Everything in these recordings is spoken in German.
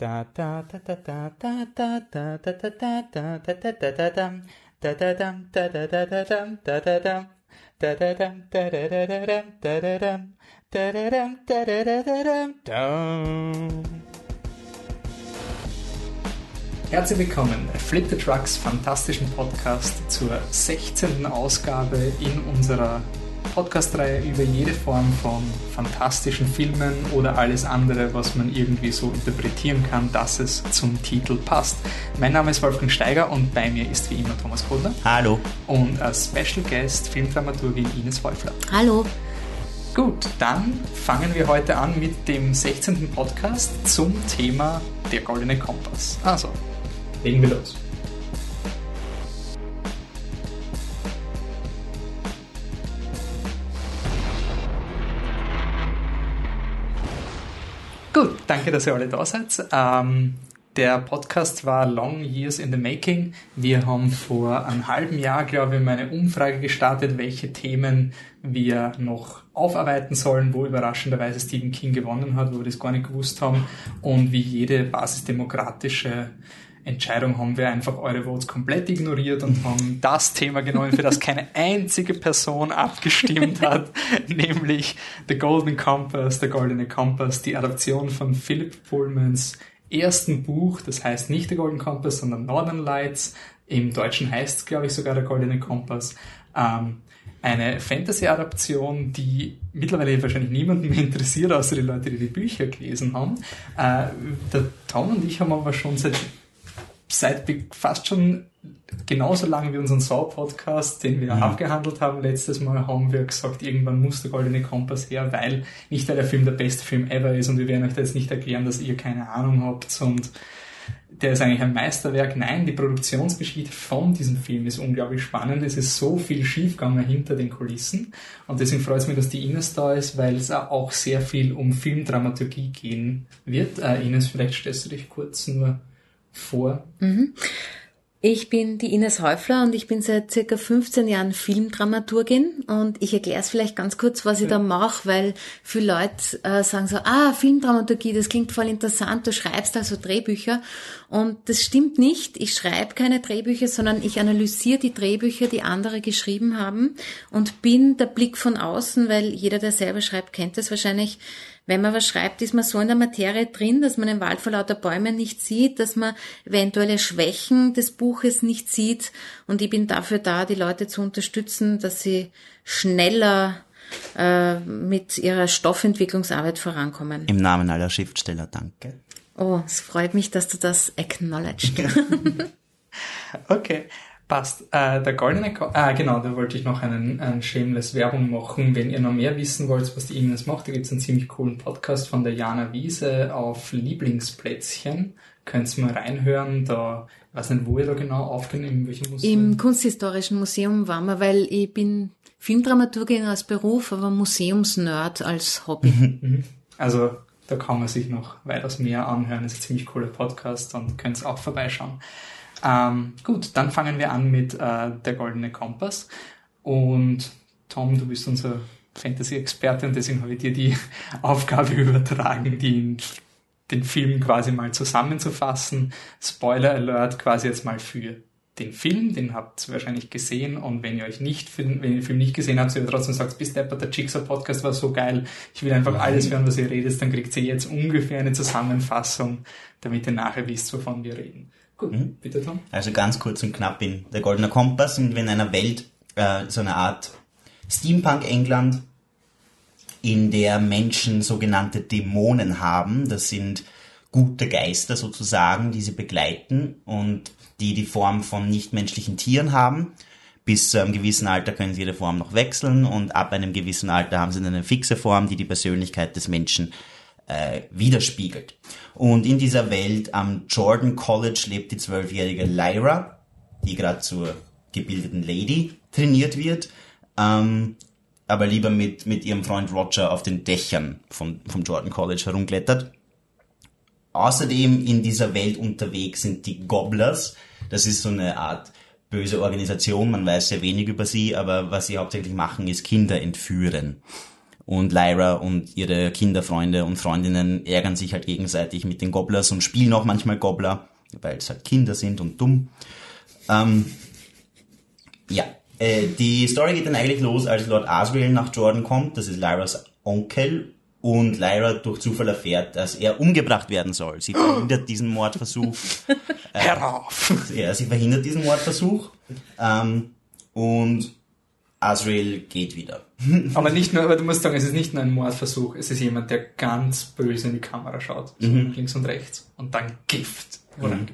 Da da da da da da da da da da da da da da da da dam da da dam da da da da dam da da dam da da dam da da da da dam da da dam da da dam da da da da dam dam Herzlich willkommen bei Flip the Trucks fantastischen Podcast zur 16. Ausgabe in unserer Podcast-Reihe über jede Form von fantastischen Filmen oder alles andere, was man irgendwie so interpretieren kann, dass es zum Titel passt. Mein Name ist Wolfgang Steiger und bei mir ist wie immer Thomas Kodler. Hallo. Und als Special Guest Filmdramaturgin Ines Wolfler. Hallo. Gut, dann fangen wir heute an mit dem 16. Podcast zum Thema Der Goldene Kompass. Also, legen wir los. Gut, danke, dass ihr alle da seid. Ähm, der Podcast war Long Years in the Making. Wir haben vor einem halben Jahr, glaube ich, eine Umfrage gestartet, welche Themen wir noch aufarbeiten sollen, wo überraschenderweise Stephen King gewonnen hat, wo wir das gar nicht gewusst haben und wie jede basisdemokratische Entscheidung haben wir einfach eure Votes komplett ignoriert und haben das Thema genommen, für das keine einzige Person abgestimmt hat, nämlich The Golden Compass, der Goldene Kompass, die Adaption von Philip Pullmans ersten Buch, das heißt nicht The Golden Compass, sondern Northern Lights. Im Deutschen heißt es, glaube ich, sogar der Goldene Kompass. Ähm, eine Fantasy-Adaption, die mittlerweile wahrscheinlich niemanden mehr interessiert, außer die Leute, die die Bücher gelesen haben. Äh, der Tom und ich haben aber schon seit seit fast schon genauso lange wie unseren Saw-Podcast, den wir mhm. abgehandelt haben letztes Mal, haben wir gesagt, irgendwann muss der Goldene Kompass her, weil nicht weil der Film der beste Film ever ist und wir werden euch da jetzt nicht erklären, dass ihr keine Ahnung habt und der ist eigentlich ein Meisterwerk. Nein, die Produktionsgeschichte von diesem Film ist unglaublich spannend. Es ist so viel schiefgegangen hinter den Kulissen. Und deswegen freut es mich, dass die Ines da ist, weil es auch sehr viel um Filmdramaturgie gehen wird. Äh, Ines, vielleicht stellst du dich kurz nur vor? Mhm. Ich bin die Ines Häufler und ich bin seit circa 15 Jahren Filmdramaturgin und ich erkläre es vielleicht ganz kurz, was ich da mache, weil viele Leute äh, sagen so, ah, Filmdramaturgie, das klingt voll interessant, du schreibst also Drehbücher und das stimmt nicht. Ich schreibe keine Drehbücher, sondern ich analysiere die Drehbücher, die andere geschrieben haben und bin der Blick von außen, weil jeder, der selber schreibt, kennt es wahrscheinlich, wenn man was schreibt, ist man so in der Materie drin, dass man den Wald vor lauter Bäumen nicht sieht, dass man eventuelle Schwächen des Buches nicht sieht. Und ich bin dafür da, die Leute zu unterstützen, dass sie schneller äh, mit ihrer Stoffentwicklungsarbeit vorankommen. Im Namen aller Schriftsteller, danke. Oh, es freut mich, dass du das acknowledged. okay. Passt. Äh, der goldene, Ko ah, genau, da wollte ich noch einen, einen Shameless Werbung machen. Wenn ihr noch mehr wissen wollt, was die Ines macht, da gibt es einen ziemlich coolen Podcast von der Jana Wiese auf Lieblingsplätzchen. Könnt ihr mal reinhören. Da, ich weiß nicht, wo ihr da genau aufgenommen, in welchem Museum? Im Kunsthistorischen Museum waren wir, weil ich bin Filmdramaturgin als Beruf, aber Museumsnerd als Hobby. Also, da kann man sich noch weitaus mehr anhören. Das ist ein ziemlich cooler Podcast und könnt auch vorbeischauen. Ähm, gut, dann fangen wir an mit äh, Der Goldene Kompass. Und Tom, du bist unser Fantasy-Experte und deswegen habe ich dir die Aufgabe übertragen, die, den Film quasi mal zusammenzufassen. Spoiler Alert quasi jetzt mal für den Film, den habt ihr wahrscheinlich gesehen und wenn ihr euch nicht, wenn ihr den Film nicht gesehen habt, ihr trotzdem sagt, bis der, der Jigsaw Podcast war so geil, ich will einfach alles hören, was ihr redet, dann kriegt ihr jetzt ungefähr eine Zusammenfassung, damit ihr nachher wisst, wovon wir reden. Gut, mhm. bitte Tom. Also ganz kurz und knapp in Der Goldene Kompass sind wir in einer Welt, äh, so eine Art Steampunk-England, in der Menschen sogenannte Dämonen haben. Das sind gute Geister sozusagen, die sie begleiten und die die Form von nichtmenschlichen Tieren haben. Bis zu einem gewissen Alter können sie ihre Form noch wechseln und ab einem gewissen Alter haben sie eine fixe Form, die die Persönlichkeit des Menschen äh, widerspiegelt. Und in dieser Welt am Jordan College lebt die zwölfjährige Lyra, die gerade zur gebildeten Lady trainiert wird, ähm, aber lieber mit, mit ihrem Freund Roger auf den Dächern vom, vom Jordan College herumklettert. Außerdem in dieser Welt unterwegs sind die Gobblers. Das ist so eine Art böse Organisation. Man weiß sehr wenig über sie, aber was sie hauptsächlich machen, ist Kinder entführen. Und Lyra und ihre Kinderfreunde und Freundinnen ärgern sich halt gegenseitig mit den Gobblers und spielen auch manchmal Gobbler, weil es halt Kinder sind und dumm. Ähm, ja, äh, die Story geht dann eigentlich los, als Lord Asriel nach Jordan kommt. Das ist Lyras Onkel und Lyra durch Zufall erfährt, dass er umgebracht werden soll. Sie verhindert diesen Mordversuch. äh, Herauf! Ja, sie verhindert diesen Mordversuch. Ähm, und Azrael geht wieder. aber nicht nur, aber du musst sagen, es ist nicht nur ein Mordversuch, es ist jemand, der ganz böse in die Kamera schaut. So mhm. links und rechts. Und dann Gift. Oder mhm.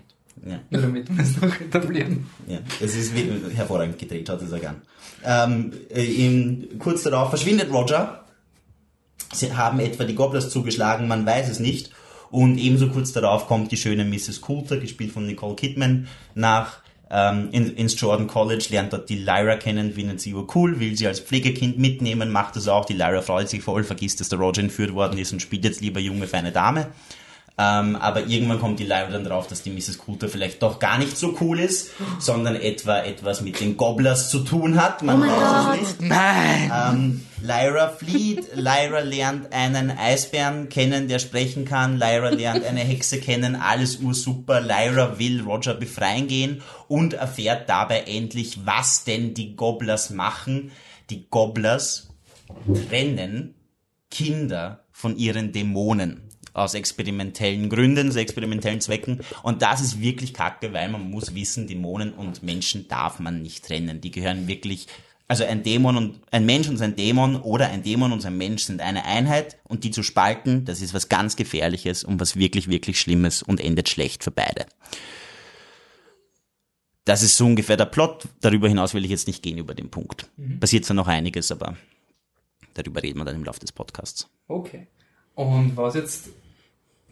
Ja. Nur damit wir es noch etablieren. Ja, es ist hervorragend gedreht, hat es er gern. Ähm, äh, in, kurz darauf verschwindet Roger. Sie haben etwa die Gobblers zugeschlagen, man weiß es nicht. Und ebenso kurz darauf kommt die schöne Mrs. Coulter, gespielt von Nicole Kidman, nach ähm, in, ins Jordan College, lernt dort die Lyra kennen, findet sie cool, will sie als Pflegekind mitnehmen, macht das auch. Die Lyra freut sich voll, vergisst, dass der Roger entführt worden ist und spielt jetzt lieber junge, feine Dame. Ähm, aber irgendwann kommt die Lyra dann drauf, dass die Mrs. Coulter vielleicht doch gar nicht so cool ist, sondern etwa etwas mit den Gobblers zu tun hat. Man oh weiß es nicht. Nein! Ähm, Lyra flieht, Lyra lernt einen Eisbären kennen, der sprechen kann, Lyra lernt eine Hexe kennen, alles ursuper, Lyra will Roger befreien gehen und erfährt dabei endlich, was denn die Gobblers machen. Die Gobblers trennen Kinder von ihren Dämonen aus experimentellen Gründen, aus experimentellen Zwecken. Und das ist wirklich kacke, weil man muss wissen, Dämonen und Menschen darf man nicht trennen. Die gehören wirklich, also ein Dämon und ein Mensch und sein Dämon oder ein Dämon und sein Mensch sind eine Einheit und die zu spalten, das ist was ganz Gefährliches und was wirklich, wirklich Schlimmes und endet schlecht für beide. Das ist so ungefähr der Plot. Darüber hinaus will ich jetzt nicht gehen über den Punkt. Mhm. Passiert zwar noch einiges, aber darüber reden wir dann im Laufe des Podcasts. Okay. Und was jetzt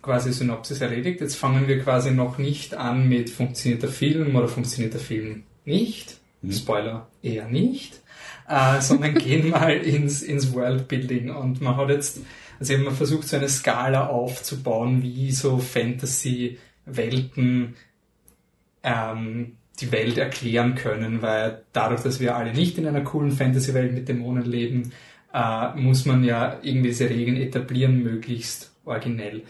quasi Synopsis erledigt. Jetzt fangen wir quasi noch nicht an mit funktioniert der Film oder funktioniert der Film nicht. Mhm. Spoiler eher nicht. Äh, sondern gehen mal ins, ins Worldbuilding und man hat jetzt, also man versucht so eine Skala aufzubauen, wie so Fantasy-Welten ähm, die Welt erklären können, weil dadurch, dass wir alle nicht in einer coolen Fantasy-Welt mit Dämonen leben, äh, muss man ja irgendwie diese Regeln etablieren, möglichst originell.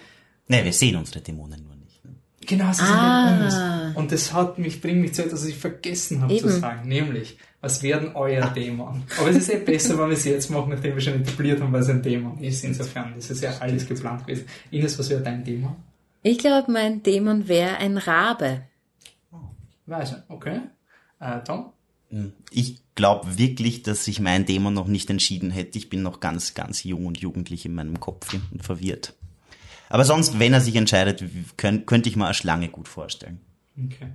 Nee, wir sehen unsere Dämonen nur nicht. Ne? Genau, sie ah. sind uns. Und das hat mich, bringt mich zu etwas, was ich vergessen habe Eben. zu sagen, nämlich, was werden euer Dämon? Aber es ist eh besser, wenn wir es jetzt machen, nachdem wir schon etabliert haben, was ein Dämon ist. Insofern, das ist ja alles geplant gewesen. Ines, was wäre dein Dämon? Ich glaube, mein Dämon wäre ein Rabe. Oh, weiß ich, okay. Äh, Tom? Hm, ich glaube wirklich, dass sich mein Dämon noch nicht entschieden hätte. Ich bin noch ganz, ganz jung und jugendlich in meinem Kopf und verwirrt. Aber sonst, wenn er sich entscheidet, könnt, könnte ich mir eine Schlange gut vorstellen. Okay.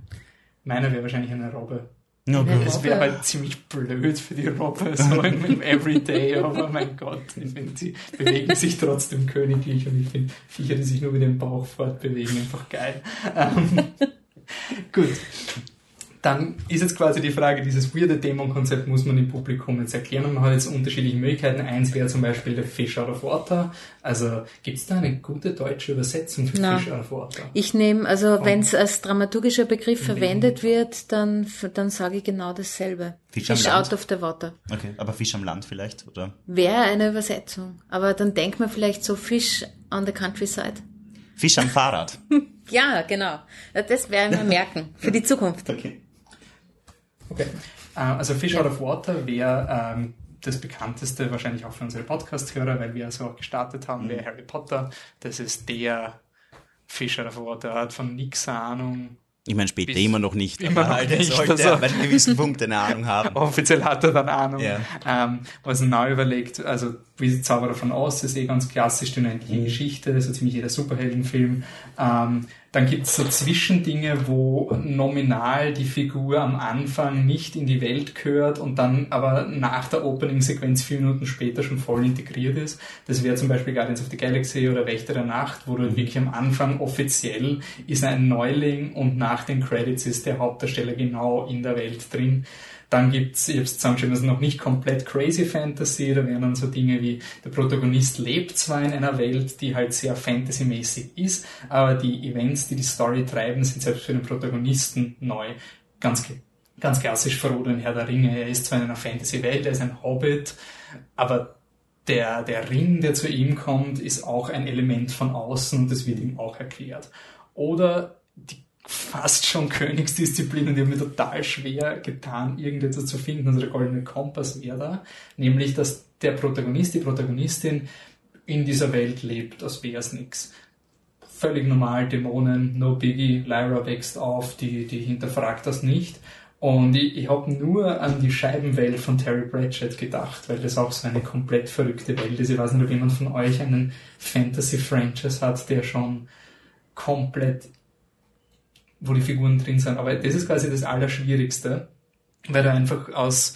Meiner wäre wahrscheinlich eine Robbe. Okay. Es wäre halt ziemlich blöd für die Robbe, so im, im Everyday, aber mein Gott, ich finde, sie bewegen sich trotzdem königlich und ich finde Viecher, die sich nur mit dem Bauch fortbewegen, einfach geil. Ähm, gut dann ist jetzt quasi die Frage, dieses weirde Dämon-Konzept muss man im Publikum jetzt erklären und man hat jetzt unterschiedliche Möglichkeiten. Eins wäre zum Beispiel der Fish out of water. Also gibt es da eine gute deutsche Übersetzung für Na, Fish out of water? Ich nehme, also wenn es als dramaturgischer Begriff verwendet wird, dann, dann sage ich genau dasselbe. Fish, Fish out of the water. Okay, aber Fisch am Land vielleicht, oder? Wäre eine Übersetzung. Aber dann denkt man vielleicht so Fish on the countryside. Fisch am Fahrrad. ja, genau. Das werden wir merken für die Zukunft. Okay. Okay. Äh, also Fish Out of Water wäre ähm, das bekannteste wahrscheinlich auch für unsere Podcast-Hörer, weil wir also auch gestartet haben, mhm. wäre Harry Potter. Das ist der Fish Out of Water, hat von nix Ahnung. Ich meine, später immer noch nicht. Immer noch halt nicht. Sollte also, bei gewissen Punkt eine Ahnung haben. Offiziell hat er dann Ahnung. Ja. Ähm, was er neu überlegt, also wie sieht Zauberer von Oz, ist eh ganz klassisch, die unendliche mhm. Geschichte, so ziemlich jeder Superheldenfilm. Ähm, dann gibt es so Zwischendinge, wo nominal die Figur am Anfang nicht in die Welt gehört und dann aber nach der Opening-Sequenz vier Minuten später schon voll integriert ist. Das wäre zum Beispiel Guardians of the Galaxy oder Wächter der Nacht, wo du mhm. wirklich am Anfang offiziell ist ein Neuling und nach den Credits ist der Hauptdarsteller genau in der Welt drin. Dann gibt's, ich habe es zusammengeschrieben, also noch nicht komplett crazy Fantasy, da wären dann so Dinge wie, der Protagonist lebt zwar in einer Welt, die halt sehr fantasymäßig ist, aber die Events, die die Story treiben, sind selbst für den Protagonisten neu. Ganz, ganz klassisch Frodo in Herr der Ringe, er ist zwar in einer Fantasy-Welt, er ist ein Hobbit, aber der, der Ring, der zu ihm kommt, ist auch ein Element von außen und das wird ihm auch erklärt. Oder die fast schon Königsdisziplin und ich habe mir total schwer getan, irgendetwas zu finden. Also der goldene Kompass wäre da, nämlich dass der Protagonist, die Protagonistin in dieser Welt lebt, als wäre es nichts. Völlig normal, Dämonen, no biggie, Lyra wächst auf, die, die hinterfragt das nicht. Und ich, ich habe nur an die Scheibenwelt von Terry Pratchett gedacht, weil das auch so eine komplett verrückte Welt ist. Ich weiß nicht, ob jemand von euch einen Fantasy-Franchise hat, der schon komplett, wo die Figuren drin sind. Aber das ist quasi das Allerschwierigste, weil du einfach aus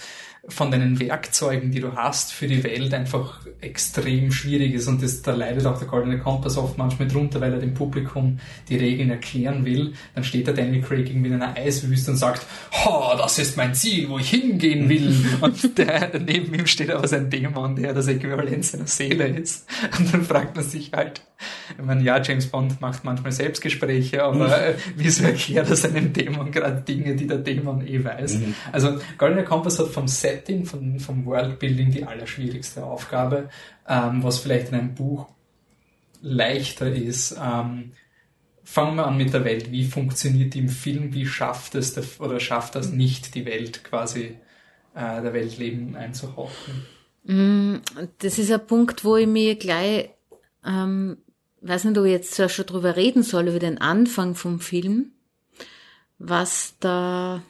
von deinen Werkzeugen, die du hast für die Welt, einfach extrem schwierig ist. Und das, da leidet auch der Goldene Kompass oft manchmal drunter, weil er dem Publikum die Regeln erklären will. Dann steht der Daniel Craig irgendwie in einer Eiswüste und sagt, ha, das ist mein Ziel, wo ich hingehen will. und der, neben ihm steht aber sein Dämon, der das Äquivalent seiner Seele ist. Und dann fragt man sich halt, ich meine, ja, James Bond macht manchmal Selbstgespräche, aber äh, wieso erklärt er seinem Dämon gerade Dinge, die der Dämon eh weiß? Mhm. Also Goldener Kompass hat vom Setting, vom, vom Worldbuilding die allerschwierigste Aufgabe, ähm, was vielleicht in einem Buch leichter ist. Ähm, fangen wir an mit der Welt. Wie funktioniert die im Film? Wie schafft es der, oder schafft das nicht, die Welt quasi äh, der Weltleben einzuhauchen? Mm, das ist ein Punkt, wo ich mir gleich ähm, weiß nicht, ob ich jetzt schon drüber reden soll, über den Anfang vom Film, was da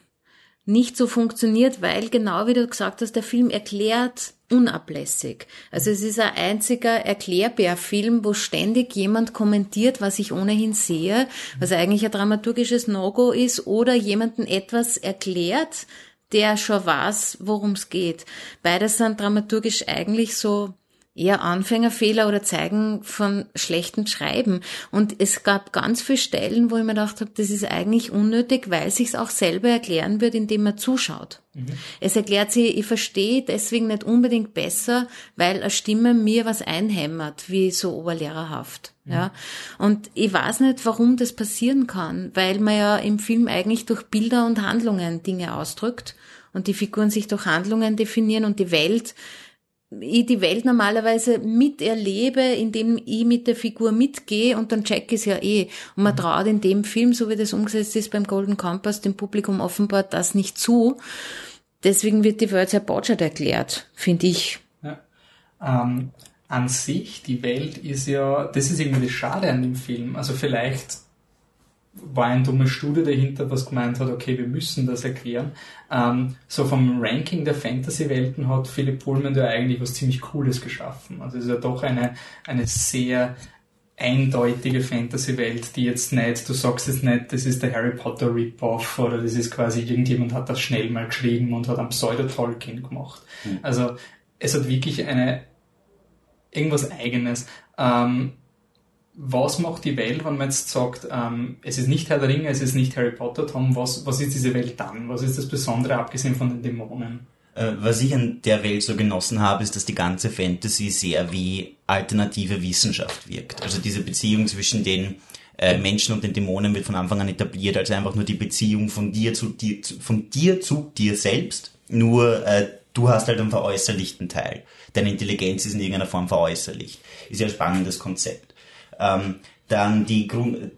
nicht so funktioniert, weil genau wie du gesagt hast, der Film erklärt unablässig. Also es ist ein einziger Erklärbärfilm, wo ständig jemand kommentiert, was ich ohnehin sehe, was eigentlich ein dramaturgisches No-Go ist, oder jemanden etwas erklärt, der schon weiß, worum es geht. Beides sind dramaturgisch eigentlich so eher Anfängerfehler oder Zeigen von schlechten Schreiben. Und es gab ganz viele Stellen, wo ich mir gedacht habe, das ist eigentlich unnötig, weil sich's auch selber erklären wird, indem man zuschaut. Mhm. Es erklärt sich, ich verstehe deswegen nicht unbedingt besser, weil eine Stimme mir was einhämmert, wie so oberlehrerhaft. Mhm. Ja. Und ich weiß nicht, warum das passieren kann, weil man ja im Film eigentlich durch Bilder und Handlungen Dinge ausdrückt und die Figuren sich durch Handlungen definieren und die Welt ich die Welt normalerweise miterlebe, indem ich mit der Figur mitgehe und dann check ich es ja eh. Und man traut in dem Film, so wie das umgesetzt ist beim Golden Compass, dem Publikum offenbar das nicht zu. Deswegen wird die Welt sehr botschert erklärt, finde ich. Ja. Ähm, an sich, die Welt ist ja, das ist irgendwie das Schade an dem Film. Also vielleicht war ein dummes Studio dahinter, was gemeint hat, okay, wir müssen das erklären. Ähm, so vom Ranking der Fantasy-Welten hat Philipp Pullman da eigentlich was ziemlich Cooles geschaffen. Also es ist ja doch eine, eine sehr eindeutige Fantasy-Welt, die jetzt nicht, du sagst jetzt nicht, das ist der Harry Potter Rip-Off oder das ist quasi irgendjemand hat das schnell mal geschrieben und hat einen Pseudo-Tolkien gemacht. Mhm. Also es hat wirklich eine irgendwas Eigenes. Ähm, was macht die Welt, wenn man jetzt sagt, ähm, es ist nicht Herr der Ringe, es ist nicht Harry Potter, Tom, was, was ist diese Welt dann? Was ist das Besondere, abgesehen von den Dämonen? Äh, was ich an der Welt so genossen habe, ist, dass die ganze Fantasy sehr wie alternative Wissenschaft wirkt. Also diese Beziehung zwischen den äh, Menschen und den Dämonen wird von Anfang an etabliert, als einfach nur die Beziehung von dir zu dir, von dir zu dir selbst. Nur äh, du hast halt einen veräußerlichten Teil. Deine Intelligenz ist in irgendeiner Form veräußerlicht. Ist ja ein spannendes Konzept. Ähm, dann die,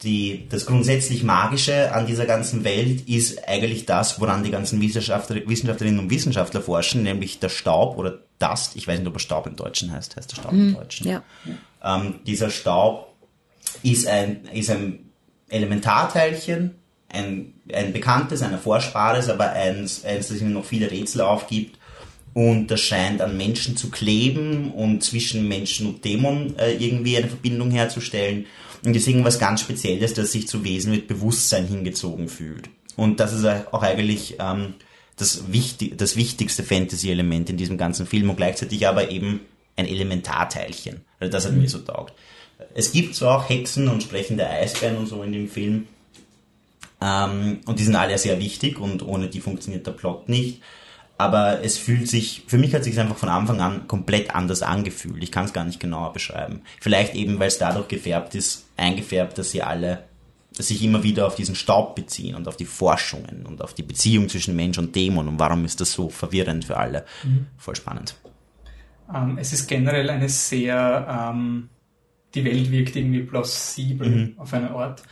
die, das grundsätzlich Magische an dieser ganzen Welt ist eigentlich das, woran die ganzen Wissenschaftler, Wissenschaftlerinnen und Wissenschaftler forschen, nämlich der Staub oder Dust. Ich weiß nicht, ob er Staub im Deutschen heißt. Heißt der Staub im mhm. Deutschen? Ja. Ähm, dieser Staub ist ein, ist ein Elementarteilchen, ein, ein bekanntes, ein erforschbares, aber eins, eins, das ihm noch viele Rätsel aufgibt und das scheint an Menschen zu kleben und zwischen Menschen und Dämon äh, irgendwie eine Verbindung herzustellen. Und deswegen was ganz Spezielles, dass sich zu Wesen mit Bewusstsein hingezogen fühlt. Und das ist auch eigentlich ähm, das, wichtig, das wichtigste Fantasy-Element in diesem ganzen Film und gleichzeitig aber eben ein Elementarteilchen. Also das hat mhm. mir so taugt. Es gibt zwar auch Hexen und sprechende Eisbären und so in dem Film. Ähm, und die sind alle sehr wichtig und ohne die funktioniert der Plot nicht aber es fühlt sich, für mich hat sich einfach von Anfang an komplett anders angefühlt. Ich kann es gar nicht genauer beschreiben. Vielleicht eben, weil es dadurch gefärbt ist, eingefärbt, dass sie alle dass sich immer wieder auf diesen Staub beziehen und auf die Forschungen und auf die Beziehung zwischen Mensch und Dämon und warum ist das so verwirrend für alle. Mhm. Voll spannend. Ähm, es ist generell eine sehr, ähm, die Welt wirkt irgendwie plausibel mhm. auf eine Art.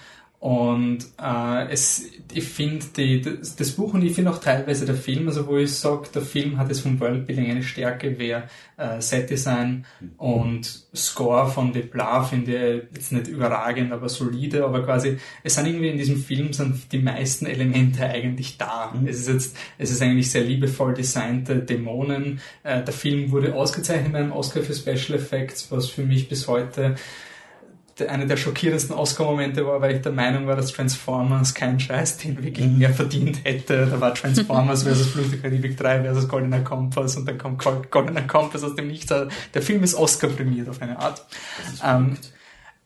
Und äh, es, ich finde das, das Buch und ich finde auch teilweise der Film, also wo ich sage, der Film hat es vom Worldbuilding eine Stärke, wäre äh, Setdesign und Score von De Pla finde ich jetzt nicht überragend, aber solide, aber quasi, es sind irgendwie in diesem Film sind die meisten Elemente eigentlich da. Mhm. Es ist jetzt, es ist eigentlich sehr liebevoll designte Dämonen. Äh, der Film wurde ausgezeichnet mit einem Oscar für Special Effects, was für mich bis heute einer der schockierendsten Oscar-Momente war, weil ich der Meinung war, dass Transformers kein Scheiß den wirklich mhm. mehr verdient hätte. Da war Transformers versus der Karibik 3 versus Goldener Kompass und dann kommt Goldener Kompass aus dem Nichts. Der Film ist Oscar prämiert auf eine Art. Ähm,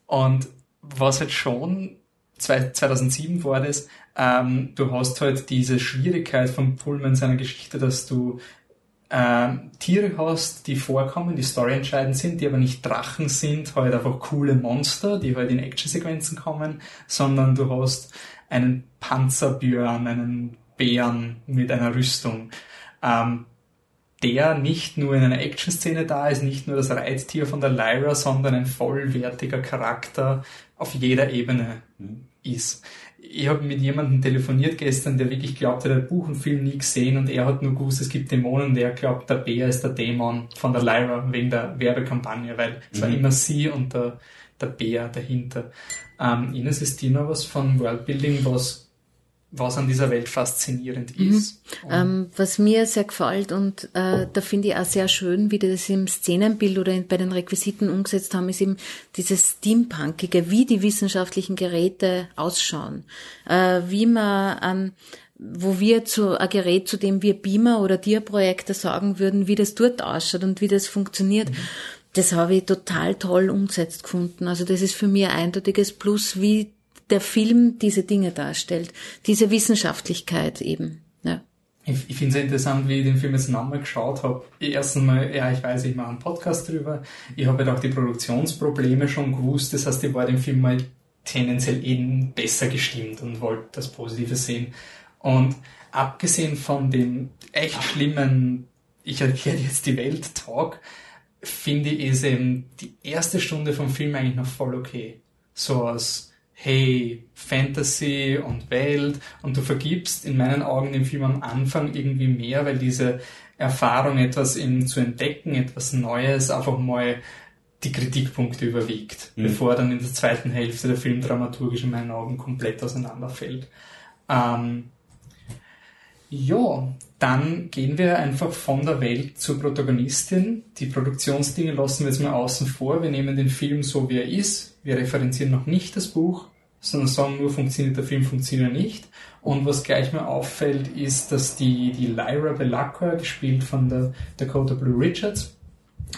und was halt schon 2007 war das, ähm, du hast halt diese Schwierigkeit von Pullman seiner Geschichte, dass du äh, Tiere hast, die vorkommen, die storyentscheidend sind, die aber nicht Drachen sind, halt einfach coole Monster, die halt in Actionsequenzen kommen, sondern du hast einen Panzerbjörn, einen Bären mit einer Rüstung, ähm, der nicht nur in einer Action-Szene da ist, nicht nur das Reittier von der Lyra, sondern ein vollwertiger Charakter auf jeder Ebene mhm. ist ich habe mit jemandem telefoniert gestern, der wirklich glaubt, er hat Buch und Film nie gesehen und er hat nur gewusst, es gibt Dämonen, der glaubt, der Bär ist der Dämon von der Lyra wegen der Werbekampagne, weil es mhm. war immer sie und der, der Bär dahinter. Ähm, Ines, ist dir noch was von Worldbuilding, was was an dieser Welt faszinierend mhm. ist. Ähm, was mir sehr gefällt und äh, da finde ich auch sehr schön, wie die das im Szenenbild oder in, bei den Requisiten umgesetzt haben, ist eben dieses Steampunkige, wie die wissenschaftlichen Geräte ausschauen, äh, wie man ähm, wo wir zu ein Gerät, zu dem wir Beamer oder Tierprojekte sagen würden, wie das dort ausschaut und wie das funktioniert. Mhm. Das habe ich total toll umgesetzt gefunden. Also das ist für mich ein eindeutiges Plus, wie der Film diese Dinge darstellt, diese Wissenschaftlichkeit eben. Ja. Ich, ich finde es interessant, wie ich den Film jetzt nochmal geschaut habe. Erstens mal, ja, ich weiß, ich mache einen Podcast drüber. Ich habe halt auch die Produktionsprobleme schon gewusst. Das heißt, ich war dem Film mal tendenziell eben besser gestimmt und wollte das Positive sehen. Und abgesehen von dem echt schlimmen, ich erkläre jetzt die Welt Talk, finde ich es eben die erste Stunde vom Film eigentlich noch voll okay. So als hey, Fantasy und Welt und du vergibst in meinen Augen dem Film am Anfang irgendwie mehr, weil diese Erfahrung, etwas eben zu entdecken, etwas Neues, einfach mal die Kritikpunkte überwiegt, mhm. bevor dann in der zweiten Hälfte der Film dramaturgisch in meinen Augen komplett auseinanderfällt. Ähm, ja, dann gehen wir einfach von der Welt zur Protagonistin. Die Produktionsdinge lassen wir jetzt mal außen vor. Wir nehmen den Film so, wie er ist. Wir referenzieren noch nicht das Buch, sondern sagen nur, funktioniert der Film, funktioniert er nicht. Und was gleich mal auffällt, ist, dass die, die Lyra Belacqua, gespielt von der Dakota Blue Richards,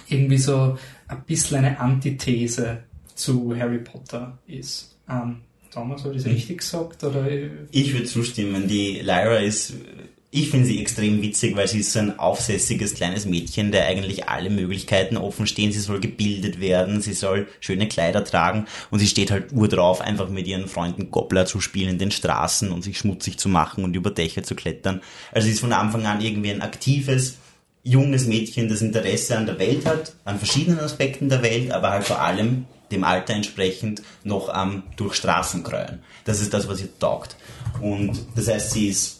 irgendwie so ein bisschen eine Antithese zu Harry Potter ist. Ähm, Thomas, habe ich das richtig gesagt? Oder? Ich würde zustimmen. Die Lyra ist, ich finde sie extrem witzig, weil sie ist so ein aufsässiges kleines Mädchen, der eigentlich alle Möglichkeiten offen stehen. Sie soll gebildet werden, sie soll schöne Kleider tragen und sie steht halt ur drauf, einfach mit ihren Freunden Gobbler zu spielen in den Straßen und sich schmutzig zu machen und über Dächer zu klettern. Also sie ist von Anfang an irgendwie ein aktives, junges Mädchen, das Interesse an der Welt hat, an verschiedenen Aspekten der Welt, aber halt vor allem dem Alter entsprechend noch am durch Straßen kräuen. Das ist das, was ihr taugt. Und das heißt, sie ist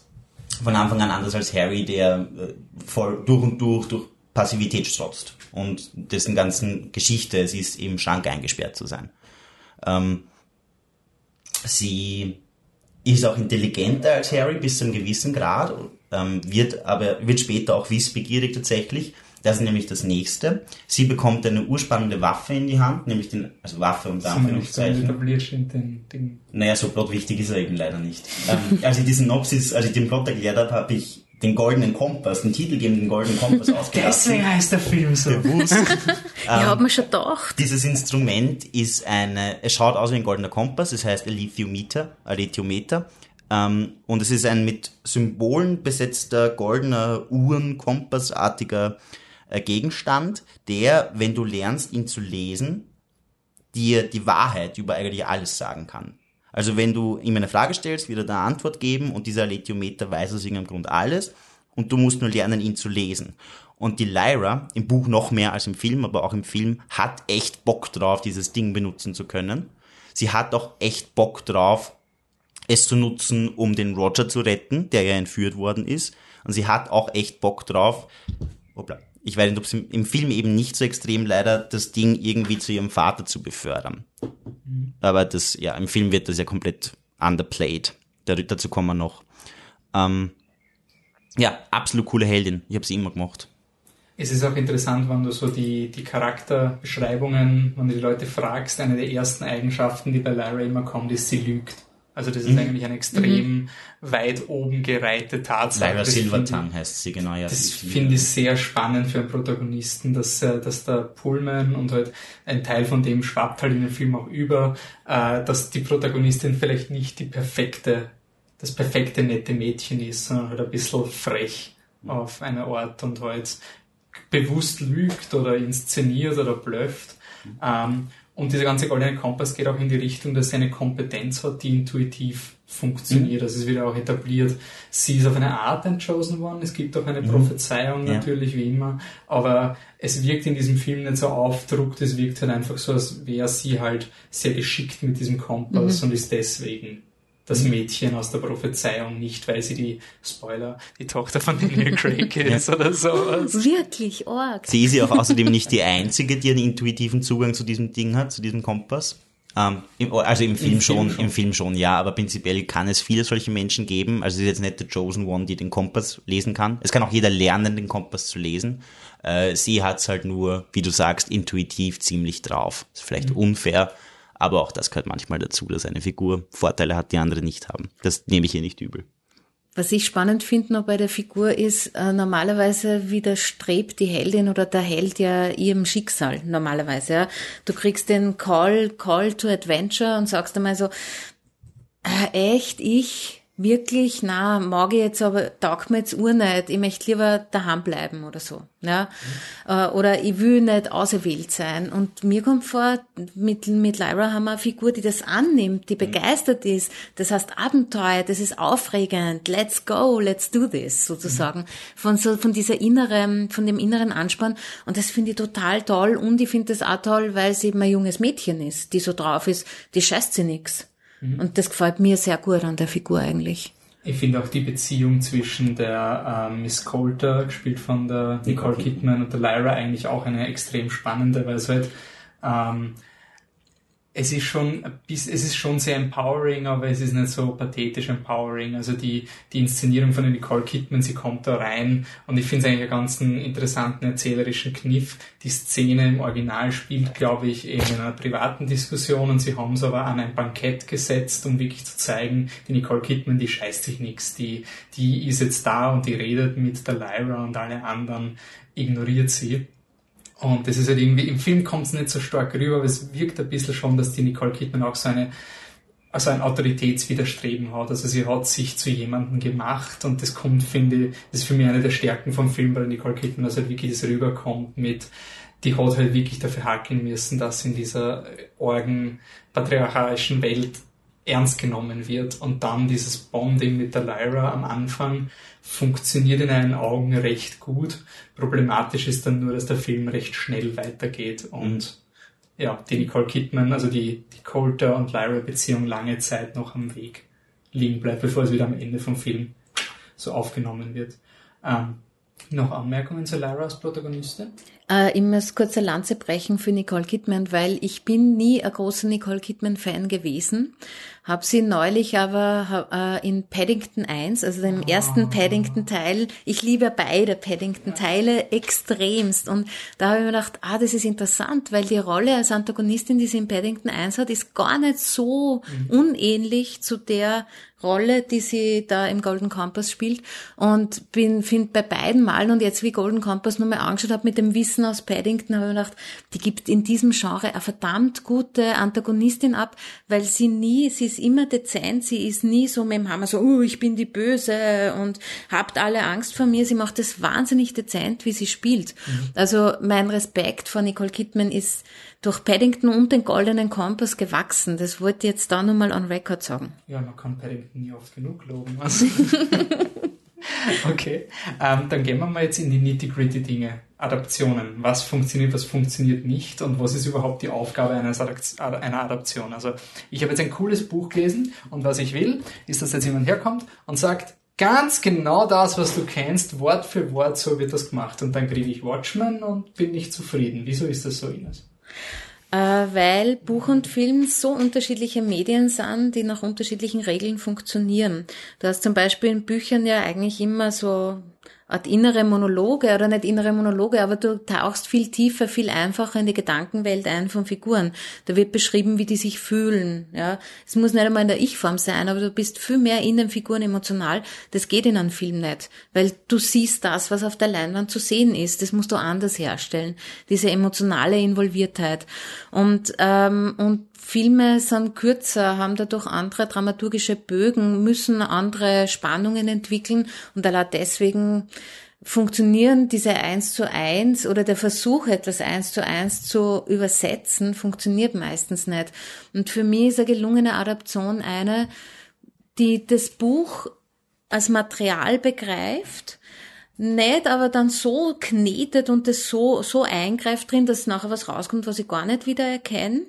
von Anfang an anders als Harry, der äh, voll durch und durch durch Passivität strotzt und dessen ganzen Geschichte es ist, im Schrank eingesperrt zu sein. Ähm, sie ist auch intelligenter als Harry bis zu einem gewissen Grad, ähm, wird aber wird später auch wissbegierig tatsächlich das ist nämlich das nächste. Sie bekommt eine urspannende Waffe in die Hand, nämlich den, also Waffe und Anführungszeichen. Den, den naja, so plotwichtig ist er eben leider nicht. ähm, als ich diesen Nopsis, als ich den Plot erklärt habe, habe ich den goldenen Kompass, den Titel geben den goldenen Kompass ausgelassen. Deswegen heißt der Film so. Bewusst. ich habe mir schon gedacht. Dieses Instrument ist eine, es schaut aus wie ein goldener Kompass, es heißt Alithiometer, Alithiometer. Ähm, und es ist ein mit Symbolen besetzter goldener Uhren, Kompassartiger äh, Gegenstand, der, wenn du lernst, ihn zu lesen, dir die Wahrheit über eigentlich alles sagen kann. Also wenn du ihm eine Frage stellst, wird er da eine Antwort geben und dieser Letiometer weiß aus irgendeinem Grund alles und du musst nur lernen, ihn zu lesen. Und die Lyra, im Buch noch mehr als im Film, aber auch im Film, hat echt Bock drauf, dieses Ding benutzen zu können. Sie hat auch echt Bock drauf, es zu nutzen, um den Roger zu retten, der ja entführt worden ist. Und sie hat auch echt Bock drauf, hoppla, ich weiß nicht, ob es im, im, Film eben nicht so extrem leider, das Ding irgendwie zu ihrem Vater zu befördern. Mhm. Aber das, ja, im Film wird das ja komplett underplayed. dazu kommen wir noch. Ähm, ja, absolut coole Heldin. Ich habe sie immer gemacht. Es ist auch interessant, wenn du so die, die Charakterbeschreibungen, wenn du die Leute fragst, eine der ersten Eigenschaften, die bei Lyra immer kommt, ist, sie lügt. Also das ist mhm. eigentlich eine extrem mhm. weit oben gereihte Tatsache. Lyra Silvertongue heißt sie, genau. Ja, das finde ich sehr spannend für einen Protagonisten, dass, äh, dass der Pullman und halt ein Teil von dem schwappt halt in den Film auch über, äh, dass die Protagonistin vielleicht nicht die perfekte, das perfekte nette Mädchen ist, sondern halt ein bisschen frech auf eine Art und halt bewusst lügt oder inszeniert oder blöfft. Mhm. Ähm, und dieser ganze goldene Kompass geht auch in die Richtung, dass sie eine Kompetenz hat, die intuitiv funktioniert. Mhm. Also es wird auch etabliert, sie ist auf eine Art ein Chosen One. Es gibt auch eine mhm. Prophezeiung ja. natürlich, wie immer. Aber es wirkt in diesem Film nicht so aufdruckt. Es wirkt halt einfach so, als wäre sie halt sehr geschickt mit diesem Kompass mhm. und ist deswegen das Mädchen aus der Prophezeiung, nicht weil sie die, Spoiler, die Tochter von Daniel Craig ist ja. oder sowas. Wirklich, org. Sie ist ja auch außerdem nicht die Einzige, die einen intuitiven Zugang zu diesem Ding hat, zu diesem Kompass. Ähm, also im Film, Im schon, Film schon, im Film schon, ja, aber prinzipiell kann es viele solche Menschen geben. Also es ist jetzt nicht der Chosen One, die den Kompass lesen kann. Es kann auch jeder lernen, den Kompass zu lesen. Äh, sie hat es halt nur, wie du sagst, intuitiv ziemlich drauf. Ist vielleicht mhm. unfair, aber auch das gehört manchmal dazu, dass eine Figur Vorteile hat, die andere nicht haben. Das nehme ich ihr nicht übel. Was ich spannend finde noch bei der Figur ist, äh, normalerweise widerstrebt die Heldin oder der Held ja ihrem Schicksal, normalerweise. Ja. Du kriegst den Call, Call to Adventure und sagst einmal so, äh, echt, ich, wirklich, na, mag ich jetzt aber, taugt mir jetzt ur nicht, ich möchte lieber daheim bleiben oder so, ja. Mhm. Oder ich will nicht auserwählt sein. Und mir kommt vor, mit, mit Lyra haben wir eine Figur, die das annimmt, die mhm. begeistert ist. Das heißt Abenteuer, das ist aufregend, let's go, let's do this, sozusagen. Mhm. Von so, von dieser inneren, von dem inneren Anspann. Und das finde ich total toll. Und ich finde das auch toll, weil sie eben ein junges Mädchen ist, die so drauf ist, die scheißt sie nix. Mhm. Und das gefällt mir sehr gut an der Figur eigentlich. Ich finde auch die Beziehung zwischen der ähm, Miss Coulter, gespielt von der Nicole Kidman, und der Lyra eigentlich auch eine extrem spannende, weil es halt ähm, es ist schon es ist schon sehr empowering, aber es ist nicht so pathetisch empowering. Also die, die Inszenierung von Nicole Kidman, sie kommt da rein und ich finde es eigentlich einen ganz interessanten erzählerischen Kniff. Die Szene im Original spielt, glaube ich, in einer privaten Diskussion und sie haben es aber an ein Bankett gesetzt, um wirklich zu zeigen, die Nicole Kidman, die scheißt sich nichts, die, die ist jetzt da und die redet mit der Lyra und alle anderen ignoriert sie. Und das ist halt irgendwie, im Film kommt es nicht so stark rüber, aber es wirkt ein bisschen schon, dass die Nicole Kidman auch so eine, also ein Autoritätswiderstreben hat. Also sie hat sich zu jemandem gemacht und das kommt, finde ich, das ist für mich eine der Stärken vom Film bei Nicole Kidman, dass halt wirklich das rüberkommt mit, die hat halt wirklich dafür hakeln müssen, dass in dieser orgen patriarchalischen Welt ernst genommen wird. Und dann dieses Bonding mit der Lyra am Anfang funktioniert in einen Augen recht gut. Problematisch ist dann nur, dass der Film recht schnell weitergeht und ja, die Nicole Kidman, also die, die Coulter und Lyra Beziehung lange Zeit noch am Weg liegen bleibt, bevor es wieder am Ende vom Film so aufgenommen wird. Ähm, noch Anmerkungen zu Lyra als Protagonistin? Äh, ich muss kurz eine Lanze brechen für Nicole Kidman, weil ich bin nie ein großer Nicole Kidman-Fan gewesen. Hab sie neulich aber äh, in Paddington 1, also dem oh. ersten Paddington-Teil, ich liebe beide Paddington-Teile extremst. Und da habe ich mir gedacht, ah, das ist interessant, weil die Rolle als Antagonistin, die sie in Paddington 1 hat, ist gar nicht so mhm. unähnlich zu der Rolle, die sie da im Golden Compass spielt. Und bin, finde bei beiden Malen und jetzt wie Golden Compass nochmal angeschaut habe mit dem Wissen, aus Paddington habe ich mir gedacht, die gibt in diesem Genre eine verdammt gute Antagonistin ab, weil sie nie, sie ist immer dezent, sie ist nie so mit dem Hammer so, uh, ich bin die Böse und habt alle Angst vor mir. Sie macht das wahnsinnig dezent, wie sie spielt. Mhm. Also mein Respekt vor Nicole Kidman ist durch Paddington und den Goldenen Kompass gewachsen. Das wollte ich jetzt da nochmal on record sagen. Ja, man kann Paddington nie oft genug loben. Also okay, ähm, dann gehen wir mal jetzt in die nitty-gritty Dinge. Adaptionen. Was funktioniert, was funktioniert nicht und was ist überhaupt die Aufgabe eines einer Adaption. Also ich habe jetzt ein cooles Buch gelesen und was ich will, ist, dass jetzt jemand herkommt und sagt, ganz genau das, was du kennst, Wort für Wort, so wird das gemacht. Und dann kriege ich Watchmen und bin nicht zufrieden. Wieso ist das so, Ines? Äh, weil Buch und Film so unterschiedliche Medien sind, die nach unterschiedlichen Regeln funktionieren. Du hast zum Beispiel in Büchern ja eigentlich immer so Art innere Monologe oder nicht innere Monologe, aber du tauchst viel tiefer, viel einfacher in die Gedankenwelt ein von Figuren. Da wird beschrieben, wie die sich fühlen. Ja, es muss nicht einmal in der Ich-Form sein, aber du bist viel mehr in den Figuren emotional. Das geht in einem Film nicht, weil du siehst das, was auf der Leinwand zu sehen ist. Das musst du anders herstellen. Diese emotionale Involviertheit und ähm, und Filme sind kürzer, haben dadurch andere dramaturgische Bögen, müssen andere Spannungen entwickeln und allein deswegen funktionieren diese eins zu eins oder der Versuch, etwas eins zu eins zu übersetzen, funktioniert meistens nicht. Und für mich ist eine gelungene Adaption eine, die das Buch als Material begreift, nicht aber dann so knetet und das so, so eingreift drin, dass nachher was rauskommt, was ich gar nicht wieder erkenne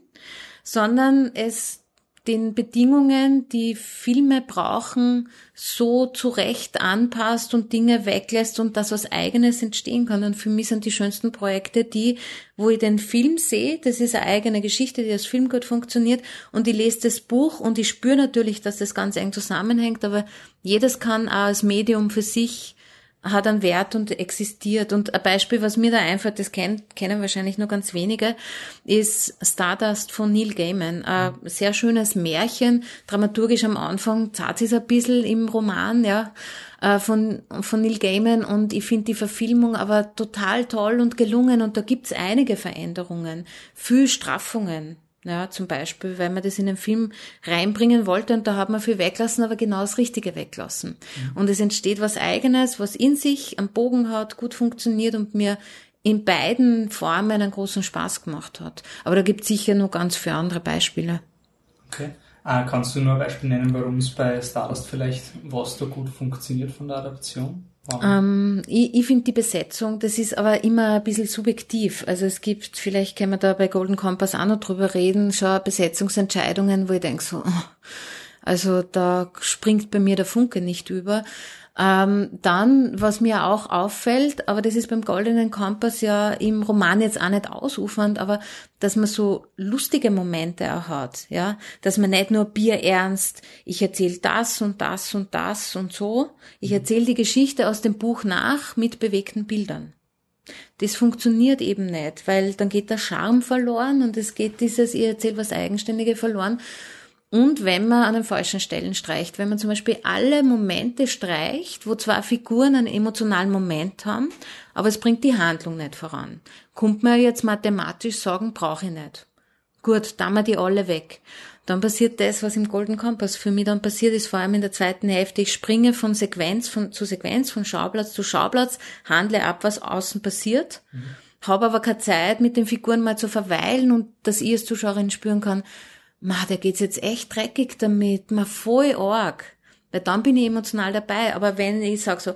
sondern es den Bedingungen, die Filme brauchen, so zurecht anpasst und Dinge weglässt und das was eigenes entstehen kann. Und für mich sind die schönsten Projekte die, wo ich den Film sehe, das ist eine eigene Geschichte, die als Film gut funktioniert. Und ich lese das Buch und ich spüre natürlich, dass das ganz eng zusammenhängt, aber jedes kann auch als Medium für sich hat einen Wert und existiert. Und ein Beispiel, was mir da einfällt, das kennt, kennen wahrscheinlich nur ganz wenige, ist Stardust von Neil Gaiman. Ein sehr schönes Märchen, dramaturgisch am Anfang, zart ist ein bisschen im Roman, ja, äh, von, von Neil Gaiman und ich finde die Verfilmung aber total toll und gelungen und da gibt's einige Veränderungen, viel Straffungen. Ja, zum Beispiel, weil man das in den Film reinbringen wollte und da hat man viel weglassen, aber genau das Richtige weglassen. Mhm. Und es entsteht was Eigenes, was in sich am Bogen hat, gut funktioniert und mir in beiden Formen einen großen Spaß gemacht hat. Aber da gibt es sicher noch ganz viele andere Beispiele. Okay. Ah, kannst du nur ein Beispiel nennen, warum es bei Stardust vielleicht, was da gut funktioniert von der Adaption? Ähm, ich ich finde die Besetzung, das ist aber immer ein bisschen subjektiv. Also es gibt, vielleicht können wir da bei Golden Compass auch noch drüber reden, schon Besetzungsentscheidungen, wo ich denke so, also da springt bei mir der Funke nicht über. Ähm, dann, was mir auch auffällt, aber das ist beim Goldenen Kompass ja im Roman jetzt auch nicht ausufernd, aber dass man so lustige Momente auch hat, ja, dass man nicht nur bierernst, ich erzähle das und das und das und so, ich erzähle die Geschichte aus dem Buch nach mit bewegten Bildern. Das funktioniert eben nicht, weil dann geht der Charme verloren und es geht dieses, ich erzähle was Eigenständige verloren und wenn man an den falschen Stellen streicht, wenn man zum Beispiel alle Momente streicht, wo zwar Figuren einen emotionalen Moment haben, aber es bringt die Handlung nicht voran. Kommt man jetzt mathematisch sagen, brauche ich nicht. Gut, dann wir die alle weg. Dann passiert das, was im Golden Compass für mich dann passiert ist, vor allem in der zweiten Hälfte. Ich springe von Sequenz von, zu Sequenz, von Schauplatz zu Schauplatz, handle ab, was außen passiert, mhm. habe aber keine Zeit, mit den Figuren mal zu verweilen und dass ich als Zuschauerin spüren kann, ma, der geht's jetzt echt dreckig damit, ma, voll arg. Weil dann bin ich emotional dabei. Aber wenn ich sag so,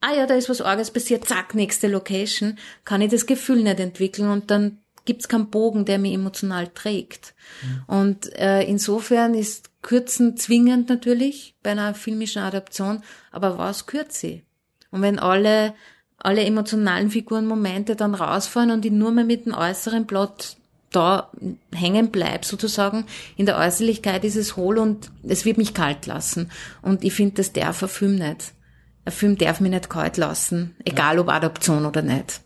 ah ja, da ist was Arges passiert, zack, nächste Location, kann ich das Gefühl nicht entwickeln und dann gibt's keinen Bogen, der mich emotional trägt. Mhm. Und äh, insofern ist Kürzen zwingend natürlich bei einer filmischen Adaption, aber was kürze Und wenn alle alle emotionalen Figurenmomente dann rausfallen und ich nur mehr mit dem äußeren Plot da hängen bleib sozusagen. In der Äußerlichkeit ist es hohl und es wird mich kalt lassen. Und ich finde, das darf ein Film nicht. Ein Film darf mich nicht kalt lassen, egal ja. ob Adaption oder nicht.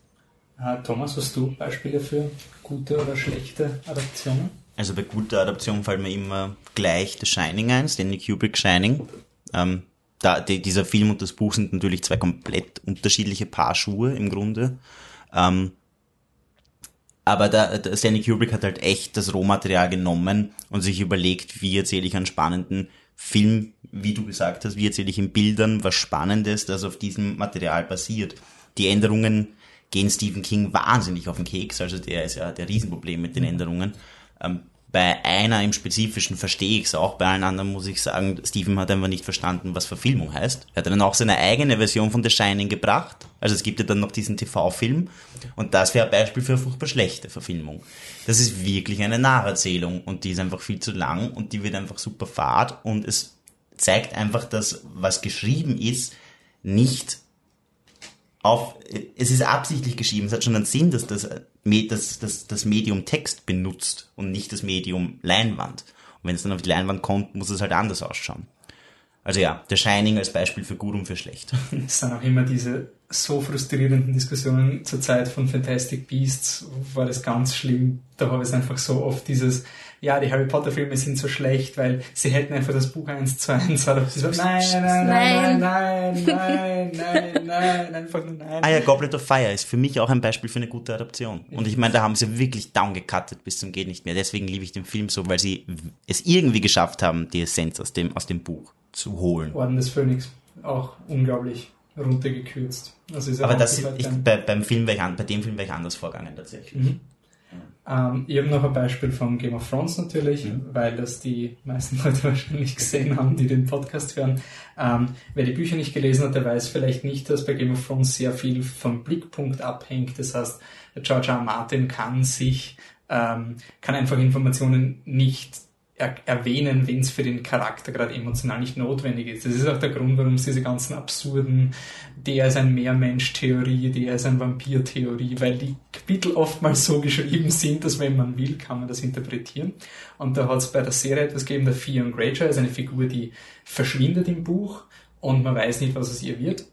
Thomas, hast du Beispiele für gute oder schlechte Adaptionen? Also bei guter Adaption fällt mir immer gleich The Shining ein, Stanley Kubrick Shining. Ähm, da, die, dieser Film und das Buch sind natürlich zwei komplett unterschiedliche Paar Schuhe im Grunde. Ähm, aber da, da Stanley Kubrick hat halt echt das Rohmaterial genommen und sich überlegt, wie erzähle ich einen spannenden Film, wie du gesagt hast, wie erzähle ich in Bildern was Spannendes, das auf diesem Material basiert. Die Änderungen gehen Stephen King wahnsinnig auf den Keks, also der ist ja der Riesenproblem mit den Änderungen. Ähm, Bei einer im Spezifischen verstehe ich es auch, bei allen anderen muss ich sagen, Stephen hat einfach nicht verstanden, was Verfilmung heißt. Er hat dann auch seine eigene Version von The Shining gebracht. Also es gibt ja dann noch diesen TV-Film und das wäre ein Beispiel für eine furchtbar schlechte Verfilmung. Das ist wirklich eine Nacherzählung und die ist einfach viel zu lang und die wird einfach super fad und es zeigt einfach, dass was geschrieben ist, nicht auf, es ist absichtlich geschrieben, es hat schon einen Sinn, dass das, das, das, das Medium Text benutzt und nicht das Medium Leinwand. Und wenn es dann auf die Leinwand kommt, muss es halt anders ausschauen. Also ja, der Shining als Beispiel für gut und für schlecht. Es sind auch immer diese so frustrierenden Diskussionen zur Zeit von Fantastic Beasts, war das ganz schlimm. Da habe ich einfach so oft dieses, ja, die Harry Potter Filme sind so schlecht, weil sie hätten einfach das Buch eins zu eins, oder sie so, nein, nein, nein, nein, nein, nein, nein, einfach nur nein. Ah ja, Goblet of Fire ist für mich auch ein Beispiel für eine gute Adaption. Und ich meine, da haben sie wirklich downgecuttet bis zum geht nicht mehr. Deswegen liebe ich den Film so, weil sie es irgendwie geschafft haben, die Essenz aus dem, aus dem Buch zu holen. Orden des Phönix, auch unglaublich runtergekürzt. Also Aber das, ich, bei, beim Film ich an, bei dem Film wäre ich anders vorgegangen tatsächlich. Mhm. Ähm, ich habe noch ein Beispiel von Game of Thrones natürlich, mhm. weil das die meisten Leute wahrscheinlich gesehen haben, die den Podcast hören. Ähm, wer die Bücher nicht gelesen hat, der weiß vielleicht nicht, dass bei Game of Thrones sehr viel vom Blickpunkt abhängt. Das heißt, George R. R. Martin kann sich, ähm, kann einfach Informationen nicht er erwähnen, wenn es für den Charakter gerade emotional nicht notwendig ist. Das ist auch der Grund, warum es diese ganzen absurden, der ist ein Meermensch-Theorie, der ist ein Vampir-Theorie, weil die Kapitel oftmals so geschrieben sind, dass wenn man will, kann man das interpretieren. Und da hat es bei der Serie etwas gegeben, der Theon Greyjoy ist eine Figur, die verschwindet im Buch und man weiß nicht, was aus ihr wird.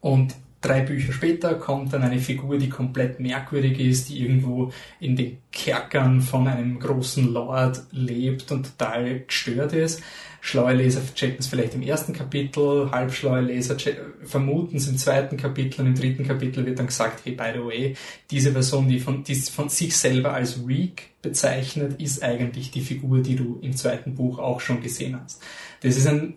Und Drei Bücher später kommt dann eine Figur, die komplett merkwürdig ist, die irgendwo in den Kerkern von einem großen Lord lebt und total gestört ist. Schlaue Leser checken es vielleicht im ersten Kapitel, halbschlaue Leser vermuten es im zweiten Kapitel und im dritten Kapitel wird dann gesagt, hey, by the way, diese Person, die von, die von sich selber als Reek bezeichnet, ist eigentlich die Figur, die du im zweiten Buch auch schon gesehen hast. Das ist ein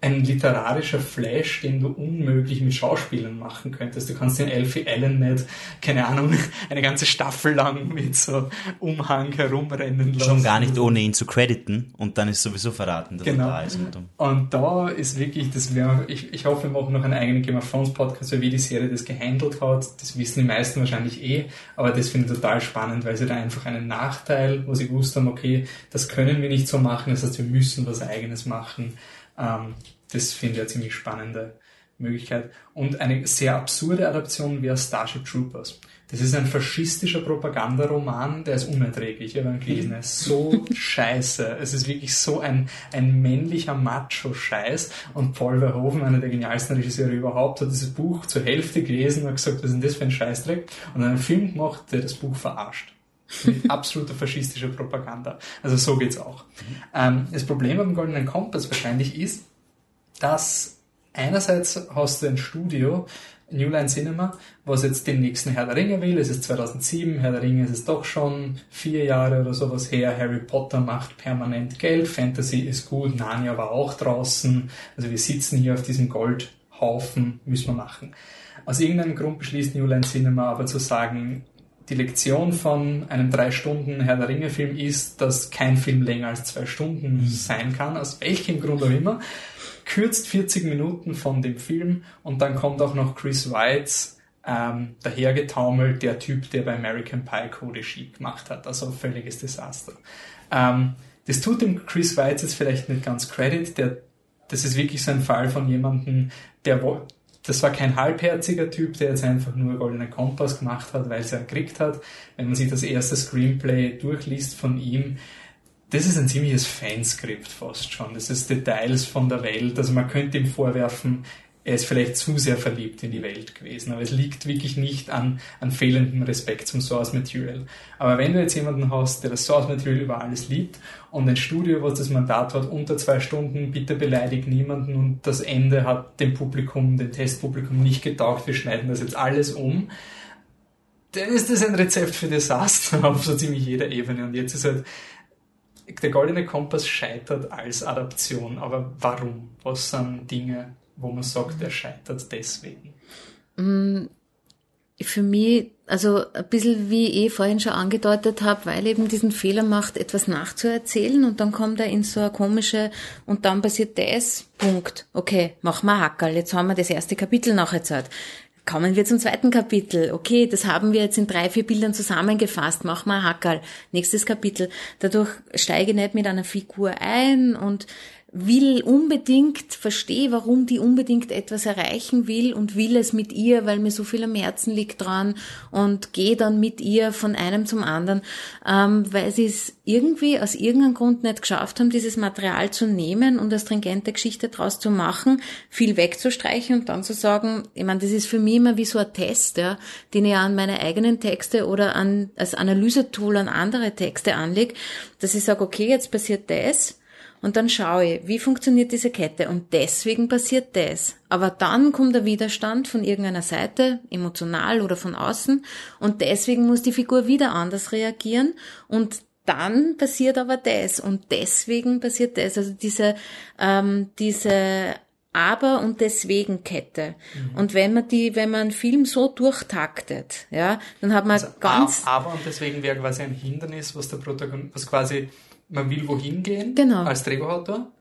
ein literarischer Flash, den du unmöglich mit Schauspielern machen könntest. Du kannst den Elfie Allen nicht, keine Ahnung, eine ganze Staffel lang mit so Umhang herumrennen lassen. Schon gar nicht ohne ihn zu crediten und dann ist sowieso verraten, dass genau. er da ist. Und, und da ist wirklich, das wäre, ich, ich hoffe, wir machen noch einen eigenen Game of Thrones Podcast, wie die Serie das gehandelt hat. Das wissen die meisten wahrscheinlich eh, aber das finde ich total spannend, weil sie da einfach einen Nachteil, wo sie gewusst haben, okay, das können wir nicht so machen, das heißt, wir müssen was eigenes machen ähm, das finde ich eine ziemlich spannende Möglichkeit. Und eine sehr absurde Adaption wäre Starship Troopers. Das ist ein faschistischer Propagandaroman, der ist unerträglich. Ich habe ihn gelesen. Er ist so scheiße. Es ist wirklich so ein, ein männlicher Macho-Scheiß. Und Paul Verhoeven, einer der genialsten Regisseure überhaupt, hat dieses Buch zur Hälfte gelesen und gesagt, was ist denn das für ein Scheißdreck? Und einen Film gemacht, der das Buch verarscht. Mit absoluter faschistischer Propaganda. Also so geht's auch. Ähm, das Problem am Goldenen Kompass wahrscheinlich ist, dass einerseits hast du ein Studio, New Line Cinema, was jetzt den nächsten Herr der Ringe will. Es ist 2007, Herr der Ringe ist es doch schon vier Jahre oder sowas her. Harry Potter macht permanent Geld, Fantasy ist gut, Narnia war auch draußen. Also wir sitzen hier auf diesem Goldhaufen, müssen wir machen. Aus irgendeinem Grund beschließt New Line Cinema aber zu sagen, die Lektion von einem drei Stunden Herr der Ringe Film ist, dass kein Film länger als zwei Stunden mhm. sein kann, aus welchem Grund auch immer. Kürzt 40 Minuten von dem Film und dann kommt auch noch Chris Weitz ähm, dahergetaumelt, der Typ, der bei American Pie Code Regie gemacht hat. Also völliges Desaster. Ähm, das tut dem Chris Weitz jetzt vielleicht nicht ganz Credit. Der, das ist wirklich so ein Fall von jemandem, der das war kein halbherziger Typ, der jetzt einfach nur Goldenen Kompass gemacht hat, weil es er gekriegt hat. Wenn man sich das erste Screenplay durchliest von ihm, das ist ein ziemliches Fanskript fast schon. Das ist Details von der Welt. Also man könnte ihm vorwerfen, er ist vielleicht zu sehr verliebt in die Welt gewesen, aber es liegt wirklich nicht an, an fehlendem Respekt zum Source Material. Aber wenn du jetzt jemanden hast, der das Source Material über alles liebt und ein Studio, was das Mandat hat, unter zwei Stunden, bitte beleidigt niemanden und das Ende hat dem Publikum, dem Testpublikum nicht getaugt, wir schneiden das jetzt alles um, dann ist das ein Rezept für Desaster auf so ziemlich jeder Ebene. Und jetzt ist halt, der Goldene Kompass scheitert als Adaption, aber warum? Was sind Dinge, wo man sagt, er scheitert deswegen? Mm, für mich, also ein bisschen wie ich eh vorhin schon angedeutet habe, weil eben diesen Fehler macht, etwas nachzuerzählen und dann kommt er in so eine komische und dann passiert das, Punkt. Okay, machen wir Hackerl, jetzt haben wir das erste Kapitel nacherzählt. Kommen wir zum zweiten Kapitel. Okay, das haben wir jetzt in drei, vier Bildern zusammengefasst. Machen wir Hackerl. Nächstes Kapitel. Dadurch steige ich nicht mit einer Figur ein und will unbedingt, verstehe, warum die unbedingt etwas erreichen will und will es mit ihr, weil mir so viel am Herzen liegt dran und gehe dann mit ihr von einem zum anderen, ähm, weil sie es irgendwie aus irgendeinem Grund nicht geschafft haben, dieses Material zu nehmen und eine stringente Geschichte draus zu machen, viel wegzustreichen und dann zu sagen, ich meine, das ist für mich immer wie so ein Test, ja, den ich an meine eigenen Texte oder an, als Analysetool an andere Texte anlege, dass ich sage, okay, jetzt passiert das, und dann schaue ich, wie funktioniert diese Kette und deswegen passiert das. Aber dann kommt der Widerstand von irgendeiner Seite, emotional oder von außen, und deswegen muss die Figur wieder anders reagieren und dann passiert aber das und deswegen passiert das. Also diese, ähm, diese aber und deswegen Kette. Mhm. Und wenn man die, wenn man einen Film so durchtaktet, ja, dann hat man also ganz. Aber und deswegen wäre quasi ein Hindernis, was der Protagonist, was quasi man will wohin gehen genau. als Drehbuchautor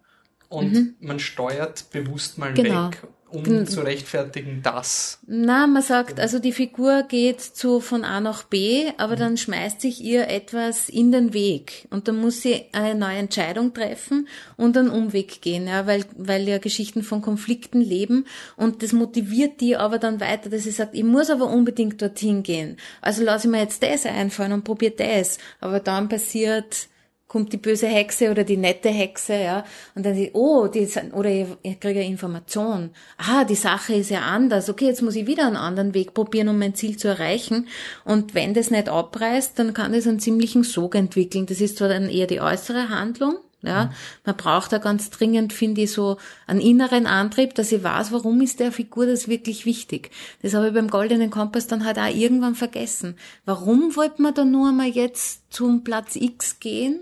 und mhm. man steuert bewusst mal genau. weg, um Gen zu rechtfertigen, dass. Na, man sagt, also die Figur geht zu von A nach B, aber mhm. dann schmeißt sich ihr etwas in den Weg und dann muss sie eine neue Entscheidung treffen und einen Umweg gehen, ja, weil, weil ja Geschichten von Konflikten leben und das motiviert die aber dann weiter, dass sie sagt, ich muss aber unbedingt dorthin gehen. Also lasse ich mir jetzt das einfallen und probiere das, aber dann passiert kommt die böse Hexe oder die nette Hexe, ja, und dann die, oh, die, oder ich, ich kriege eine Information, ah, die Sache ist ja anders, okay, jetzt muss ich wieder einen anderen Weg probieren, um mein Ziel zu erreichen, und wenn das nicht abreißt, dann kann das einen ziemlichen Sog entwickeln, das ist zwar dann eher die äußere Handlung, ja, mhm. man braucht da ganz dringend, finde ich, so einen inneren Antrieb, dass ich weiß, warum ist der Figur das wirklich wichtig. Das habe ich beim Goldenen Kompass dann halt auch irgendwann vergessen. Warum wollte man da nur einmal jetzt zum Platz X gehen?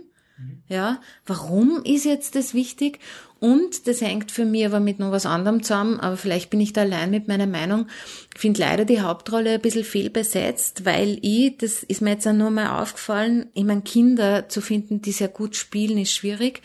Ja, warum ist jetzt das wichtig? Und das hängt für mich aber mit noch was anderem zusammen, aber vielleicht bin ich da allein mit meiner Meinung. Ich finde leider die Hauptrolle ein bisschen fehlbesetzt, weil ich, das ist mir jetzt auch nur mal aufgefallen, ich meine, Kinder zu finden, die sehr gut spielen, ist schwierig.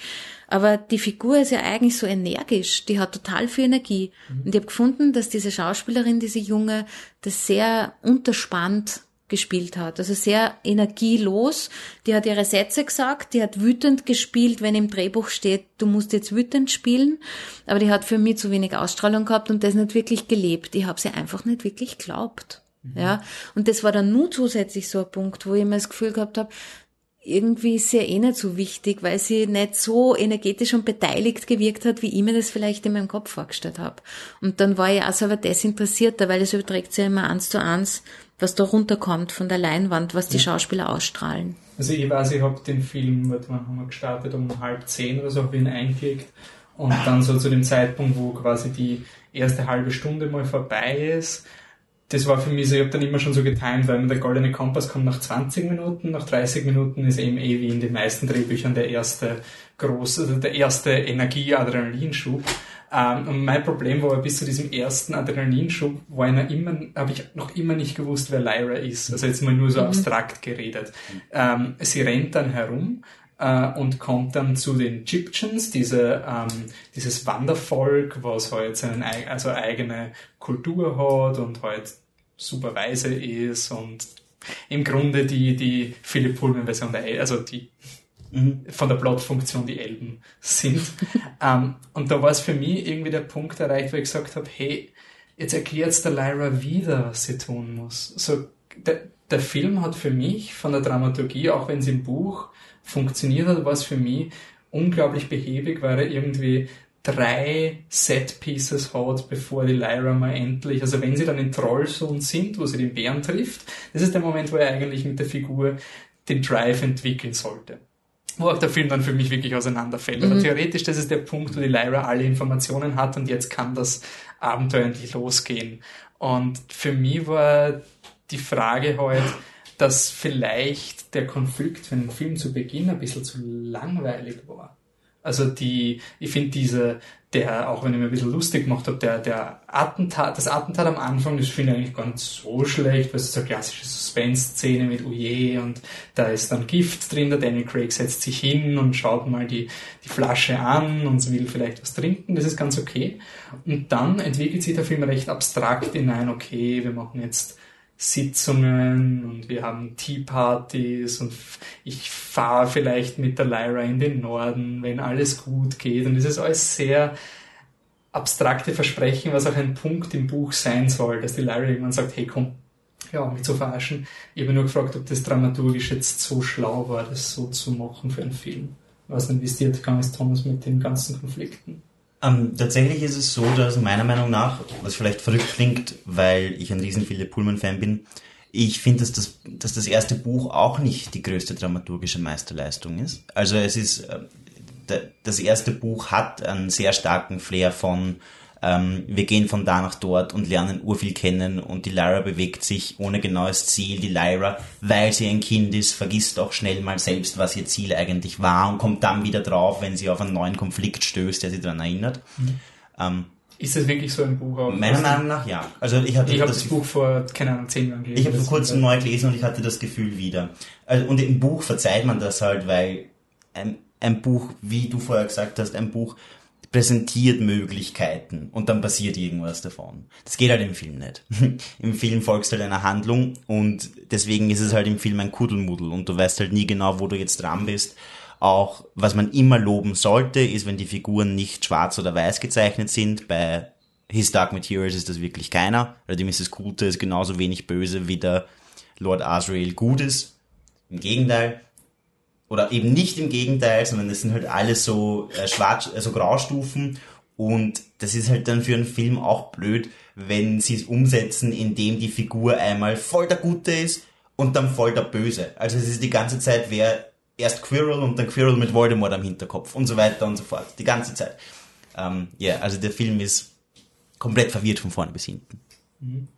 Aber die Figur ist ja eigentlich so energisch, die hat total viel Energie. Mhm. Und ich habe gefunden, dass diese Schauspielerin, diese Junge, das sehr unterspannt gespielt hat. Also sehr energielos. Die hat ihre Sätze gesagt, die hat wütend gespielt, wenn im Drehbuch steht, du musst jetzt wütend spielen. Aber die hat für mich zu wenig Ausstrahlung gehabt und das nicht wirklich gelebt. Ich habe sie einfach nicht wirklich glaubt. Mhm. Ja, und das war dann nur zusätzlich so ein Punkt, wo ich immer das Gefühl gehabt habe, irgendwie ist sie ja eh nicht so wichtig, weil sie nicht so energetisch und beteiligt gewirkt hat, wie ich mir das vielleicht in meinem Kopf vorgestellt habe. Und dann war ich auch selber desinteressierter, weil es überträgt sich ja immer eins zu eins was da runterkommt von der Leinwand, was die. Schauspieler ausstrahlen. Also ich weiß, ich habe den Film, warte mal, haben wir gestartet um halb zehn oder so, habe ihn eingelegt und dann so zu dem Zeitpunkt, wo quasi die erste halbe Stunde mal vorbei ist, das war für mich so, ich habe dann immer schon so getimt, weil der Goldene Kompass kommt nach 20 Minuten, nach 30 Minuten ist eben eh wie in den meisten Drehbüchern der erste große, also der erste Energie-Adrenalinschub. Ähm, und mein Problem war bis zu diesem ersten Adrenalinschub, war ich noch immer, habe ich noch immer nicht gewusst, wer Lyra ist. Also jetzt mal nur so mhm. abstrakt geredet. Ähm, sie rennt dann herum äh, und kommt dann zu den Gyptians, diese, ähm, dieses Wandervolk, was halt seine also eigene Kultur hat und halt super weise ist und im Grunde die, die Philipp Pullman-Version der, also die mhm. von der Plotfunktion die Elben sind. ähm, und da war es für mich irgendwie der Punkt erreicht, wo ich gesagt habe, hey, jetzt erklärt der Lyra wieder, was sie tun muss. So, der, der Film hat für mich von der Dramaturgie, auch wenn es im Buch funktioniert hat, war es für mich unglaublich behäbig, weil er irgendwie drei Set-Pieces hat, bevor die Lyra mal endlich, also wenn sie dann in Trollsund sind, wo sie den Bären trifft, das ist der Moment, wo er eigentlich mit der Figur den Drive entwickeln sollte wo auch der Film dann für mich wirklich auseinanderfällt. Mhm. Aber theoretisch, das ist der Punkt, wo die Lyra alle Informationen hat und jetzt kann das Abenteuer endlich losgehen. Und für mich war die Frage heute, halt, dass vielleicht der Konflikt für den Film zu Beginn ein bisschen zu langweilig war. Also die, ich finde diese, der, auch wenn ich mir ein bisschen lustig gemacht habe, der, der Attentat, das Attentat am Anfang, das finde ich eigentlich gar nicht so schlecht, weil es ist eine klassische Suspense-Szene mit Oje und da ist dann Gift drin, der Daniel Craig setzt sich hin und schaut mal die, die Flasche an und will vielleicht was trinken, das ist ganz okay. Und dann entwickelt sich der Film recht abstrakt hinein, okay, wir machen jetzt Sitzungen und wir haben Tea-Partys und ich fahre vielleicht mit der Lyra in den Norden, wenn alles gut geht. Und das ist alles sehr abstrakte Versprechen, was auch ein Punkt im Buch sein soll, dass die Lyra irgendwann sagt, hey komm, ja, mich zu verarschen. Ich habe nur gefragt, ob das dramaturgisch jetzt so schlau war, das so zu machen für einen Film. Was dann wisst ihr, gegangen ist Thomas mit den ganzen Konflikten. Ähm, tatsächlich ist es so, dass meiner Meinung nach, was vielleicht verrückt klingt, weil ich ein riesen Philipp Pullman-Fan bin, ich finde, dass das, dass das erste Buch auch nicht die größte dramaturgische Meisterleistung ist. Also es ist, äh, das erste Buch hat einen sehr starken Flair von ähm, wir gehen von da nach dort und lernen urviel kennen und die Lyra bewegt sich ohne genaues Ziel. Die Lyra, weil sie ein Kind ist, vergisst auch schnell mal selbst, was ihr Ziel eigentlich war und kommt dann wieder drauf, wenn sie auf einen neuen Konflikt stößt, der sie daran erinnert. Mhm. Ähm, ist das wirklich so ein Buch? Auch meiner Meinung nach ja. Also ich hatte ich habe das, das Buch vor keine Ahnung zehn Jahren gelesen. Ich habe vor kurzem neu gelesen und ich hatte das Gefühl wieder. Also, und im Buch verzeiht man das halt, weil ein, ein Buch, wie du vorher gesagt hast, ein Buch präsentiert Möglichkeiten und dann passiert irgendwas davon. Das geht halt im Film nicht. Im Film folgst halt einer Handlung und deswegen ist es halt im Film ein Kuddelmuddel und du weißt halt nie genau, wo du jetzt dran bist. Auch was man immer loben sollte, ist, wenn die Figuren nicht schwarz oder weiß gezeichnet sind. Bei His Dark Materials ist das wirklich keiner. Dem ist das Gute ist genauso wenig böse wie der Lord Asriel gut ist. Im Gegenteil, oder eben nicht im Gegenteil, sondern es sind halt alles so äh, schwarz, also Graustufen und das ist halt dann für einen Film auch blöd, wenn sie es umsetzen, indem die Figur einmal voll der Gute ist und dann voll der Böse. Also es ist die ganze Zeit wer erst Quirrell und dann Quirrell mit Voldemort am Hinterkopf und so weiter und so fort. Die ganze Zeit. Ähm, ja, ähm, yeah, also der Film ist komplett verwirrt von vorne bis hinten. Mhm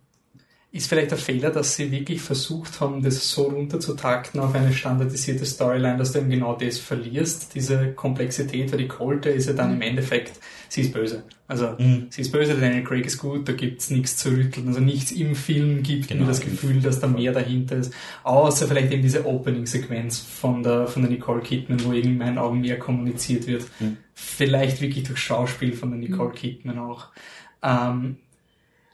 ist vielleicht der Fehler, dass sie wirklich versucht haben, das so runterzutakten auf eine standardisierte Storyline, dass du eben genau das verlierst, diese Komplexität, weil die Colte ist ja dann im Endeffekt, sie ist böse. Also mhm. sie ist böse, Daniel Craig ist gut, da gibt's nichts zu rütteln. Also nichts im Film gibt genau. mir das Gefühl, dass da mehr dahinter ist. Außer vielleicht eben diese Opening-Sequenz von der, von der Nicole Kidman, wo in meinen Augen mehr kommuniziert wird. Mhm. Vielleicht wirklich durch Schauspiel von der Nicole mhm. Kidman auch. Ähm,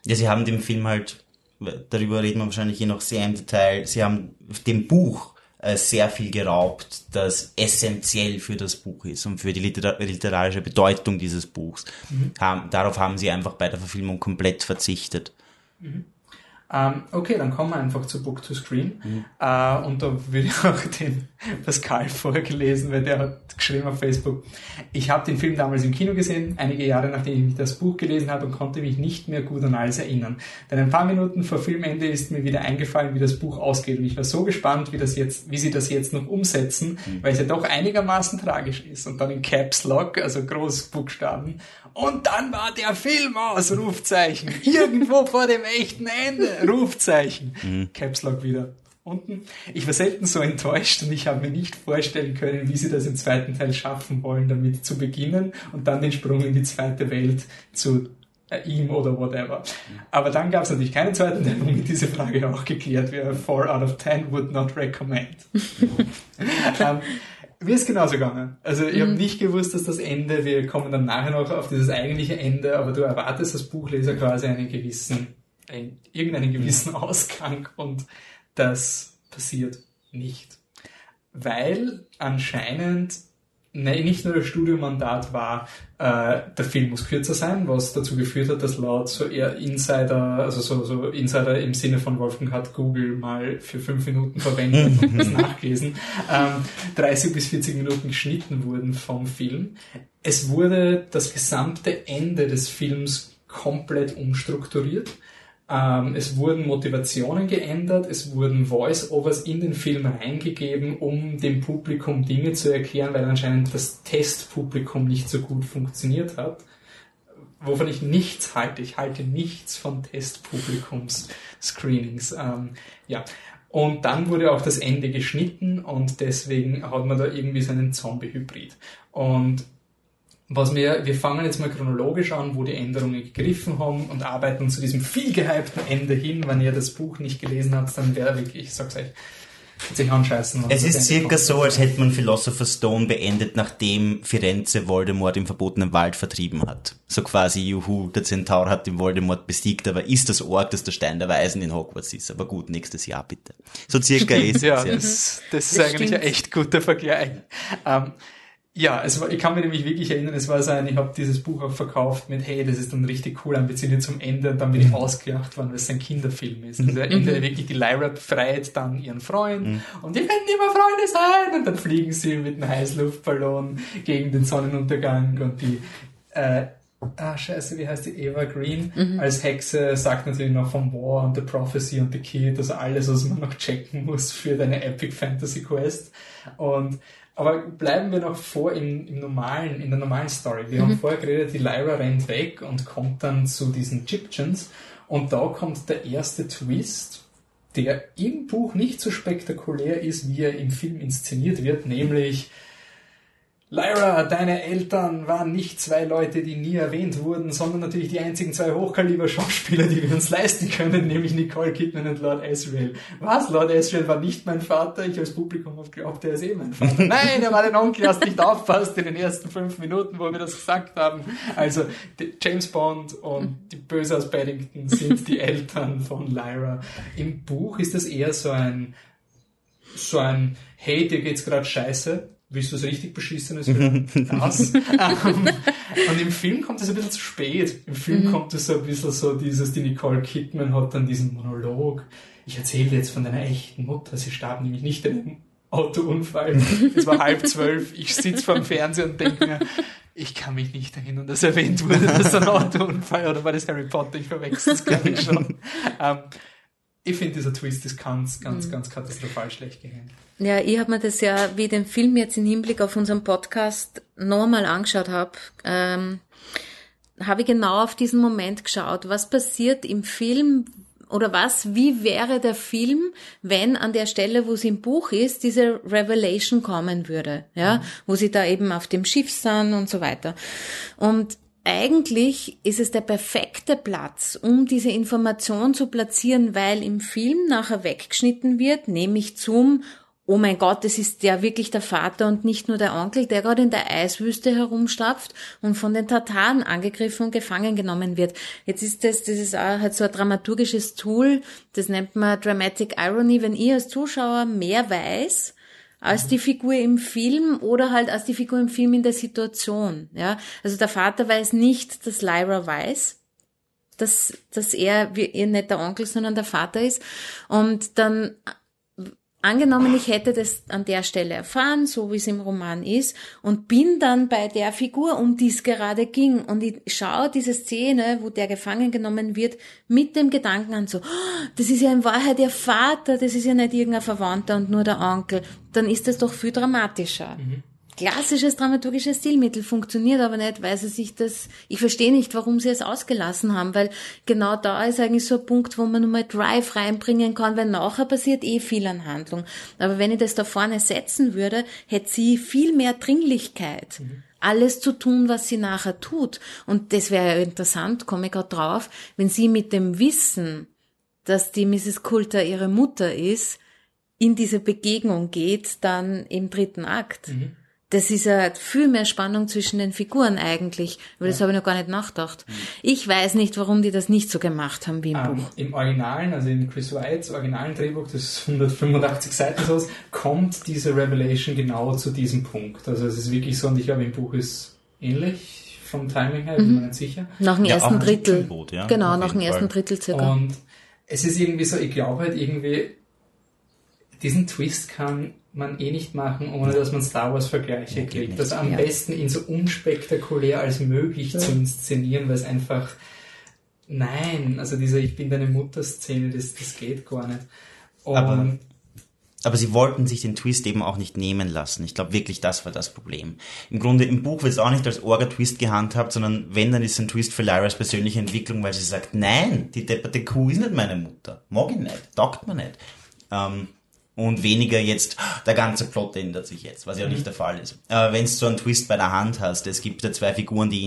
ja, sie haben dem Film halt darüber reden wir wahrscheinlich eh noch sehr im Detail, sie haben dem Buch äh, sehr viel geraubt, das essentiell für das Buch ist und für die liter literarische Bedeutung dieses Buchs. Mhm. Haben, darauf haben sie einfach bei der Verfilmung komplett verzichtet. Mhm. Ähm, okay, dann kommen wir einfach zu Book to Screen. Mhm. Äh, und da würde ich auch den Pascal vorgelesen, weil der hat geschrieben auf Facebook, ich habe den Film damals im Kino gesehen, einige Jahre nachdem ich das Buch gelesen habe und konnte mich nicht mehr gut an alles erinnern. Denn ein paar Minuten vor Filmende ist mir wieder eingefallen, wie das Buch ausgeht. Und ich war so gespannt, wie, das jetzt, wie sie das jetzt noch umsetzen, mhm. weil es ja doch einigermaßen tragisch ist. Und dann in Caps Lock, also Großbuchstaben. Und dann war der Film aus, Rufzeichen. Irgendwo vor dem echten Ende. Rufzeichen. Mhm. Caps Lock wieder unten. Ich war selten so enttäuscht und ich habe mir nicht vorstellen können, wie sie das im zweiten Teil schaffen wollen, damit zu beginnen und dann den Sprung in die zweite Welt zu äh, ihm oder whatever. Aber dann gab es natürlich keinen zweiten Teil, womit diese Frage auch geklärt wäre. 4 out of 10 would not recommend. ähm, mir ist genauso gegangen. Also ich mhm. habe nicht gewusst, dass das Ende, wir kommen dann nachher noch auf dieses eigentliche Ende, aber du erwartest als Buchleser quasi einen gewissen ein, irgendeinen gewissen Ausgang und das passiert nicht. Weil anscheinend ne, nicht nur das Studiomandat war, äh, der Film muss kürzer sein, was dazu geführt hat, dass laut so eher Insider, also so, so Insider im Sinne von Wolfgang hat Google mal für fünf Minuten verwendet und das nachgelesen, ähm, 30 bis 40 Minuten geschnitten wurden vom Film. Es wurde das gesamte Ende des Films komplett umstrukturiert. Ähm, es wurden Motivationen geändert, es wurden Voice-Overs in den Film reingegeben, um dem Publikum Dinge zu erklären, weil anscheinend das Testpublikum nicht so gut funktioniert hat. Wovon ich nichts halte. Ich halte nichts von Testpublikums-Screenings. Ähm, ja. Und dann wurde auch das Ende geschnitten und deswegen hat man da irgendwie so einen Zombie-Hybrid. Und was wir, wir fangen jetzt mal chronologisch an, wo die Änderungen gegriffen haben und arbeiten zu diesem viel gehypten Ende hin. Wenn ihr das Buch nicht gelesen habt, dann wäre wirklich, ich sag's euch, sich anscheißen. Es ist circa so, als hätte man Philosopher's Stone beendet, nachdem Firenze Voldemort im verbotenen Wald vertrieben hat. So quasi, juhu, der Zentaur hat den Voldemort besiegt, aber ist das Ork, das der Stein der Weisen in Hogwarts ist. Aber gut, nächstes Jahr bitte. So circa ist es. ja, das, das ist das eigentlich stimmt. ein echt guter Vergleich. Ähm, ja, es war, ich kann mich nämlich wirklich erinnern, es war so ein, ich habe dieses Buch auch verkauft mit, hey, das ist dann richtig cool, ambitioniert zum Ende und dann bin ich mhm. ausgelacht worden, weil es ein Kinderfilm ist. Also mhm. Ende wirklich, die Lyra befreit dann ihren Freund mhm. und die werden immer Freunde sein und dann fliegen sie mit einem Heißluftballon gegen den Sonnenuntergang und die, äh, ah, scheiße, wie heißt die, Eva Green mhm. als Hexe sagt natürlich noch vom War und The Prophecy und The Kid, also alles, was man noch checken muss für deine Epic Fantasy Quest und aber bleiben wir noch vor im, im normalen, in der normalen Story. Wir mhm. haben vorher geredet, die Lyra rennt weg und kommt dann zu diesen Gyptians. Und da kommt der erste Twist, der im Buch nicht so spektakulär ist, wie er im Film inszeniert wird, nämlich Lyra, deine Eltern waren nicht zwei Leute, die nie erwähnt wurden, sondern natürlich die einzigen zwei Hochkaliber-Schauspieler, die wir uns leisten können, nämlich Nicole Kidman und Lord Asriel. Was? Lord Asriel war nicht mein Vater? Ich als Publikum habe geglaubt, er ist eh mein Vater. Nein, er war dein Onkel, hast nicht aufpasst in den ersten fünf Minuten, wo wir das gesagt haben. Also, James Bond und die Böse aus Paddington sind die Eltern von Lyra. Im Buch ist das eher so ein, so ein, hey, dir geht's gerade scheiße willst du es richtig beschissenes hören? das. um, und im Film kommt es ein bisschen zu spät. Im Film mhm. kommt es so ein bisschen so dieses, die Nicole Kidman hat dann diesen Monolog. Ich erzähle jetzt von deiner echten Mutter. Sie starb nämlich nicht in einem Autounfall. Es war halb zwölf. Ich sitze vor dem Fernseher und denke mir, ich kann mich nicht erinnern, dass erwähnt wurde, dass ein Autounfall oder war das Harry Potter? Ich verwechsel es glaube ich schon. Um, ähm, ich finde, dieser Twist ist ganz, ganz, mhm. ganz katastrophal schlecht gehängt. Ja, ich habe mir das ja, wie den Film jetzt im Hinblick auf unseren Podcast nochmal angeschaut habe, ähm, habe ich genau auf diesen Moment geschaut. Was passiert im Film oder was, wie wäre der Film, wenn an der Stelle, wo sie im Buch ist, diese Revelation kommen würde, ja, mhm. wo sie da eben auf dem Schiff sind und so weiter. Und eigentlich ist es der perfekte Platz, um diese Information zu platzieren, weil im Film nachher weggeschnitten wird, nämlich zum oh mein Gott, das ist ja wirklich der Vater und nicht nur der Onkel, der gerade in der Eiswüste herumstapft und von den Tataren angegriffen und gefangen genommen wird. Jetzt ist das, das ist auch halt so ein dramaturgisches Tool, das nennt man Dramatic Irony, wenn ich als Zuschauer mehr weiß, als die Figur im Film oder halt als die Figur im Film in der Situation. Ja, also der Vater weiß nicht, dass Lyra weiß, dass, dass er wie ihr nicht der Onkel, sondern der Vater ist. Und dann Angenommen, ich hätte das an der Stelle erfahren, so wie es im Roman ist, und bin dann bei der Figur, um die es gerade ging, und ich schaue diese Szene, wo der gefangen genommen wird, mit dem Gedanken an so, oh, das ist ja in Wahrheit ihr Vater, das ist ja nicht irgendein Verwandter und nur der Onkel, dann ist das doch viel dramatischer. Mhm klassisches dramaturgisches Stilmittel funktioniert aber nicht, weil sie sich das, ich verstehe nicht, warum sie es ausgelassen haben, weil genau da ist eigentlich so ein Punkt, wo man nochmal Drive reinbringen kann, weil nachher passiert eh viel an Handlung. Aber wenn ich das da vorne setzen würde, hätte sie viel mehr Dringlichkeit. Mhm alles zu tun, was sie nachher tut. Und das wäre ja interessant, komme ich gerade drauf, wenn sie mit dem Wissen, dass die Mrs. Coulter ihre Mutter ist, in diese Begegnung geht, dann im dritten Akt. Mhm das ist ja viel mehr Spannung zwischen den Figuren eigentlich. Über ja. das habe ich noch gar nicht nachgedacht. Mhm. Ich weiß nicht, warum die das nicht so gemacht haben wie im um, Buch. Im Originalen, also in Chris Whites originalen Drehbuch, das 185 Seiten so kommt diese Revelation genau zu diesem Punkt. Also es ist wirklich so, und ich glaube, im Buch ist ähnlich vom Timing her, mhm. bin mir nicht sicher. Nach dem ja, ersten Drittel. Boot, ja, genau, nach dem ersten Drittel circa. Und es ist irgendwie so, ich glaube halt irgendwie, diesen Twist kann man eh nicht machen, ohne dass man Star Wars Vergleiche kriegt. Das am ja. besten ihn so unspektakulär als möglich ja. zu inszenieren, weil es einfach, nein, also diese Ich bin deine Mutter-Szene, das, das geht gar nicht. Und aber, aber sie wollten sich den Twist eben auch nicht nehmen lassen. Ich glaube wirklich, das war das Problem. Im Grunde, im Buch wird es auch nicht als Orga-Twist gehandhabt, sondern wenn, dann ist es ein Twist für Lyras persönliche Entwicklung, weil sie sagt, nein, die depperte Kuh ist nicht meine Mutter. Mag ich nicht, taugt mir nicht. Ähm, und weniger jetzt, der ganze Plot ändert sich jetzt, was ja mhm. nicht der Fall ist. Aber wenn du so einen Twist bei der Hand hast, es gibt ja zwei Figuren, die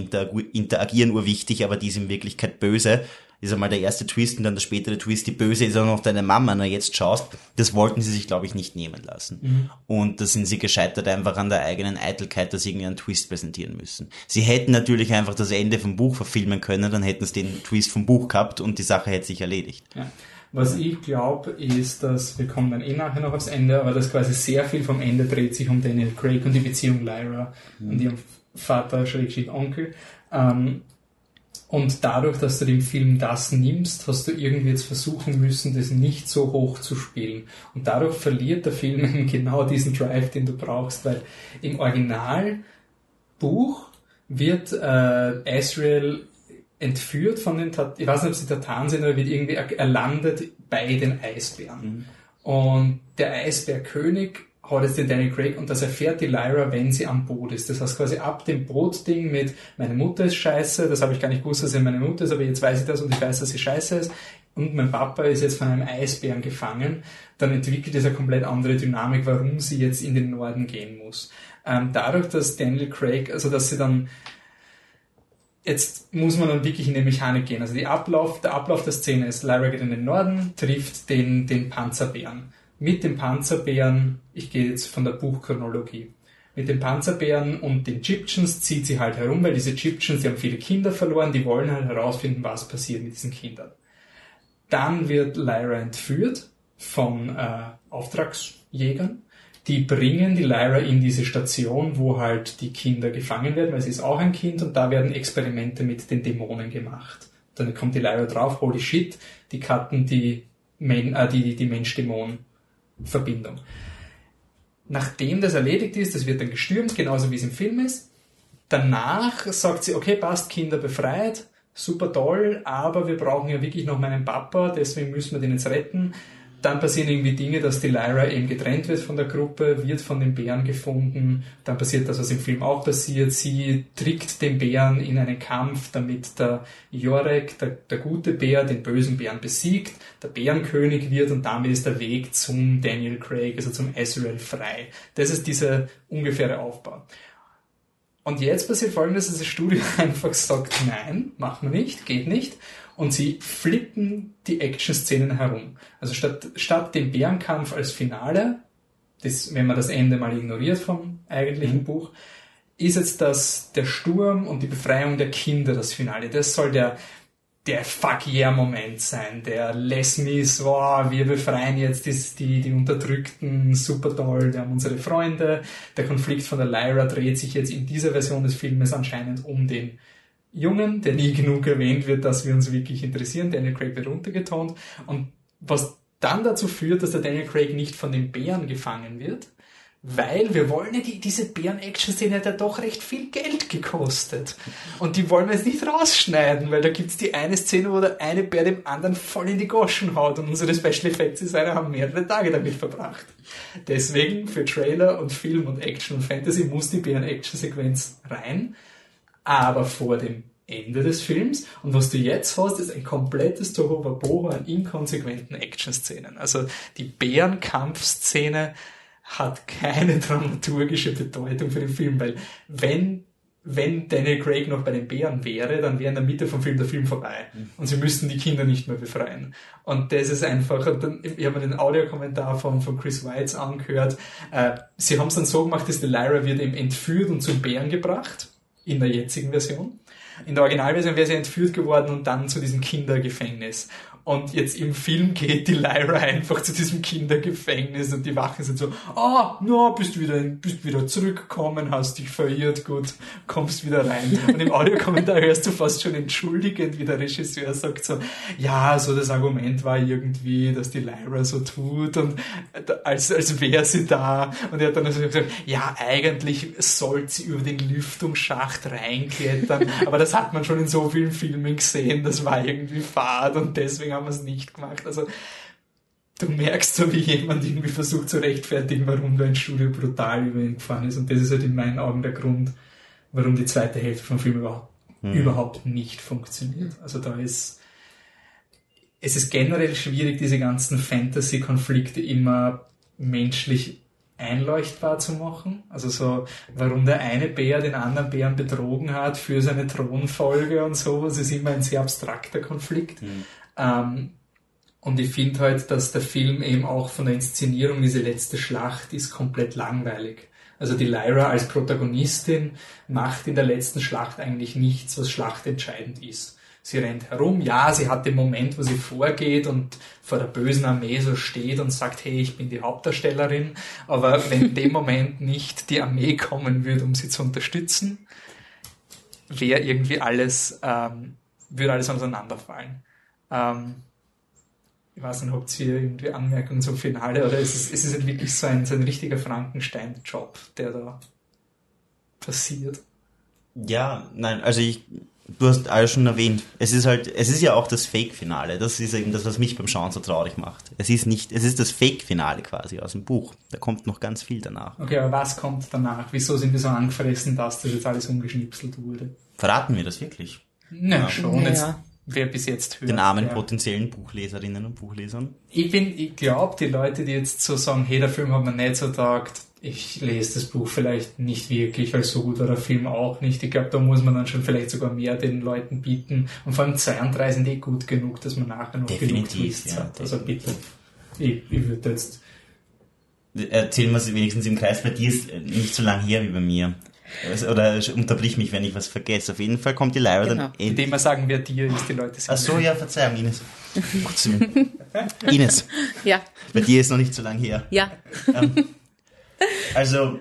interagieren urwichtig, aber die sind in Wirklichkeit böse, ist einmal der erste Twist und dann der spätere Twist, die Böse ist auch noch deine Mama, na jetzt schaust, das wollten sie sich, glaube ich, nicht nehmen lassen. Mhm. Und da sind sie gescheitert einfach an der eigenen Eitelkeit, dass sie irgendwie einen Twist präsentieren müssen. Sie hätten natürlich einfach das Ende vom Buch verfilmen können, dann hätten sie den Twist vom Buch gehabt und die Sache hätte sich erledigt. Ja. Was ich glaube, ist, dass wir kommen dann eh nachher noch aufs Ende, aber dass quasi sehr viel vom Ende dreht sich um Daniel Craig und die Beziehung Lyra mhm. und ihrem Vater, Schrägstrich Onkel. Ähm, und dadurch, dass du dem Film das nimmst, hast du irgendwie jetzt versuchen müssen, das nicht so hoch zu spielen. Und dadurch verliert der Film genau diesen Drive, den du brauchst, weil im Originalbuch wird äh, Asriel entführt von den, Tat ich weiß nicht, ob sie Tataren sind, aber wird irgendwie, er landet bei den Eisbären. Mhm. Und der Eisbärkönig hat jetzt den Danny Craig und das erfährt die Lyra, wenn sie am Boot ist. Das heißt quasi ab dem Bootding mit meine Mutter ist scheiße, das habe ich gar nicht gewusst, dass sie meine Mutter ist, aber jetzt weiß ich das und ich weiß, dass sie scheiße ist und mein Papa ist jetzt von einem Eisbären gefangen, dann entwickelt es eine komplett andere Dynamik, warum sie jetzt in den Norden gehen muss. Ähm, dadurch, dass Daniel Craig, also dass sie dann jetzt muss man dann wirklich in die Mechanik gehen. Also die Ablauf, der Ablauf der Szene ist, Lyra geht in den Norden, trifft den, den Panzerbären. Mit dem Panzerbären, ich gehe jetzt von der Buchchronologie, mit den Panzerbären und den Gyptians zieht sie halt herum, weil diese Gyptians, die haben viele Kinder verloren, die wollen halt herausfinden, was passiert mit diesen Kindern. Dann wird Lyra entführt von äh, Auftragsjägern die bringen die Lyra in diese Station, wo halt die Kinder gefangen werden, weil sie ist auch ein Kind und da werden Experimente mit den Dämonen gemacht. Dann kommt die Lyra drauf, holy shit, die cutten die, Men äh, die, die Mensch-Dämon-Verbindung. Nachdem das erledigt ist, das wird dann gestürmt, genauso wie es im Film ist. Danach sagt sie, okay, passt, Kinder befreit, super toll, aber wir brauchen ja wirklich noch meinen Papa, deswegen müssen wir den jetzt retten dann passieren irgendwie Dinge, dass die Lyra eben getrennt wird von der Gruppe, wird von den Bären gefunden. Dann passiert das, was im Film auch passiert. Sie trickt den Bären in einen Kampf, damit der Jorek, der, der gute Bär, den bösen Bären besiegt, der Bärenkönig wird und damit ist der Weg zum Daniel Craig, also zum Ezreal frei. Das ist dieser ungefähre Aufbau. Und jetzt passiert folgendes, dass das Studio einfach sagt, nein, machen wir nicht, geht nicht und sie flippen die Action-Szenen herum. Also statt, statt dem Bärenkampf als Finale, das, wenn man das Ende mal ignoriert vom eigentlichen mhm. Buch, ist jetzt das der Sturm und die Befreiung der Kinder das Finale. Das soll der, der Fuck yeah Moment sein, der Les Mis, wow, wir befreien jetzt die, die, die Unterdrückten, super toll, wir haben unsere Freunde. Der Konflikt von der Lyra dreht sich jetzt in dieser Version des Filmes anscheinend um den Jungen, der nie genug erwähnt wird, dass wir uns wirklich interessieren. Daniel Craig wird runtergetont. Und was dann dazu führt, dass der Daniel Craig nicht von den Bären gefangen wird, weil wir wollen ja die, diese Bären-Action-Szene hat ja doch recht viel Geld gekostet. Und die wollen wir jetzt nicht rausschneiden, weil da gibt's die eine Szene, wo der eine Bär dem anderen voll in die Goschen haut und unsere Special Effects Designer haben mehrere Tage damit verbracht. Deswegen für Trailer und Film und Action und Fantasy muss die Bären-Action-Sequenz rein aber vor dem Ende des Films. Und was du jetzt hast, ist ein komplettes Tohuwabohu an inkonsequenten Action-Szenen. Also die Bärenkampfszene hat keine dramaturgische Bedeutung für den Film, weil wenn wenn Daniel Craig noch bei den Bären wäre, dann wäre in der Mitte vom Film der Film vorbei. Mhm. Und sie müssten die Kinder nicht mehr befreien. Und das ist einfach, und dann, ich habe mir den Audiokommentar von, von Chris Weitz angehört. Äh, sie haben es dann so gemacht, dass die Lyra wird eben entführt und zum Bären gebracht in der jetzigen Version. In der Originalversion wäre sie entführt geworden und dann zu diesem Kindergefängnis. Und jetzt im Film geht die Lyra einfach zu diesem Kindergefängnis und die Wachen sind so, ah, oh, no, bist wieder, bist wieder zurückgekommen, hast dich verirrt, gut, kommst wieder rein. Und im Audiokommentar hörst du fast schon entschuldigend, wie der Regisseur sagt so, ja, so das Argument war irgendwie, dass die Lyra so tut und als, als wäre sie da. Und er hat dann also gesagt, ja, eigentlich sollte sie über den Lüftungsschacht reinklettern, aber das hat man schon in so vielen Filmen gesehen, das war irgendwie fad und deswegen deswegen haben wir es nicht gemacht. Also du merkst so, wie jemand irgendwie versucht zu rechtfertigen, warum da ein Studio brutal über ihn gefahren ist. Und das ist halt in meinen Augen der Grund, warum die zweite Hälfte vom Film überhaupt, mhm. überhaupt nicht funktioniert. Also da ist, es ist generell schwierig, diese ganzen Fantasy-Konflikte immer menschlich einleuchtbar zu machen. Also so, warum der eine Bär den anderen Bären betrogen hat für seine Thronfolge und sowas, ist immer ein sehr abstrakter Konflikt. Mhm. Ähm, und ich finde halt, dass der Film eben auch von der Inszenierung, diese letzte Schlacht, ist komplett langweilig. Also die Lyra als Protagonistin macht in der letzten Schlacht eigentlich nichts, was schlachtentscheidend ist. Sie rennt herum, ja, sie hat den Moment, wo sie vorgeht und vor der bösen Armee so steht und sagt, hey, ich bin die Hauptdarstellerin, aber wenn in dem Moment nicht die Armee kommen würde, um sie zu unterstützen, wäre irgendwie alles, ähm, würde alles auseinanderfallen. Ähm, ich weiß nicht, habt ihr irgendwie Anmerkungen zum Finale oder ist es, ist es wirklich so ein, so ein richtiger Frankenstein-Job, der da passiert? Ja, nein, also ich, du hast alles schon erwähnt. Es ist halt, es ist ja auch das Fake-Finale. Das ist eben das, was mich beim Schauen so traurig macht. Es ist nicht, es ist das Fake-Finale quasi aus dem Buch. Da kommt noch ganz viel danach. Okay, aber was kommt danach? Wieso sind wir so angefressen, dass das jetzt alles umgeschnipselt wurde? Verraten wir das wirklich? Na, ja. schon. Ja. Jetzt wer bis jetzt hört. Den armen ja. potenziellen Buchleserinnen und Buchlesern. Ich bin, ich glaube, die Leute, die jetzt so sagen, hey, der Film hat mir nicht so taugt, ich lese das Buch vielleicht nicht wirklich, weil so gut war der Film auch nicht. Ich glaube, da muss man dann schon vielleicht sogar mehr den Leuten bieten. Und vor allem 32 sind eh gut genug, dass man nachher noch Definitiv, genug Twists ja, hat. Also bitte, ich, ich würde jetzt... Erzählen wir es wenigstens im Kreis. Bei dir ist nicht so lang her wie bei mir. Oder unterbrich mich, wenn ich was vergesse. Auf jeden Fall kommt die Lyra genau. dann. Indem wir sagen, wer dir ist, die Leute sind. Ach so, ja, Verzeihung, Ines. Ines. Ja. Bei dir ist noch nicht so lange her. Ja. Ähm, also,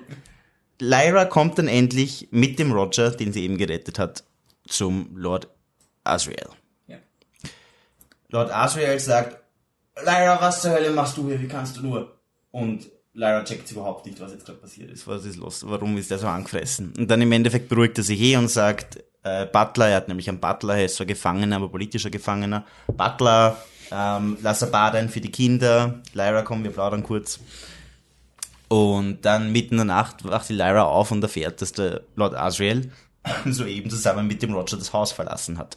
Lyra kommt dann endlich mit dem Roger, den sie eben gerettet hat, zum Lord Asriel. Ja. Lord Asriel sagt, Lyra, was zur Hölle machst du hier? Wie kannst du nur? Und Lyra checkt überhaupt nicht, was jetzt gerade passiert ist. Was ist los? Warum ist er so angefressen? Und dann im Endeffekt beruhigt er sich eh und sagt, äh, Butler, er hat nämlich einen Butler, er ist zwar Gefangener, aber politischer Gefangener. Butler, ähm, lass er baden für die Kinder. Lyra, komm, wir plaudern kurz. Und dann mitten in der Nacht wacht die Lyra auf und erfährt, dass der Lord Asriel soeben zusammen mit dem Roger das Haus verlassen hat.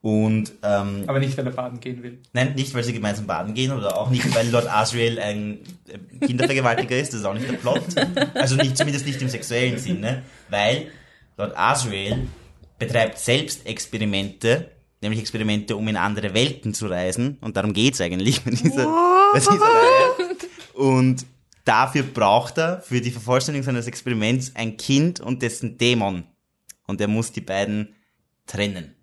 Und, ähm, Aber nicht, weil er baden gehen will. Nein, nicht, weil sie gemeinsam baden gehen oder auch nicht, weil Lord Asriel ein Kindervergewaltiger ist, das ist auch nicht der Plot. Also nicht, zumindest nicht im sexuellen Sinne, weil Lord Asriel betreibt selbst Experimente, nämlich Experimente, um in andere Welten zu reisen. Und darum geht's eigentlich bei dieser, bei dieser Reihe. Und dafür braucht er für die Vervollständigung seines Experiments ein Kind und dessen Dämon. Und er muss die beiden trennen.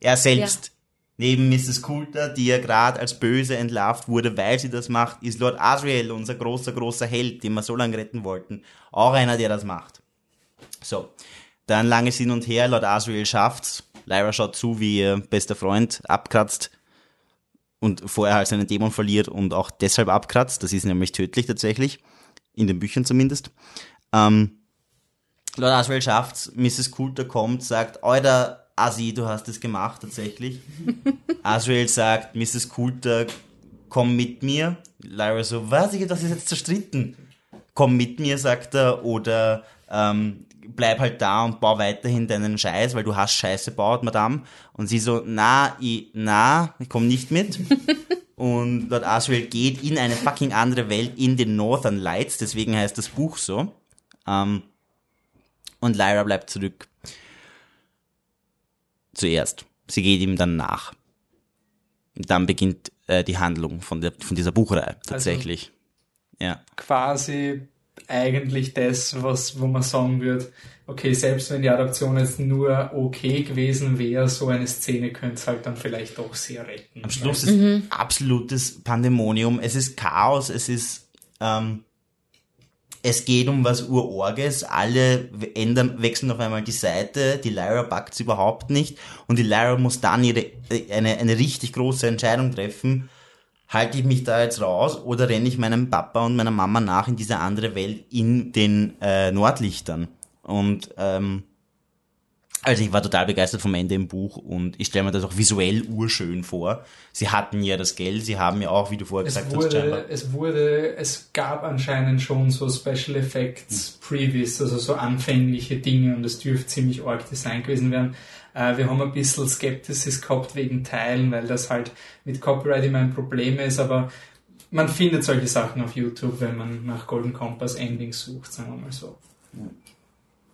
Er selbst. Ja. Neben Mrs. Coulter, die ja gerade als böse entlarvt wurde, weil sie das macht, ist Lord Asriel, unser großer, großer Held, den wir so lange retten wollten, auch einer, der das macht. So. Dann langes Hin und Her, Lord Asriel schafft's. Lyra schaut zu, wie ihr bester Freund abkratzt und vorher halt seinen Dämon verliert und auch deshalb abkratzt. Das ist nämlich tödlich tatsächlich. In den Büchern zumindest. Ähm, Lord Asriel schafft's, Mrs. Coulter kommt, sagt, Alter, Asi, du hast es gemacht tatsächlich. Asriel sagt, Mrs. Coulter, komm mit mir. Lyra so, was, ich das ist jetzt zerstritten. Komm mit mir, sagt er, oder ähm, bleib halt da und bau weiterhin deinen Scheiß, weil du hast Scheiße baut, Madame. Und sie so, na, ich, na, ich komm nicht mit. und Lord Asriel geht in eine fucking andere Welt, in den Northern Lights, deswegen heißt das Buch so. Ähm, und Lyra bleibt zurück zuerst. Sie geht ihm dann nach. Und dann beginnt äh, die Handlung von, der, von dieser Buchreihe tatsächlich. Also ja. Quasi eigentlich das, was, wo man sagen würde, okay, selbst wenn die Adaption jetzt nur okay gewesen wäre, so eine Szene könnte es halt dann vielleicht doch sehr retten. Am Schluss ist mhm. absolutes Pandemonium, es ist Chaos, es ist ähm, es geht um was Urorges, alle ändern, wechseln auf einmal die Seite, die Lyra packt's überhaupt nicht und die Lyra muss dann ihre, eine, eine richtig große Entscheidung treffen. Halte ich mich da jetzt raus oder renne ich meinem Papa und meiner Mama nach in diese andere Welt in den äh, Nordlichtern? Und ähm, also ich war total begeistert vom Ende im Buch und ich stelle mir das auch visuell urschön vor. Sie hatten ja das Geld, sie haben ja auch, wie du vorher es gesagt wurde, hast, scheinbar. Es wurde, es gab anscheinend schon so Special Effects hm. Previous, also so anfängliche Dinge und es dürfte ziemlich arg Design gewesen werden. Äh, wir haben ein bisschen Skepsis gehabt wegen Teilen, weil das halt mit Copyright immer ein Problem ist, aber man findet solche Sachen auf YouTube, wenn man nach Golden Compass Endings sucht, sagen wir mal so.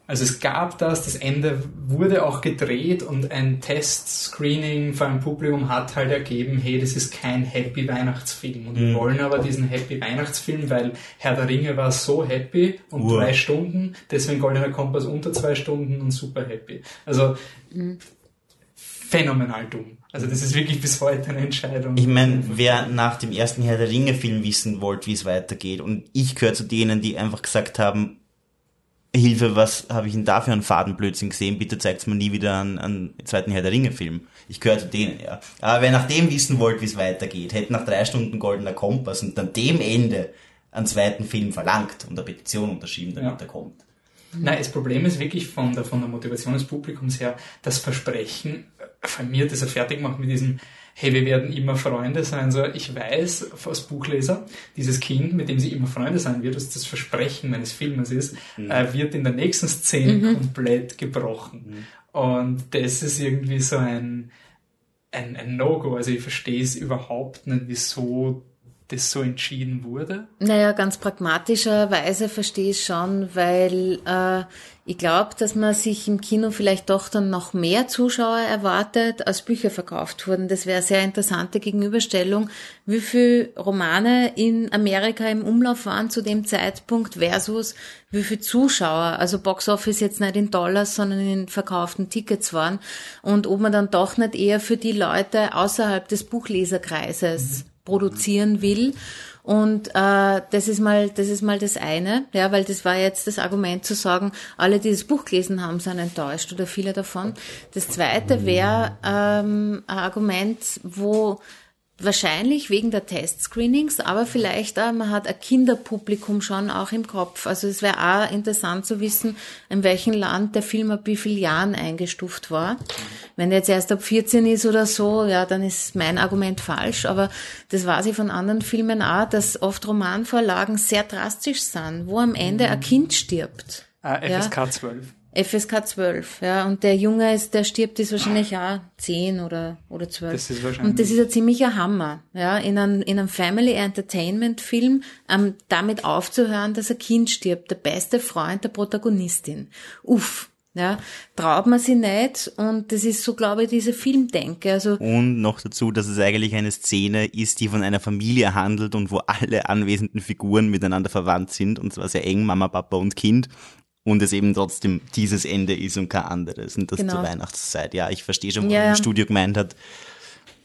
Also es gab das, das Ende wurde auch gedreht und ein Test-Screening vor einem Publikum hat halt ergeben, hey, das ist kein Happy Weihnachtsfilm. Und mhm. wir wollen aber diesen Happy Weihnachtsfilm, weil Herr der Ringe war so happy um Uhr. drei Stunden, deswegen Goldener Kompass unter zwei Stunden und super happy. Also mhm. phänomenal dumm. Also das ist wirklich bis heute eine Entscheidung. Ich meine, wer nach dem ersten Herr der Ringe Film wissen wollte, wie es weitergeht, und ich gehöre zu denen, die einfach gesagt haben, Hilfe, was habe ich denn da für einen Fadenblödsinn gesehen? Bitte zeigt mir nie wieder einen, einen zweiten Herr der Ringe-Film. Ich gehöre zu denen, ja. Aber wer nach dem wissen wollte, wie es weitergeht, hätte nach drei Stunden Goldener Kompass und dann dem Ende einen zweiten Film verlangt und eine Petition unterschrieben, damit ja. er kommt. Nein, das Problem ist wirklich von der, von der Motivation des Publikums her, das Versprechen, von mir das er fertig gemacht mit diesem, hey, wir werden immer Freunde sein. So, ich weiß als Buchleser, dieses Kind, mit dem sie immer Freunde sein wird, was das Versprechen meines Filmes ist, mhm. äh, wird in der nächsten Szene mhm. komplett gebrochen. Mhm. Und das ist irgendwie so ein, ein, ein No-Go. Also ich verstehe es überhaupt nicht, wieso das so entschieden wurde? Naja, ganz pragmatischerweise verstehe ich schon, weil äh, ich glaube, dass man sich im Kino vielleicht doch dann noch mehr Zuschauer erwartet, als Bücher verkauft wurden. Das wäre eine sehr interessante Gegenüberstellung, wie viele Romane in Amerika im Umlauf waren zu dem Zeitpunkt versus wie viele Zuschauer, also Boxoffice jetzt nicht in Dollars, sondern in verkauften Tickets waren und ob man dann doch nicht eher für die Leute außerhalb des Buchleserkreises mhm produzieren will. Und äh, das ist mal, das ist mal das eine, ja, weil das war jetzt das Argument zu sagen, alle, die das Buch gelesen haben, sind enttäuscht oder viele davon. Das zweite wäre ähm, ein Argument, wo Wahrscheinlich wegen der Testscreenings, aber vielleicht auch, man hat ein Kinderpublikum schon auch im Kopf. Also es wäre auch interessant zu wissen, in welchem Land der Film ab wie vielen Jahren eingestuft war. Wenn der jetzt erst ab 14 ist oder so, ja, dann ist mein Argument falsch. Aber das weiß ich von anderen Filmen auch, dass oft Romanvorlagen sehr drastisch sind, wo am Ende ein Kind stirbt. Ah, FSK ja. 12. FSK 12, ja. Und der Junge ist, der stirbt, ist wahrscheinlich auch 10 oder, oder 12. Das ist wahrscheinlich. Und das ist ein ziemlicher Hammer, ja. In einem, in einem Family Entertainment Film, ähm, damit aufzuhören, dass ein Kind stirbt. Der beste Freund der Protagonistin. Uff. Ja, traut man sie nicht und das ist so, glaube ich, diese Filmdenke. Also und noch dazu, dass es eigentlich eine Szene ist, die von einer Familie handelt und wo alle anwesenden Figuren miteinander verwandt sind und zwar sehr eng, Mama, Papa und Kind und es eben trotzdem dieses Ende ist und kein anderes und das genau. zur Weihnachtszeit. Ja, ich verstehe schon, was ja, das Studio gemeint hat.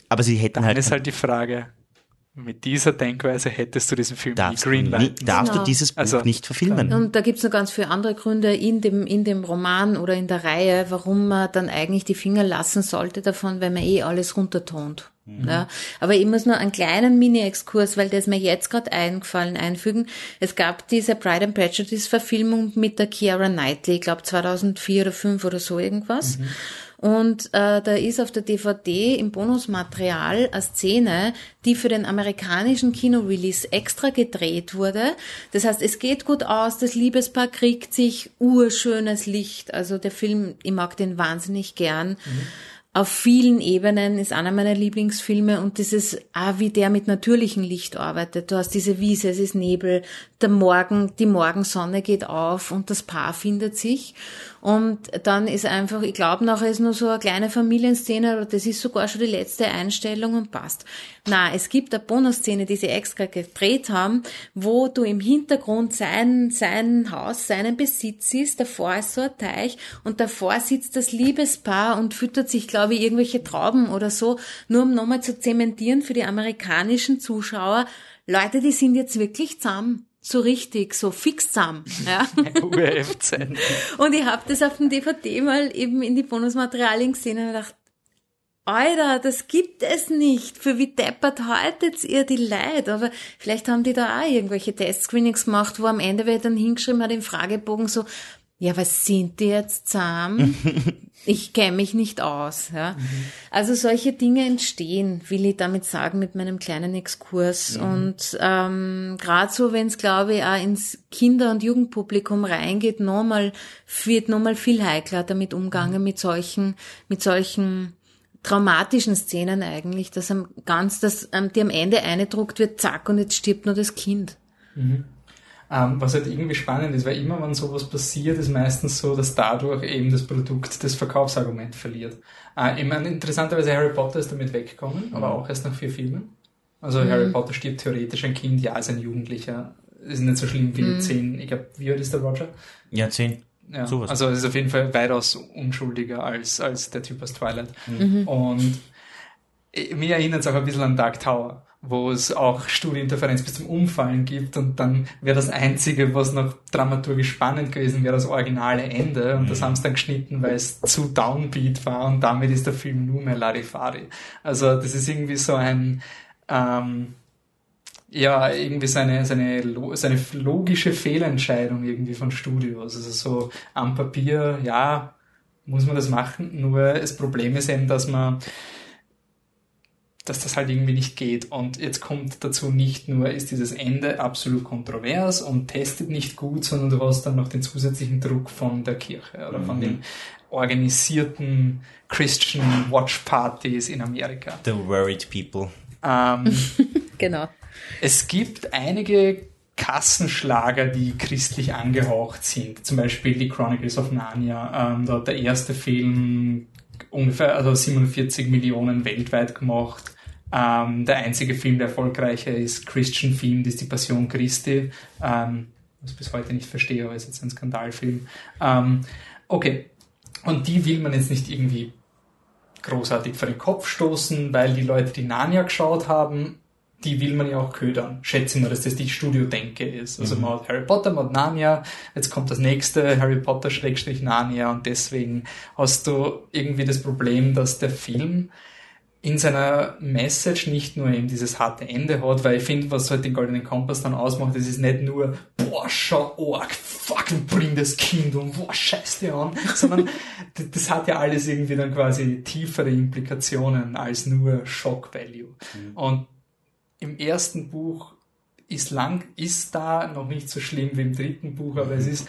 Aber sie hätten Dann halt. ist halt die Frage, mit dieser Denkweise hättest du diesen Film darfst nie greenlighten. Darfst genau. du dieses Buch also, nicht verfilmen. Und da gibt's noch ganz viele andere Gründe in dem, in dem Roman oder in der Reihe, warum man dann eigentlich die Finger lassen sollte davon, weil man eh alles runtertont. Mhm. Ja, aber ich muss nur einen kleinen Mini-Exkurs, weil das mir jetzt gerade eingefallen, einfügen. Es gab diese Pride and Prejudice-Verfilmung mit der Kiara Knightley, ich glaube 2004 oder 2005 oder so irgendwas. Mhm. Und äh, da ist auf der DVD im Bonusmaterial eine Szene, die für den amerikanischen Kinorelease extra gedreht wurde. Das heißt, es geht gut aus, das Liebespaar kriegt sich urschönes Licht. Also der Film, ich mag den wahnsinnig gern. Mhm auf vielen Ebenen ist einer meiner Lieblingsfilme und ist auch wie der mit natürlichem Licht arbeitet. Du hast diese Wiese, es ist Nebel, der Morgen, die Morgensonne geht auf und das Paar findet sich. Und dann ist einfach, ich glaube nachher ist nur so eine kleine Familienszene, oder das ist sogar schon die letzte Einstellung und passt. Na, es gibt eine Bonusszene, die sie extra gedreht haben, wo du im Hintergrund sein, sein Haus, seinen Besitz siehst, davor ist so ein Teich und davor sitzt das Liebespaar und füttert sich, glaube ich, irgendwelche Trauben oder so, nur um nochmal zu zementieren für die amerikanischen Zuschauer, Leute, die sind jetzt wirklich zusammen so richtig, so fix zusammen. Ja. und ich habe das auf dem DVD mal eben in die Bonusmaterialien gesehen und gedacht, Alter, das gibt es nicht. Für wie deppert haltet ihr die Leid? Aber vielleicht haben die da auch irgendwelche Testscreenings gemacht, wo am Ende wer dann hingeschrieben hat im Fragebogen so, ja, was sind die jetzt zahm? ich kenne mich nicht aus. Ja? Mhm. Also solche Dinge entstehen, will ich damit sagen, mit meinem kleinen Exkurs. Mhm. Und ähm, gerade so, wenn es, glaube ich, auch ins Kinder- und Jugendpublikum reingeht, nochmal, wird nochmal viel heikler damit umgangen, mhm. mit solchen, mit solchen traumatischen Szenen eigentlich, dass am ganz, dass ähm, die am Ende eingedruckt wird, zack, und jetzt stirbt nur das Kind. Mhm. Ähm, was halt irgendwie spannend ist, weil immer wenn sowas passiert, ist meistens so, dass dadurch eben das Produkt das Verkaufsargument verliert. Äh, ich meine, interessanterweise Harry Potter ist damit weggekommen, mhm. aber auch erst nach vier Filmen. Also mhm. Harry Potter stirbt theoretisch ein Kind, ja, ist ein Jugendlicher. Ist nicht so schlimm wie mhm. zehn, ich glaube, wie alt ist der Roger? Ja, zehn. Ja, Sowas. also es ist auf jeden Fall weitaus unschuldiger als, als der Typ aus Twilight. Mhm. Und mir erinnert es auch ein bisschen an Dark Tower, wo es auch Studieninterferenz bis zum Umfallen gibt und dann wäre das Einzige, was noch dramaturgisch spannend gewesen wäre, das originale Ende und mhm. das haben sie dann geschnitten, weil es zu downbeat war und damit ist der Film nur mehr Larifari. Also das ist irgendwie so ein ähm, ja, irgendwie seine, seine, seine logische Fehlentscheidung irgendwie von Studios. Also so am Papier, ja, muss man das machen, nur das Problem ist eben, dass man dass das halt irgendwie nicht geht. Und jetzt kommt dazu nicht nur, ist dieses Ende absolut kontrovers und testet nicht gut, sondern du hast dann noch den zusätzlichen Druck von der Kirche oder mhm. von den organisierten Christian Watch Parties in Amerika. The worried people. Ähm, genau. Es gibt einige Kassenschlager, die christlich angehaucht sind. Zum Beispiel die Chronicles of Narnia. Ähm, da hat der erste Film ungefähr also 47 Millionen weltweit gemacht. Ähm, der einzige Film, der erfolgreicher ist, Christian Film, das ist die Passion Christi. Ähm, was ich bis heute nicht verstehe, aber ist jetzt ein Skandalfilm. Ähm, okay. Und die will man jetzt nicht irgendwie großartig vor den Kopf stoßen, weil die Leute, die Narnia geschaut haben, die will man ja auch ködern. Schätzen wir, dass das die Studio-Denke ist. Also mhm. man hat Harry Potter, man hat Narnia, jetzt kommt das nächste, Harry Potter Schrägstrich Narnia und deswegen hast du irgendwie das Problem, dass der Film in seiner Message nicht nur eben dieses harte Ende hat, weil ich finde, was halt den Goldenen Kompass dann ausmacht, das ist nicht nur, boah, schau, org, fuck, bring das Kind um, boah, scheiß dir an, sondern das hat ja alles irgendwie dann quasi tiefere Implikationen als nur Shock Value. Mhm. Und im ersten Buch ist lang, ist da noch nicht so schlimm wie im dritten Buch, aber mhm. es ist,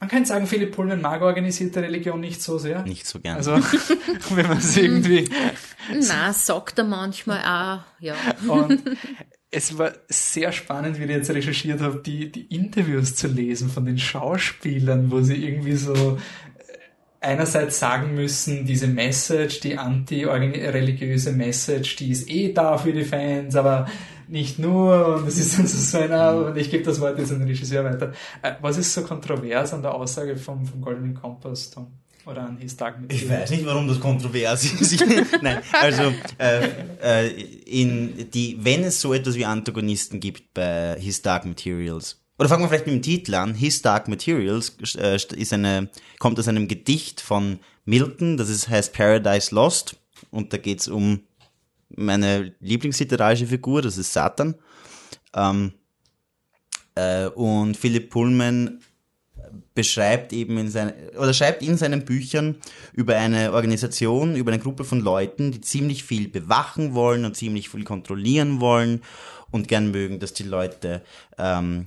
man kann sagen, Philipp Pullman mag organisierte Religion nicht so sehr. Nicht so gern. Also, wenn man es irgendwie. Na, sagt er manchmal auch, ja. Und es war sehr spannend, wie ich jetzt recherchiert habe, die, die Interviews zu lesen von den Schauspielern, wo sie irgendwie so einerseits sagen müssen, diese Message, die anti-religiöse Message, die ist eh da für die Fans, aber nicht nur, und es ist dann so einer, und ich gebe das Wort jetzt an den Regisseur weiter. Äh, was ist so kontrovers an der Aussage vom, vom Golden Kompass, Tom? Oder an His Dark Materials? Ich weiß nicht, warum das kontrovers ist. Nein, also äh, äh, in die, wenn es so etwas wie Antagonisten gibt bei His Dark Materials, oder fangen wir vielleicht mit dem Titel an. His Dark Materials äh, ist eine, kommt aus einem Gedicht von Milton, das ist, heißt Paradise Lost. Und da geht's um meine lieblingsliterarische Figur, das ist Satan. Ähm, äh, und Philipp Pullman beschreibt eben in seinen, oder schreibt in seinen Büchern über eine Organisation, über eine Gruppe von Leuten, die ziemlich viel bewachen wollen und ziemlich viel kontrollieren wollen und gern mögen, dass die Leute ähm,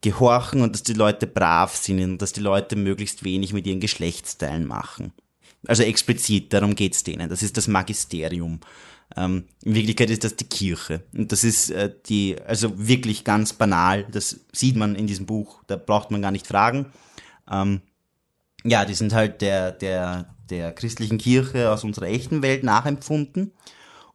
gehorchen und dass die Leute brav sind und dass die Leute möglichst wenig mit ihren Geschlechtsteilen machen. Also explizit, darum geht's denen. Das ist das Magisterium. Ähm, in Wirklichkeit ist das die Kirche. Und das ist äh, die, also wirklich ganz banal. Das sieht man in diesem Buch. Da braucht man gar nicht fragen. Ähm, ja, die sind halt der, der, der christlichen Kirche aus unserer echten Welt nachempfunden.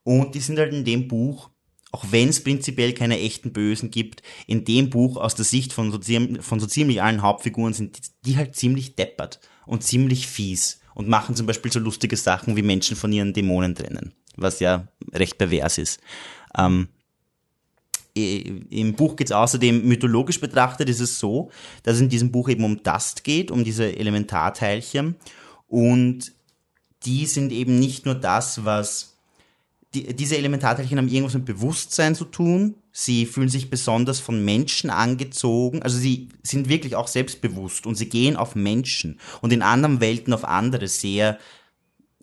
Und die sind halt in dem Buch auch wenn es prinzipiell keine echten Bösen gibt, in dem Buch aus der Sicht von so, von so ziemlich allen Hauptfiguren sind die halt ziemlich deppert und ziemlich fies und machen zum Beispiel so lustige Sachen wie Menschen von ihren Dämonen trennen, was ja recht pervers ist. Ähm, Im Buch geht es außerdem mythologisch betrachtet, ist es so, dass es in diesem Buch eben um Dust geht, um diese Elementarteilchen und die sind eben nicht nur das, was die, diese Elementarteilchen haben irgendwas mit Bewusstsein zu tun. Sie fühlen sich besonders von Menschen angezogen. Also sie sind wirklich auch selbstbewusst und sie gehen auf Menschen und in anderen Welten auf andere sehr,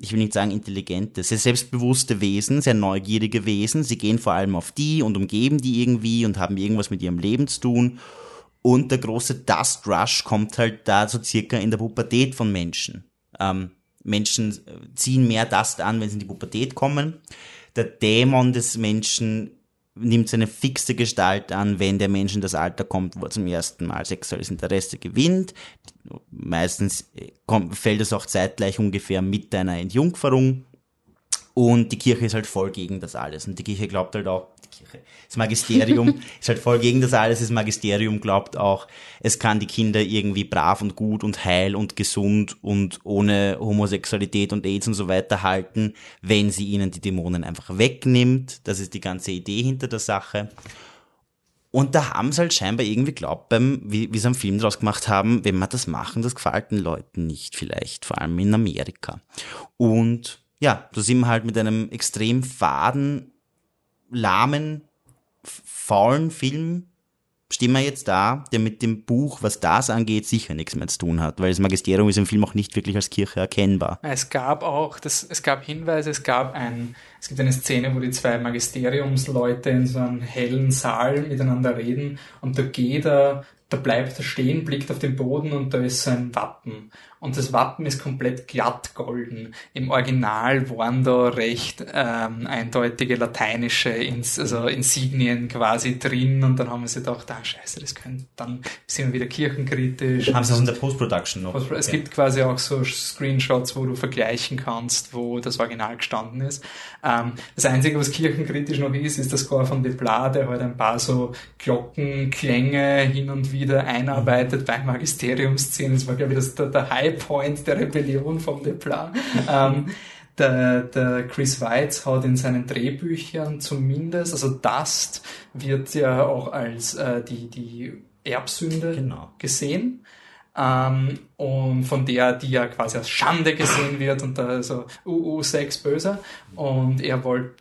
ich will nicht sagen intelligente, sehr selbstbewusste Wesen, sehr neugierige Wesen. Sie gehen vor allem auf die und umgeben die irgendwie und haben irgendwas mit ihrem Leben zu tun. Und der große Dust Rush kommt halt da so circa in der Pubertät von Menschen. Ähm, Menschen äh, ziehen mehr das an, wenn sie in die Pubertät kommen. Der Dämon des Menschen nimmt seine fixe Gestalt an, wenn der Mensch in das Alter kommt, wo er zum ersten Mal sexuelles Interesse gewinnt. Meistens äh, kommt, fällt es auch zeitgleich ungefähr mit deiner Entjungferung. Und die Kirche ist halt voll gegen das alles. Und die Kirche glaubt halt auch, die Kirche, das Magisterium ist halt voll gegen das alles. Das Magisterium glaubt auch, es kann die Kinder irgendwie brav und gut und heil und gesund und ohne Homosexualität und AIDS und so weiter halten, wenn sie ihnen die Dämonen einfach wegnimmt. Das ist die ganze Idee hinter der Sache. Und da haben sie halt scheinbar irgendwie glaubt, beim, wie, wie sie einen Film draus gemacht haben, wenn wir das machen, das gefällt den Leuten nicht vielleicht, vor allem in Amerika. Und ja, da sind wir halt mit einem extrem faden, lahmen, faulen Film stehen wir jetzt da, der mit dem Buch, was das angeht, sicher nichts mehr zu tun hat, weil das Magisterium ist im Film auch nicht wirklich als Kirche erkennbar. Es gab auch, das, es gab Hinweise, es gab ein, es gibt eine Szene, wo die zwei Magisteriumsleute in so einem hellen Saal miteinander reden und da geht er, da bleibt er stehen, blickt auf den Boden und da ist so ein Wappen und das Wappen ist komplett glatt golden. Im Original waren da recht ähm, eindeutige lateinische Ins also Insignien quasi drin und dann haben wir sich gedacht, ah scheiße, das könnte dann sind wir wieder kirchenkritisch. Haben sie das in der Post-Production noch? Post es okay. gibt quasi auch so Screenshots, wo du vergleichen kannst, wo das Original gestanden ist. Ähm, das Einzige, was kirchenkritisch noch ist, ist der Score von Deplat, der halt ein paar so Glockenklänge hin und wieder einarbeitet bei Magisteriumszenen. Das war, glaube ich, das, der, der High Point der Rebellion vom Deplan. ähm, der, der Chris Weitz hat in seinen Drehbüchern zumindest, also Dust wird ja auch als äh, die, die Erbsünde genau. gesehen. Ähm, und von der, die ja quasi als Schande gesehen wird und da so, uh, uh, Sex böse. Und er wollte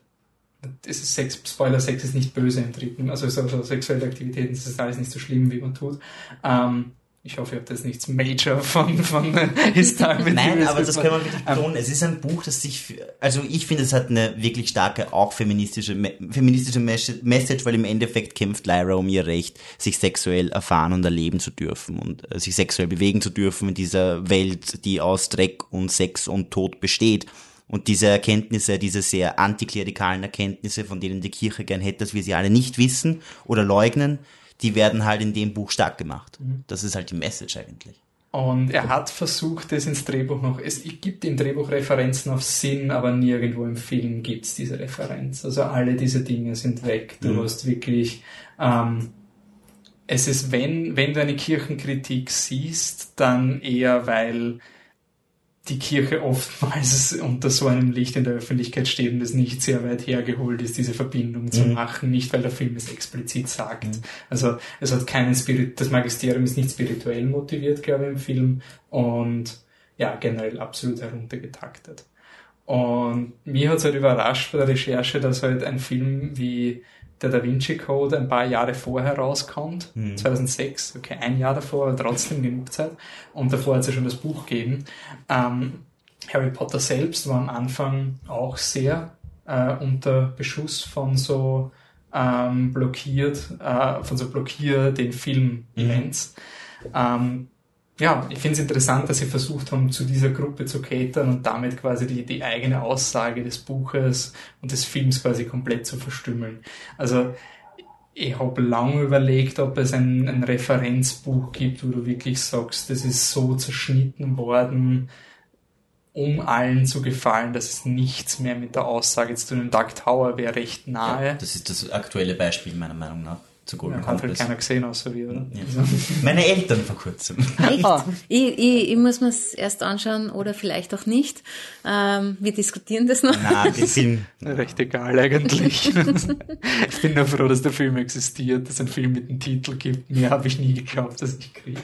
das ist Sex, Spoiler, Sex ist nicht böse im dritten, also so, so sexuelle Aktivitäten, das ist alles nicht so schlimm, wie man tut. Ähm, ich hoffe, ihr habt das nichts Major von, von His Time Nein, aber das können wir wirklich betonen. es ist ein Buch, das sich, also ich finde, es hat eine wirklich starke, auch feministische, feministische Message, weil im Endeffekt kämpft Lyra um ihr Recht, sich sexuell erfahren und erleben zu dürfen und äh, sich sexuell bewegen zu dürfen in dieser Welt, die aus Dreck und Sex und Tod besteht. Und diese Erkenntnisse, diese sehr antiklerikalen Erkenntnisse, von denen die Kirche gern hätte, dass wir sie alle nicht wissen oder leugnen, die werden halt in dem Buch stark gemacht. Mhm. Das ist halt die Message eigentlich. Und er hat versucht, das ins Drehbuch noch, es gibt im Drehbuch Referenzen auf Sinn, aber nirgendwo im Film gibt es diese Referenz. Also alle diese Dinge sind weg. Du mhm. hast wirklich, ähm, es ist, wenn, wenn du eine Kirchenkritik siehst, dann eher, weil die Kirche oftmals unter so einem Licht in der Öffentlichkeit steht und es nicht sehr weit hergeholt ist, diese Verbindung zu mhm. machen, nicht weil der Film es explizit sagt. Mhm. Also es hat keinen Spirit, das Magisterium ist nicht spirituell motiviert, glaube ich, im Film und ja, generell absolut heruntergetaktet. Und mir hat es halt überrascht bei der Recherche, dass halt ein Film wie der Da Vinci Code ein paar Jahre vorher rauskommt, mhm. 2006, okay, ein Jahr davor, aber trotzdem genug Zeit. Und davor hat es ja schon das Buch gegeben. Ähm, Harry Potter selbst war am Anfang auch sehr äh, unter Beschuss von so ähm, blockiert, äh, von so blockier den Film-Events. Mhm. Ähm, ja, ich finde es interessant, dass sie versucht haben, zu dieser Gruppe zu catern und damit quasi die, die eigene Aussage des Buches und des Films quasi komplett zu verstümmeln. Also ich habe lange überlegt, ob es ein, ein Referenzbuch gibt, wo du wirklich sagst, das ist so zerschnitten worden, um allen zu gefallen, dass es nichts mehr mit der Aussage zu tun. Dark Tower wäre recht nahe. Ja, das ist das aktuelle Beispiel meiner Meinung nach zu Golden ja, Hat halt keiner gesehen außer wir, oder? Ja. Meine Eltern vor kurzem. Echt? ich, ich, ich muss mir es erst anschauen oder vielleicht auch nicht. Ähm, wir diskutieren das noch. Na, die sind recht egal eigentlich. ich bin nur froh, dass der Film existiert, dass es einen Film mit einem Titel gibt. Mehr habe ich nie geglaubt, dass ich kriege.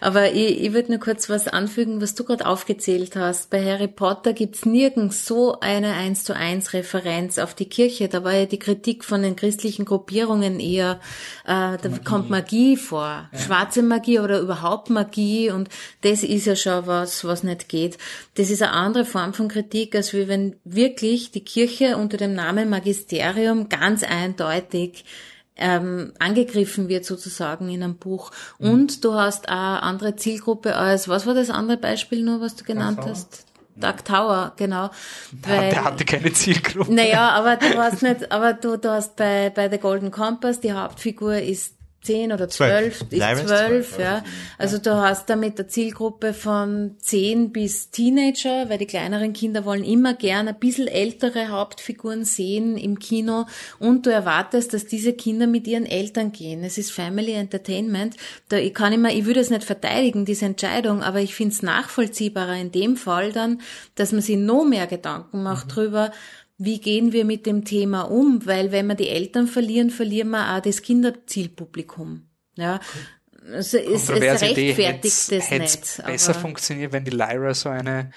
Aber ich, ich würde nur kurz was anfügen, was du gerade aufgezählt hast. Bei Harry Potter gibt's nirgends so eine eins zu eins Referenz auf die Kirche. Da war ja die Kritik von den christlichen Gruppierungen eher, äh, da Magie. kommt Magie vor. Ja. Schwarze Magie oder überhaupt Magie und das ist ja schon was, was nicht geht. Das ist eine andere Form von Kritik, als wie wenn wirklich die Kirche unter dem Namen Magisterium ganz eindeutig ähm, angegriffen wird sozusagen in einem Buch. Und du hast auch andere Zielgruppe als, was war das andere Beispiel nur, was du genannt hast? Dark Tower, genau. Der, der hatte keine Zielgruppe. Naja, aber du hast nicht, aber du, du hast bei, bei The Golden Compass, die Hauptfigur ist zehn oder zwölf, ist zwölf, ja. Also du hast da mit der Zielgruppe von zehn bis Teenager, weil die kleineren Kinder wollen immer gerne ein bisschen ältere Hauptfiguren sehen im Kino und du erwartest, dass diese Kinder mit ihren Eltern gehen. Es ist Family Entertainment. Da ich kann immer, ich würde es nicht verteidigen, diese Entscheidung, aber ich finde es nachvollziehbarer in dem Fall dann, dass man sich noch mehr Gedanken macht drüber, wie gehen wir mit dem Thema um? Weil wenn wir die Eltern verlieren, verlieren wir auch das Kinderzielpublikum. Ja, also es, es Idee. rechtfertigt Hätt's- das hätt's nicht. besser aber- funktioniert, wenn die Lyra so eine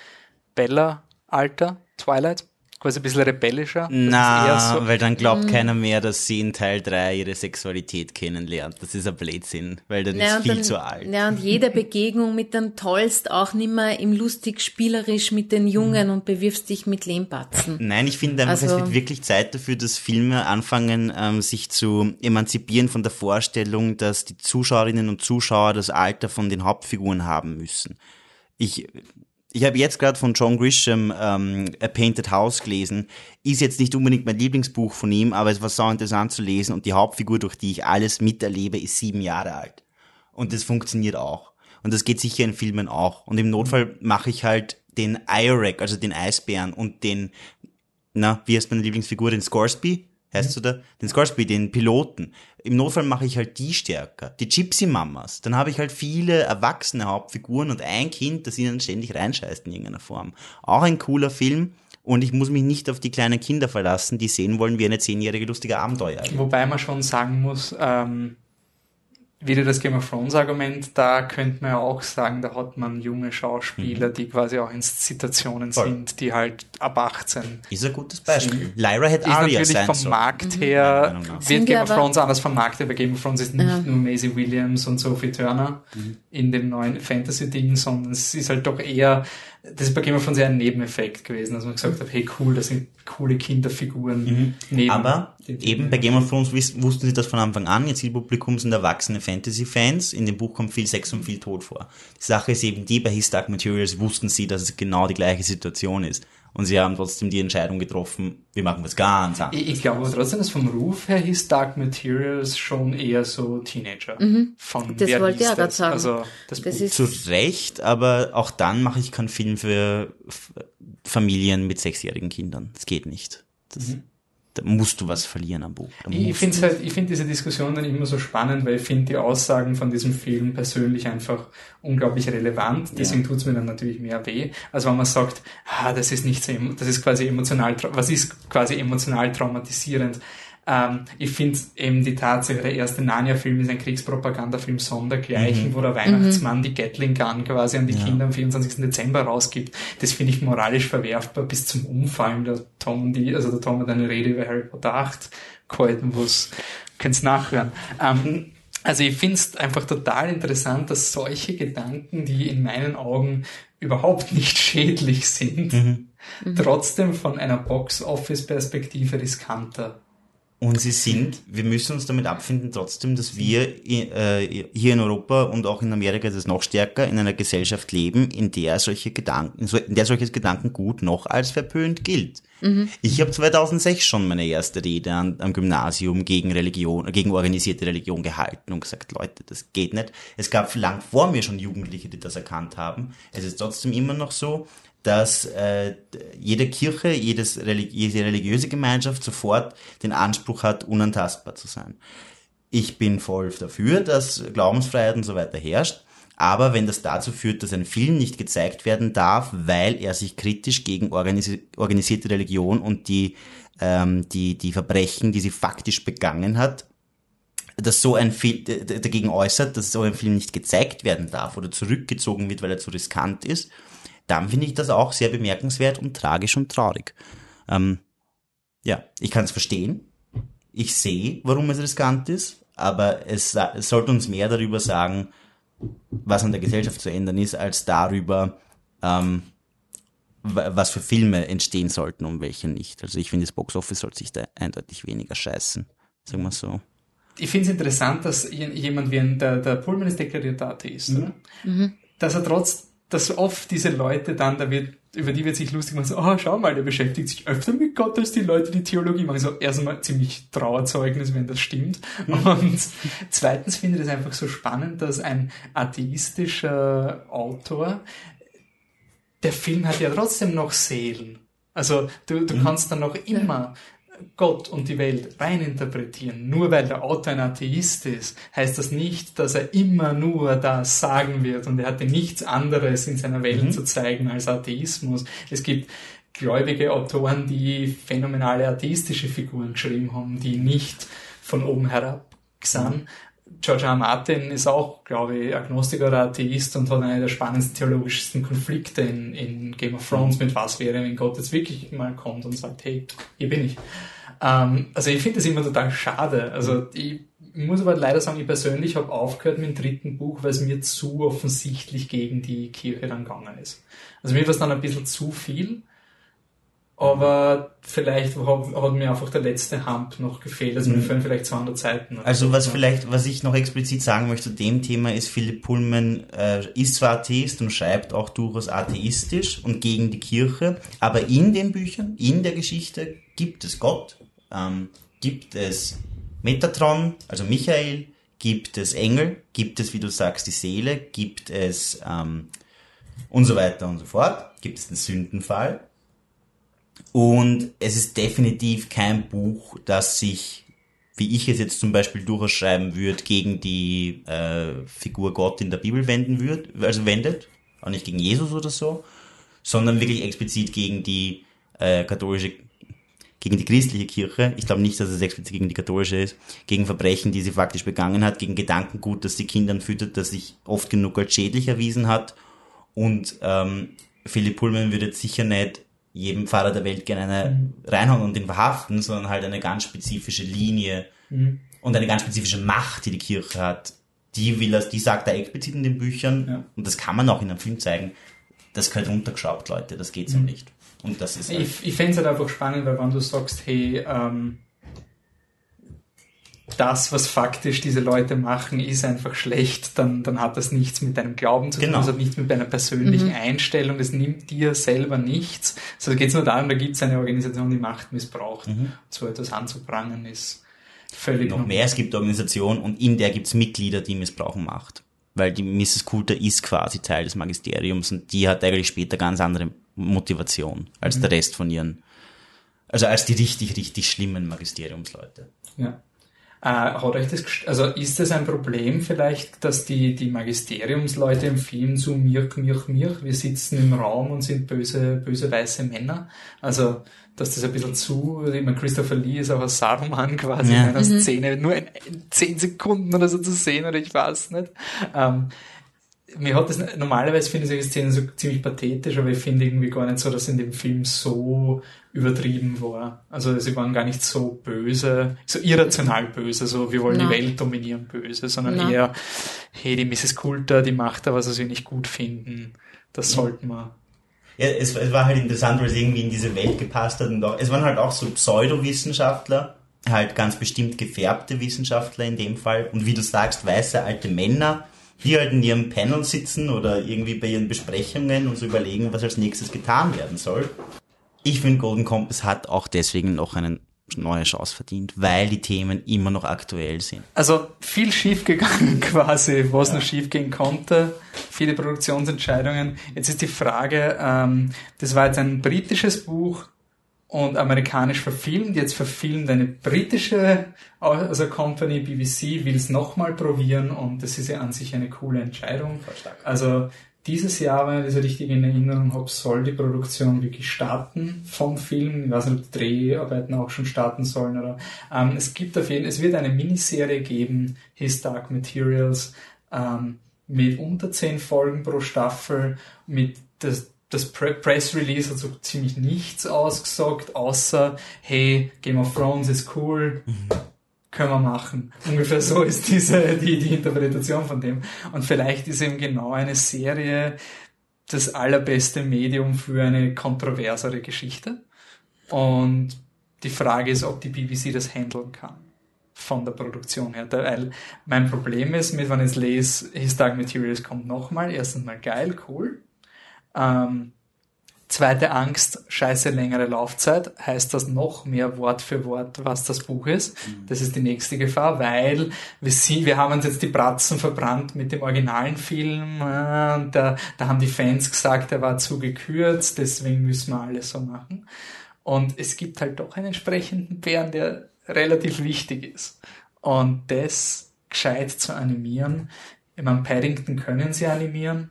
Bella-Alter, Twilight, quasi ein bisschen rebellischer. Das ist Na, so, weil dann Mhm. glaubt keiner mehr, dass sie in Teil 3 ihre Sexualität kennenlernt. Das ist ein Blödsinn, weil dann ist und viel dann, zu alt. Ja, und jede Begegnung mit dem Tollst auch nimmer im lustig spielerisch mit den Jungen und bewirfst dich mit Lehmbatzen. Nein, ich finde einfach, es Also- wird wirklich Zeit dafür, dass Filme anfangen, ähm, sich zu emanzipieren von der Vorstellung, dass die Zuschauerinnen und Zuschauer das Alter von den Hauptfiguren haben müssen. Ich, ich habe jetzt gerade von John Grisham ähm, A Painted House gelesen. Ist jetzt nicht unbedingt mein Lieblingsbuch von ihm, aber es war so interessant zu lesen und die Hauptfigur, durch die ich alles miterlebe, ist sieben Jahre alt. Und das funktioniert auch. Und das geht sicher in Filmen auch. Und im Notfall mache ich halt den Iorek, also den Eisbären und den, na, wie heißt meine Lieblingsfigur, den Scoresby? Heißt du da? Den Scoresby, den Piloten. Im Notfall mache ich halt die stärker. Die Gypsy Mamas. Dann habe ich halt viele erwachsene Hauptfiguren und ein Kind, das ihnen ständig reinscheißt in irgendeiner Form. Auch ein cooler Film. Und ich muss mich nicht auf die kleinen Kinder verlassen, die sehen wollen, wie eine zehnjährige lustige Abenteuer. wobei man schon sagen muss, ähm, wieder das Game of Thrones Argument, da könnte man ja auch sagen, da hat man junge Schauspieler, die quasi auch in Situationen Mhm. Voll. sind, die halt ab 18 Ist ein gutes Beispiel. Lyra hätte ist Arya natürlich sein vom sollen. Markt Meiner her, nach. wird Sind Game of Thrones anders vermarktet, aber Game of Thrones ist nicht Ja. nur Maisie Williams und Sophie Turner Mhm. in dem neuen Fantasy-Ding, sondern es ist halt doch eher, das ist bei Game of Thrones eher ein Nebeneffekt gewesen, dass man gesagt hat, hey cool, das sind coole Kinderfiguren neben Mhm. Aber den eben bei Game of Thrones wussten sie das von Anfang an. Ihr Zielpublikum sind erwachsene Fantasy-Fans. In dem Buch kommt viel Sex und viel Tod vor. Die Sache ist eben die, bei His Dark Materials wussten sie, dass es genau die gleiche Situation ist. Und sie haben trotzdem die Entscheidung getroffen, wir machen was ganz anderes. Ich, ich glaube aber trotzdem, dass vom Ruf her hieß Dark Materials schon eher so Teenager. Von Mhm. Das wer wollte ich das? sagen. Also das, Das ist- Zu Recht, aber auch dann mache ich keinen Film für F- Familien mit sechsjährigen Kindern. Das geht nicht. Das, Da musst du was verlieren am Buch. Ich finde halt, ich finde diese Diskussion dann immer so spannend, weil ich finde die Aussagen von diesem Film persönlich einfach unglaublich relevant. Deswegen tut's mir dann natürlich mehr weh, als wenn man sagt, ah, das ist nicht so, das ist quasi emotional, was ist quasi emotional traumatisierend. Ähm, ich finde eben die Tatsache, der erste Narnia-Film ist ein Kriegspropagandafilm sondergleichen, wo der Weihnachtsmann die Gatling Gun quasi an die Kinder am 24. Dezember rausgibt. Das finde ich moralisch verwerfbar bis zum Umfallen. Der Tom, die, also der Tom hat eine Rede über Harry Potter 8 gehalten, wo es, könnt's nachhören. Ähm, also ich finde es einfach total interessant, dass solche Gedanken, die in meinen Augen überhaupt nicht schädlich sind, trotzdem von einer Box-Office-Perspektive riskanter Und sie sind, wir müssen uns damit abfinden trotzdem, dass wir äh, hier in Europa und auch in Amerika das noch stärker in einer Gesellschaft leben, in der solche Gedanken, in der solches Gedankengut noch als verpönt gilt. Ich habe 2006 schon meine erste Rede an, am Gymnasium gegen Religion, gegen organisierte Religion gehalten und gesagt, Leute, das geht nicht. Es gab lang vor mir schon Jugendliche, die das erkannt haben. Es ist trotzdem immer noch so, dass äh, jede Kirche, jedes jede religiöse Gemeinschaft sofort den Anspruch hat, unantastbar zu sein. Ich bin voll dafür, dass Glaubensfreiheit und so weiter herrscht. Aber wenn das dazu führt, dass ein Film nicht gezeigt werden darf, weil er sich kritisch gegen organisi organisierte Religion und die, ähm, die, die Verbrechen, die sie faktisch begangen hat, dass so ein Film dagegen äußert, dass so ein Film nicht gezeigt werden darf oder zurückgezogen wird, weil er zu riskant ist, dann finde ich das auch sehr bemerkenswert und tragisch und traurig. Ähm, ja, ich kann es verstehen. Ich sehe, warum es riskant ist, aber es, es sollte uns mehr darüber sagen, was an der Gesellschaft zu ändern ist, als darüber, ähm, wa- was für Filme entstehen sollten und welche nicht. Also ich finde, das Boxoffice sollte sich da eindeutig weniger scheißen. Sagen wir so. ich finde es interessant, dass jemand wie ein, der, der Pullman ist deklarierter Atheist, mhm. mhm. dass er trotz, dass oft diese Leute dann, da wird, über die wird sich lustig machen, so, oh, schau mal, der beschäftigt sich öfter mit Gott als die Leute, die Theologie machen. So, erstmal ziemlich Trauerzeugnis, wenn das stimmt. Mhm. Und zweitens finde ich es einfach so spannend, dass ein atheistischer Autor, der Film hat ja trotzdem noch Seelen. Also du, du mhm. kannst dann noch immer Gott und die Welt reininterpretieren. Nur weil der Autor ein Atheist ist, heißt das nicht, dass er immer nur das sagen wird und er hatte nichts anderes in seiner Welt mhm. zu zeigen als Atheismus. Es gibt gläubige Autoren, die phänomenale atheistische Figuren geschrieben haben, die nicht von oben herab sind. Mhm. George R. Martin ist auch, glaube ich, Agnostiker oder Atheist und hat einen der spannendsten theologischsten Konflikte in, in Game of Thrones mit was wäre, wenn Gott jetzt wirklich mal kommt und sagt, hey, hier bin ich. Ähm, also ich finde das immer total schade. Also ich, ich muss aber leider sagen, ich persönlich habe aufgehört mit dem dritten Buch, weil es mir zu offensichtlich gegen die Kirche dann gegangen ist. Also mir war es dann ein bisschen zu viel aber vielleicht hat, mir einfach der letzte Hump noch gefehlt. Also mhm. mir fehlen vielleicht 200 Seiten. Also was vielleicht, was ich noch explizit sagen möchte zu dem Thema ist, Philipp Pullman äh, ist zwar Atheist und schreibt auch durchaus atheistisch und gegen die Kirche, aber in den Büchern, in der Geschichte gibt es Gott, ähm, gibt es Metatron, also Michael, gibt es Engel, gibt es, wie du sagst, die Seele, gibt es ähm, und so weiter und so fort, gibt es den Sündenfall und es ist definitiv kein Buch, das sich, wie ich es jetzt zum Beispiel durchaus schreiben würde, gegen die äh, Figur Gott in der Bibel wenden würde, also wendet, auch nicht gegen Jesus oder so, sondern wirklich explizit gegen die äh, katholische, gegen die christliche Kirche. Ich glaube nicht, dass es explizit gegen die katholische ist, gegen Verbrechen, die sie faktisch begangen hat, gegen Gedankengut, das sie Kindern füttert, das sich oft genug als schädlich erwiesen hat. Und ähm, Philipp Pullman würde jetzt sicher nicht jedem Pfarrer der Welt gerne eine mhm. reinhauen und ihn verhaften, sondern halt eine ganz spezifische Linie mhm. und eine ganz spezifische Macht, die die Kirche hat. Die will er, die sagt er explizit in den Büchern ja. und das kann man auch in einem Film zeigen. Das gehört runtergeschraubt, Leute, das geht so mhm. nicht. Und das ist halt ich ich fände es halt einfach spannend, weil wenn du sagst, hey, ähm, das, was faktisch diese Leute machen, ist einfach schlecht, dann, dann hat das nichts mit deinem Glauben zu tun, genau. das hat nichts mit deiner persönlichen mhm. Einstellung, das nimmt dir selber nichts. Also geht es nur darum, da gibt es eine Organisation, die Macht missbraucht. Mhm. So etwas anzubrangen ist völlig Noch mehr, es gibt Organisationen und in der gibt es Mitglieder, die missbrauchen Macht. Weil die Mrs. Coulter ist quasi Teil des Magisteriums und die hat eigentlich später ganz andere Motivation als mhm. der Rest von ihren, also als die richtig, richtig schlimmen Magisteriumsleute. Ja. Äh, hat euch das, also ist das ein Problem vielleicht, dass die, die Magisteriumsleute im Film so mirch, mirch, mirch, wir sitzen im Raum und sind böse, böse weiße Männer? Also, dass das ein bisschen zu, ich meine, Christopher Lee ist auch ein Saruman quasi ja. in einer mhm. Szene, nur in, in zehn Sekunden oder so zu sehen, oder ich weiß nicht. Ähm, mir hat das, normalerweise finde ich solche Szenen so ziemlich pathetisch, aber ich finde irgendwie gar nicht so, dass in dem Film so übertrieben war. Also sie waren gar nicht so böse, so irrational böse, so wir wollen Nein. die Welt dominieren böse, sondern Nein. eher, hey, die Mrs. Coulter, die macht da was, was wir nicht gut finden. Das sollten wir. Ja, es, es war halt interessant, weil es irgendwie in diese Welt gepasst hat und auch, es waren halt auch so Pseudowissenschaftler, halt ganz bestimmt gefärbte Wissenschaftler in dem Fall und wie du sagst, weiße alte Männer, die halt in ihrem Panel sitzen oder irgendwie bei ihren Besprechungen und so überlegen, was als nächstes getan werden soll. Ich finde, Golden Compass hat auch deswegen noch eine neue Chance verdient, weil die Themen immer noch aktuell sind. Also viel schiefgegangen quasi, was ja. noch schiefgehen konnte. Viele Produktionsentscheidungen. Jetzt ist die Frage, ähm, das war jetzt ein britisches Buch, und amerikanisch verfilmt. Jetzt verfilmt eine britische also Company, BBC, will es nochmal probieren und das ist ja an sich eine coole Entscheidung. Also dieses Jahr, wenn ich das richtig in Erinnerung habe, soll die Produktion wirklich starten vom Film. Ich weiß nicht, ob die Dreharbeiten auch schon starten sollen oder. Ähm, es gibt auf jeden, es wird eine Miniserie geben, His Dark Materials, ähm, mit unter zehn Folgen pro Staffel, mit das das Press Release hat so ziemlich nichts ausgesagt, außer, hey, Game of Thrones ist cool, mhm. können wir machen. Ungefähr so ist diese, die, die Interpretation von dem. Und vielleicht ist eben genau eine Serie das allerbeste Medium für eine kontroversere Geschichte. Und die Frage ist, ob die BBC das handeln kann. von der Produktion her. Weil mein Problem ist, mit wenn ich lese, His Dark Materials kommt nochmal, erstens mal geil, cool. Ähm, Zweite Angst, scheiße längere Laufzeit, heißt das noch mehr Wort für Wort, was das Buch ist. Mhm. Das ist die nächste Gefahr, weil wir, sie, wir haben uns jetzt die Bratzen verbrannt mit dem originalen Film. Äh, da, da haben die Fans gesagt, er war zu gekürzt, deswegen müssen wir alles so machen. Und es gibt halt doch einen entsprechenden Bären, der relativ wichtig ist. Und das gescheit zu animieren, ich meine, Paddington können sie animieren,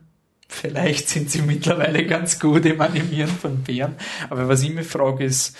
Vielleicht sind sie mittlerweile ganz gut im Animieren von Bären. Aber was ich mir frage, ist,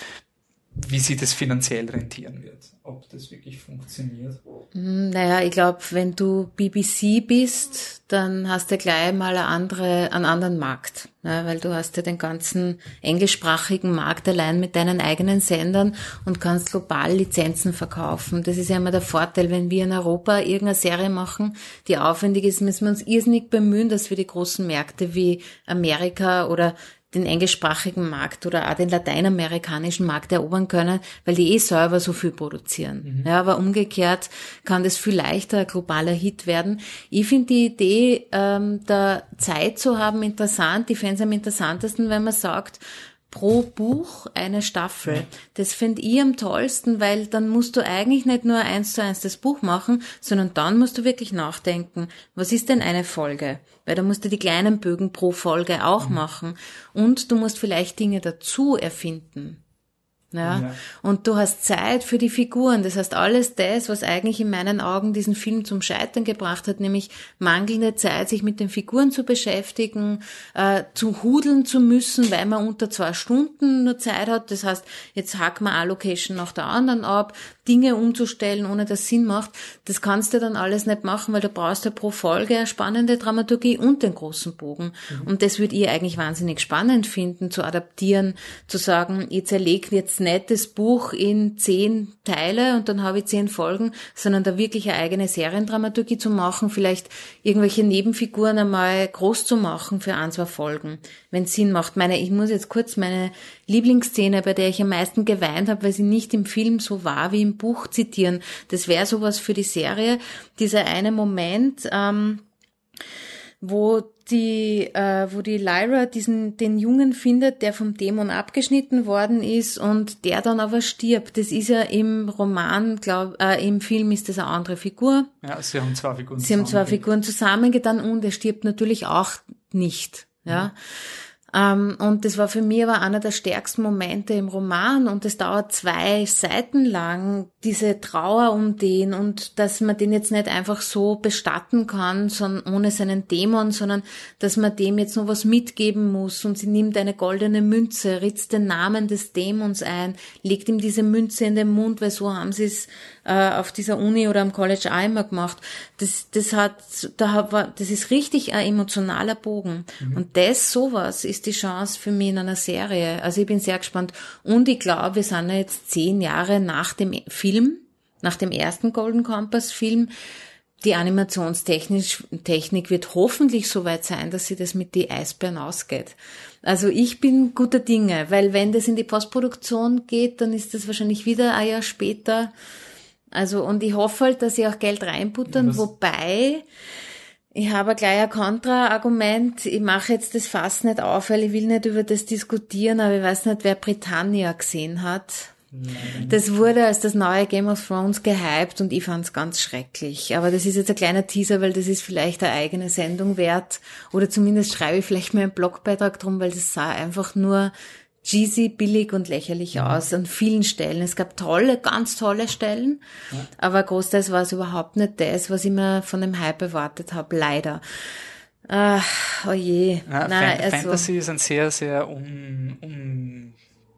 wie sie das finanziell rentieren wird. Ob das wirklich funktioniert. Hm, naja, ich glaube, wenn du BBC bist, dann hast du gleich mal eine andere, einen anderen Markt. Ne? Weil du hast ja den ganzen englischsprachigen Markt allein mit deinen eigenen Sendern und kannst global Lizenzen verkaufen. Das ist ja immer der Vorteil, wenn wir in Europa irgendeine Serie machen, die aufwendig ist, müssen wir uns irrsinnig bemühen, dass wir die großen Märkte wie Amerika oder den englischsprachigen Markt oder auch den lateinamerikanischen Markt erobern können, weil die eh selber so viel produzieren. Mhm. Ja, aber umgekehrt kann das viel leichter ein globaler Hit werden. Ich finde die Idee, ähm, da Zeit zu haben, interessant. Die Fans am interessantesten, wenn man sagt, pro Buch eine Staffel. Das finde ich am tollsten, weil dann musst du eigentlich nicht nur eins zu eins das Buch machen, sondern dann musst du wirklich nachdenken, was ist denn eine Folge? Weil da musst du die kleinen Bögen pro Folge auch mhm. machen und du musst vielleicht Dinge dazu erfinden. Ja? ja? Und du hast Zeit für die Figuren. Das heißt, alles das, was eigentlich in meinen Augen diesen Film zum Scheitern gebracht hat, nämlich mangelnde Zeit, sich mit den Figuren zu beschäftigen, äh, zu hudeln zu müssen, weil man unter zwei Stunden nur Zeit hat. Das heißt, jetzt hacken wir eine Location nach der anderen ab, Dinge umzustellen, ohne dass Sinn macht. Das kannst du dann alles nicht machen, weil du brauchst ja pro Folge eine spannende Dramaturgie und den großen Bogen. Mhm. Und das würde ich eigentlich wahnsinnig spannend finden, zu adaptieren, zu sagen, ich zerlege jetzt nettes Buch in zehn Teile und dann habe ich zehn Folgen, sondern da wirklich eine eigene Seriendramaturgie zu machen, vielleicht irgendwelche Nebenfiguren einmal groß zu machen für ein, zwei Folgen, wenn Sinn macht. Meine, ich muss jetzt kurz meine Lieblingsszene, bei der ich am meisten geweint habe, weil sie nicht im Film so war wie im Buch zitieren. Das wäre sowas für die Serie. Dieser eine Moment, ähm, wo die, äh, wo die Lyra diesen, den Jungen findet, der vom Dämon abgeschnitten worden ist und der dann aber stirbt. Das ist ja im Roman, glaub, äh, im Film ist das eine andere Figur. Ja, sie haben zwei Figuren Sie haben zwei Figuren zusammengetan und er stirbt natürlich auch nicht. Ja. Mhm. Ähm, und das war für mich aber einer der stärksten Momente im Roman und es dauert zwei Seiten lang, diese Trauer um den und dass man den jetzt nicht einfach so bestatten kann, sondern ohne seinen Dämon, sondern dass man dem jetzt noch was mitgeben muss und sie nimmt eine goldene Münze, ritzt den Namen des Dämons ein, legt ihm diese Münze in den Mund, weil so haben sie es äh, auf dieser Uni oder am College auch immer gemacht. Das, das hat, da war, das ist richtig ein emotionaler Bogen. Mhm. Und das, sowas, ist die Chance für mich in einer Serie. Also ich bin sehr gespannt. Und ich glaube, wir sind jetzt zehn Jahre nach dem Film, nach dem ersten Golden Compass Film. Die Animationstechnik wird hoffentlich so weit sein, dass sie das mit die Eisbären ausgeht. Also ich bin guter Dinge, weil wenn das in die Postproduktion geht, dann ist das wahrscheinlich wieder ein Jahr später. Also, und ich hoffe halt, dass sie auch Geld reinbuttern, wobei, ich habe gleich ein Kontraargument. Ich mache jetzt das Fass nicht auf, weil ich will nicht über das diskutieren, aber ich weiß nicht, wer Britannia gesehen hat. Nein. Das wurde als das neue Game of Thrones gehypt und ich fand es ganz schrecklich. Aber das ist jetzt ein kleiner Teaser, weil das ist vielleicht eine eigene Sendung wert. Oder zumindest schreibe ich vielleicht mal einen Blogbeitrag drum, weil das sah einfach nur cheesy, billig und lächerlich ja. aus an vielen Stellen. Es gab tolle, ganz tolle Stellen, ja. aber großteils war es überhaupt nicht das, was ich mir von dem Hype erwartet habe, leider. Ach, oh je. Ja, Nein, Fan also, Fantasy ist ein sehr, sehr un,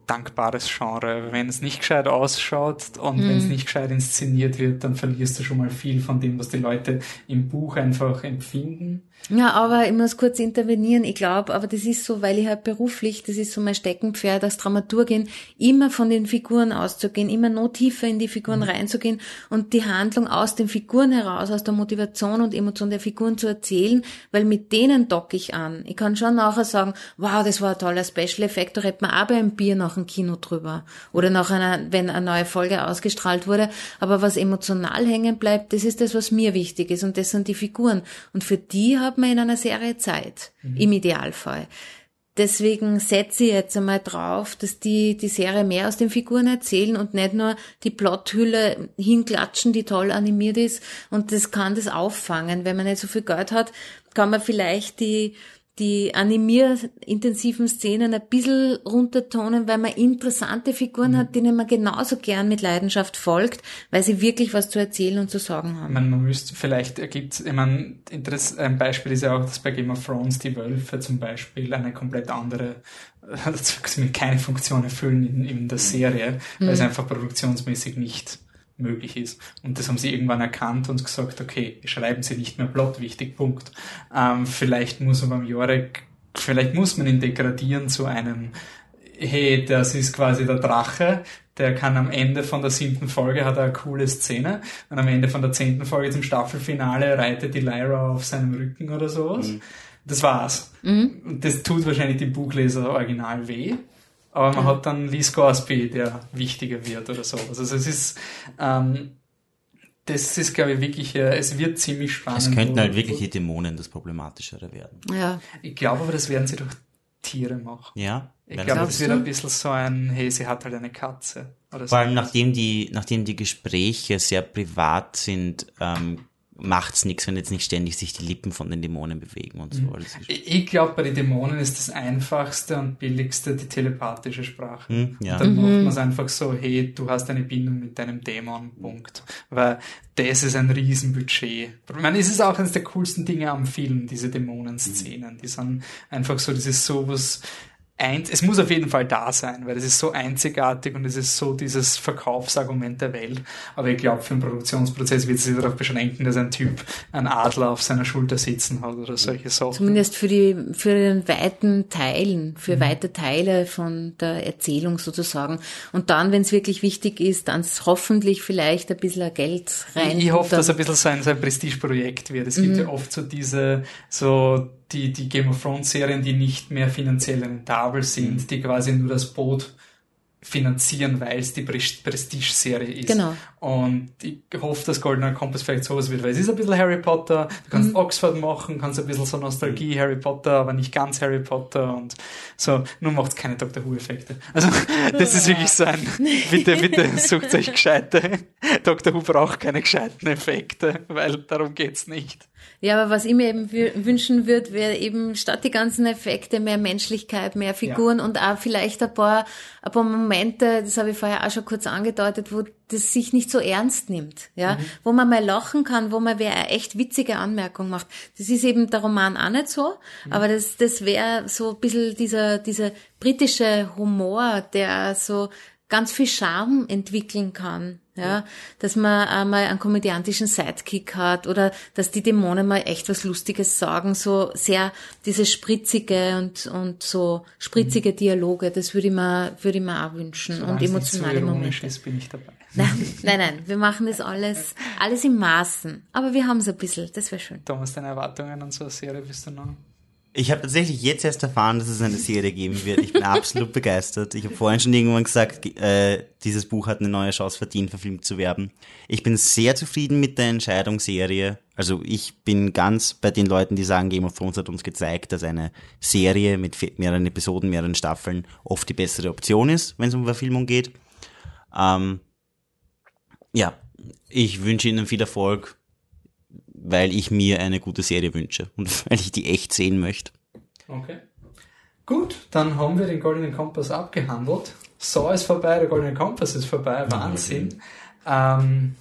undankbares Genre. Wenn es nicht gescheit ausschaut und mhm. wenn es nicht gescheit inszeniert wird, dann verlierst du schon mal viel von dem, was die Leute im Buch einfach empfinden. Ja, aber ich muss kurz intervenieren. Ich glaube, aber das ist so, weil ich halt beruflich, das ist so mein Steckenpferd als Dramaturgin, immer von den Figuren auszugehen, immer noch tiefer in die Figuren mhm. reinzugehen und die Handlung aus den Figuren heraus, aus der Motivation und Emotion der Figuren zu erzählen, weil mit denen docke ich an. Ich kann schon nachher sagen, wow, das war ein toller Special Effekt, da redet man auch beim Bier nach dem Kino drüber oder nach einer, wenn eine neue Folge ausgestrahlt wurde. Aber was emotional hängen bleibt, das ist das, was mir wichtig ist und das sind die Figuren. Und für die hat man in einer Serie Zeit, mhm. im Idealfall. Deswegen setze ich jetzt einmal drauf, dass die, die Serie mehr aus den Figuren erzählen und nicht nur die Plothülle hinklatschen, die toll animiert ist. Und das kann das auffangen. Wenn man nicht so viel Geld hat, kann man vielleicht die, die animierintensiven Szenen ein bisschen runtertonen, weil man interessante Figuren mhm. hat, denen man genauso gern mit Leidenschaft folgt, weil sie wirklich was zu erzählen und zu sagen haben. Man, man müsste vielleicht ergibt, ich meine, ein Beispiel ist ja auch, dass bei Game of Thrones die Wölfe zum Beispiel eine komplett andere, also keine Funktion erfüllen in, in der Serie, weil mhm. es einfach produktionsmäßig nicht möglich ist. Und das haben sie irgendwann erkannt und gesagt, okay, schreiben sie nicht mehr Plot, wichtig, Punkt. Ähm, vielleicht muss man beim Jorek, vielleicht muss man ihn degradieren zu einem, hey, das ist quasi der Drache, der kann am Ende von der siebten Folge hat er eine coole Szene und am Ende von der zehnten Folge zum Staffelfinale reitet die Lyra auf seinem Rücken oder sowas. Mhm. Das war's. Mhm. Und das tut wahrscheinlich dem Buchleser original weh aber man hat dann Lee Scoresby, der wichtiger wird oder so. Also es ist, ähm, das ist, glaube ich, wirklich, äh, es wird ziemlich spannend. Es könnten halt wirklich die Dämonen das Problematischere werden. Ja. Ich glaube aber, das werden sie durch Tiere machen. Ja. Ich glaube, das wird ein bisschen so ein, hey, sie hat halt eine Katze. Vor so allem, nachdem die, nachdem die Gespräche sehr privat sind, ähm, macht's nichts, wenn jetzt nicht ständig sich die Lippen von den Dämonen bewegen und so. Mhm. Ich glaube, bei den Dämonen ist das einfachste und billigste die telepathische Sprache. Mhm, ja. Dann mhm. macht man es einfach so, hey, du hast eine Bindung mit deinem Dämon, Punkt. Weil das ist ein Riesenbudget. Ich meine, es ist auch eines der coolsten Dinge am Film, diese Dämonenszenen. Die sind einfach so, das ist sowas, eins, es muss auf jeden Fall da sein, weil es ist so einzigartig und es ist so dieses Verkaufsargument der Welt. Aber ich glaube, für einen Produktionsprozess wird es sich darauf beschränken, dass ein Typ einen Adler auf seiner Schulter sitzen hat oder solche Sachen. Zumindest für die, für den weiten Teilen, für mhm. weite Teile von der Erzählung sozusagen. Und dann, wenn es wirklich wichtig ist, dann hoffentlich vielleicht ein bisschen Geld rein. Ich, hoffe, dass ein bisschen so ein, so ein Prestigeprojekt wird. Es mhm. gibt ja oft so diese, so, die, die Game of Thrones Serien, die nicht mehr finanziell rentabel sind, mhm. die quasi nur das Boot finanzieren, weil es die Prestige-Serie ist. Genau. Und ich hoffe, dass Goldener Kompass vielleicht sowas wird, weil es ist ein bisschen Harry Potter, du kannst mhm. Oxford machen, kannst ein bisschen so Nostalgie Harry Potter, aber nicht ganz Harry Potter und so, nur macht es keine Doctor Who-Effekte. Also, das ist wirklich so ein, bitte, bitte sucht euch gescheite. Doctor Who braucht keine gescheiten Effekte, weil darum geht's nicht. Ja, aber was ich mir eben wünschen würde, wäre eben statt die ganzen Effekte mehr Menschlichkeit, mehr Figuren ja. und auch vielleicht ein paar, ein paar Momente, das habe ich vorher auch schon kurz angedeutet, wo das sich nicht so ernst nimmt, ja, mhm. wo man mal lachen kann, wo man wer eine echt witzige Anmerkung macht. Das ist eben der Roman auch nicht so, mhm. aber das, das wäre so ein bisschen dieser, dieser britische Humor, der so ganz viel Charme entwickeln kann. Ja, dass man einmal einen komödiantischen Sidekick hat oder dass die Dämonen mal echt was Lustiges sagen, so sehr diese spritzige und, und so spritzige mhm. Dialoge, das würde ich mir, würde ich mir auch wünschen so und emotionale so Momente. Ist, bin ich dabei. Nein, nein, nein, wir machen das alles, alles im Maßen, aber wir haben es ein bisschen, das wäre schön. Thomas, deine Erwartungen an so eine Serie bist du noch? Ich habe tatsächlich jetzt erst erfahren, dass es eine Serie geben wird. Ich bin absolut begeistert. Ich habe vorhin schon irgendwann gesagt, äh, dieses Buch hat eine neue Chance verdient, verfilmt zu werden. Ich bin sehr zufrieden mit der Entscheidung Serie. Also ich bin ganz bei den Leuten, die sagen, Game of Thrones hat uns gezeigt, dass eine Serie mit mehreren Episoden, mehreren Staffeln oft die bessere Option ist, wenn es um Verfilmung geht. Ähm, ja, ich wünsche Ihnen viel Erfolg weil ich mir eine gute Serie wünsche und weil ich die echt sehen möchte. Okay. Gut, dann haben wir den Goldenen Kompass abgehandelt. So ist vorbei, der Goldene Kompass ist vorbei, Wahnsinn. Ähm,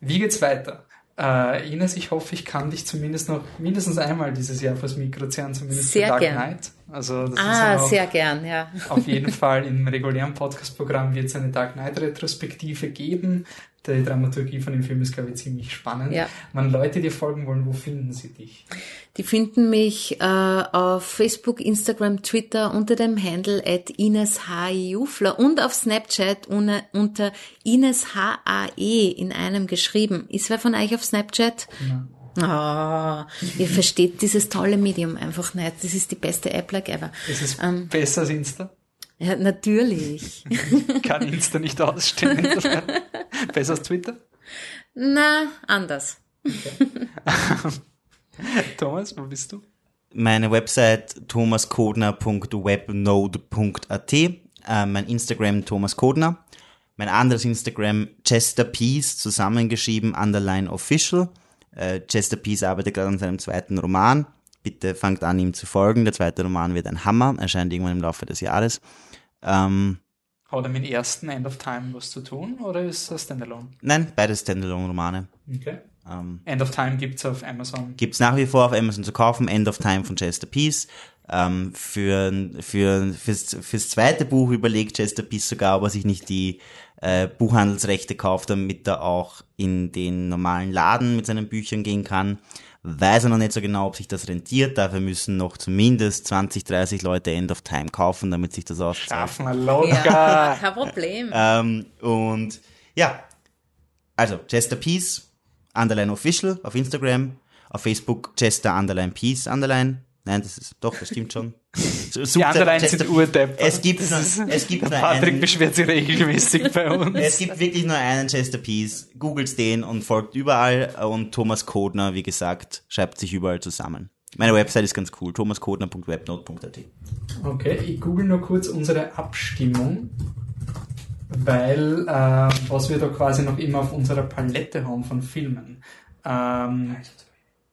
wie geht's weiter? Äh, Ines, ich hoffe, ich kann dich zumindest noch mindestens einmal dieses Jahr fürs Mikro zählen, zumindest sehr für Dark gern. Knight. Also das ah, ist sehr gern, ja. Auf jeden Fall im regulären Podcast-Programm wird es eine Dark Knight-Retrospektive geben die Dramaturgie von dem Film ist, glaube ich, ziemlich spannend. Ja. Wenn Leute dir folgen wollen, wo finden sie dich? Die finden mich äh, auf Facebook, Instagram, Twitter unter dem Handle at Ines H. Jufler und auf Snapchat unter, unter Ines H. A. E. in einem geschrieben. Ist wer von euch auf Snapchat? Ja. Oh, ihr versteht dieses tolle Medium einfach nicht. Das ist die beste App like ever. Ist es ähm, besser als Insta? Ja, natürlich. Kann Insta nicht ausstehen. Besser als Twitter? Na, anders. Thomas, wo bist du? Meine Website thomaskodner.webnode.at, äh, mein Instagram Thomas Kodner, mein anderes Instagram Chester Peace, zusammengeschrieben, underline official. Äh, Chester Peace arbeitet gerade an seinem zweiten Roman. Bitte fangt an, ihm zu folgen. Der zweite Roman wird ein Hammer, erscheint irgendwann im Laufe des Jahres. Ähm, Hat er mit dem ersten End of Time was zu tun oder ist das Standalone? nein, beides Standalone-Romane. Okay. Ähm, End of Time gibt's auf Amazon. gibt's nach wie vor auf Amazon zu kaufen. End of Time von Chester Peace. Ähm, für, für, fürs, fürs zweite Buch überlegt Chester Peace sogar, ob er sich nicht die äh, Buchhandelsrechte kauft, damit er auch in den normalen Laden mit seinen Büchern gehen kann. Weiß er noch nicht so genau, ob sich das rentiert. Dafür müssen noch zumindest 20, 30 Leute End of Time kaufen, damit sich das auszahlt. Schaffen wir locker. Ja, kein Problem. Ähm, und ja, also Chester Peace, Underline Official auf Instagram, auf Facebook Chester Underline Peace Underline. Nein, das ist doch, das stimmt schon. Sucht Die anderen sind Chester- Urdepp. Es gibt, nur, es gibt nur Patrick einen, beschwert sich regelmäßig bei uns. es gibt wirklich nur einen Chester Peace. Googelt den und folgt überall. Und Thomas Kodner, wie gesagt, schreibt sich überall zusammen. Meine Website ist ganz cool. thomaskodner.webnote.at. Okay, ich google nur kurz unsere Abstimmung, weil äh, was wir da quasi noch immer auf unserer Palette haben von Filmen. Ähm,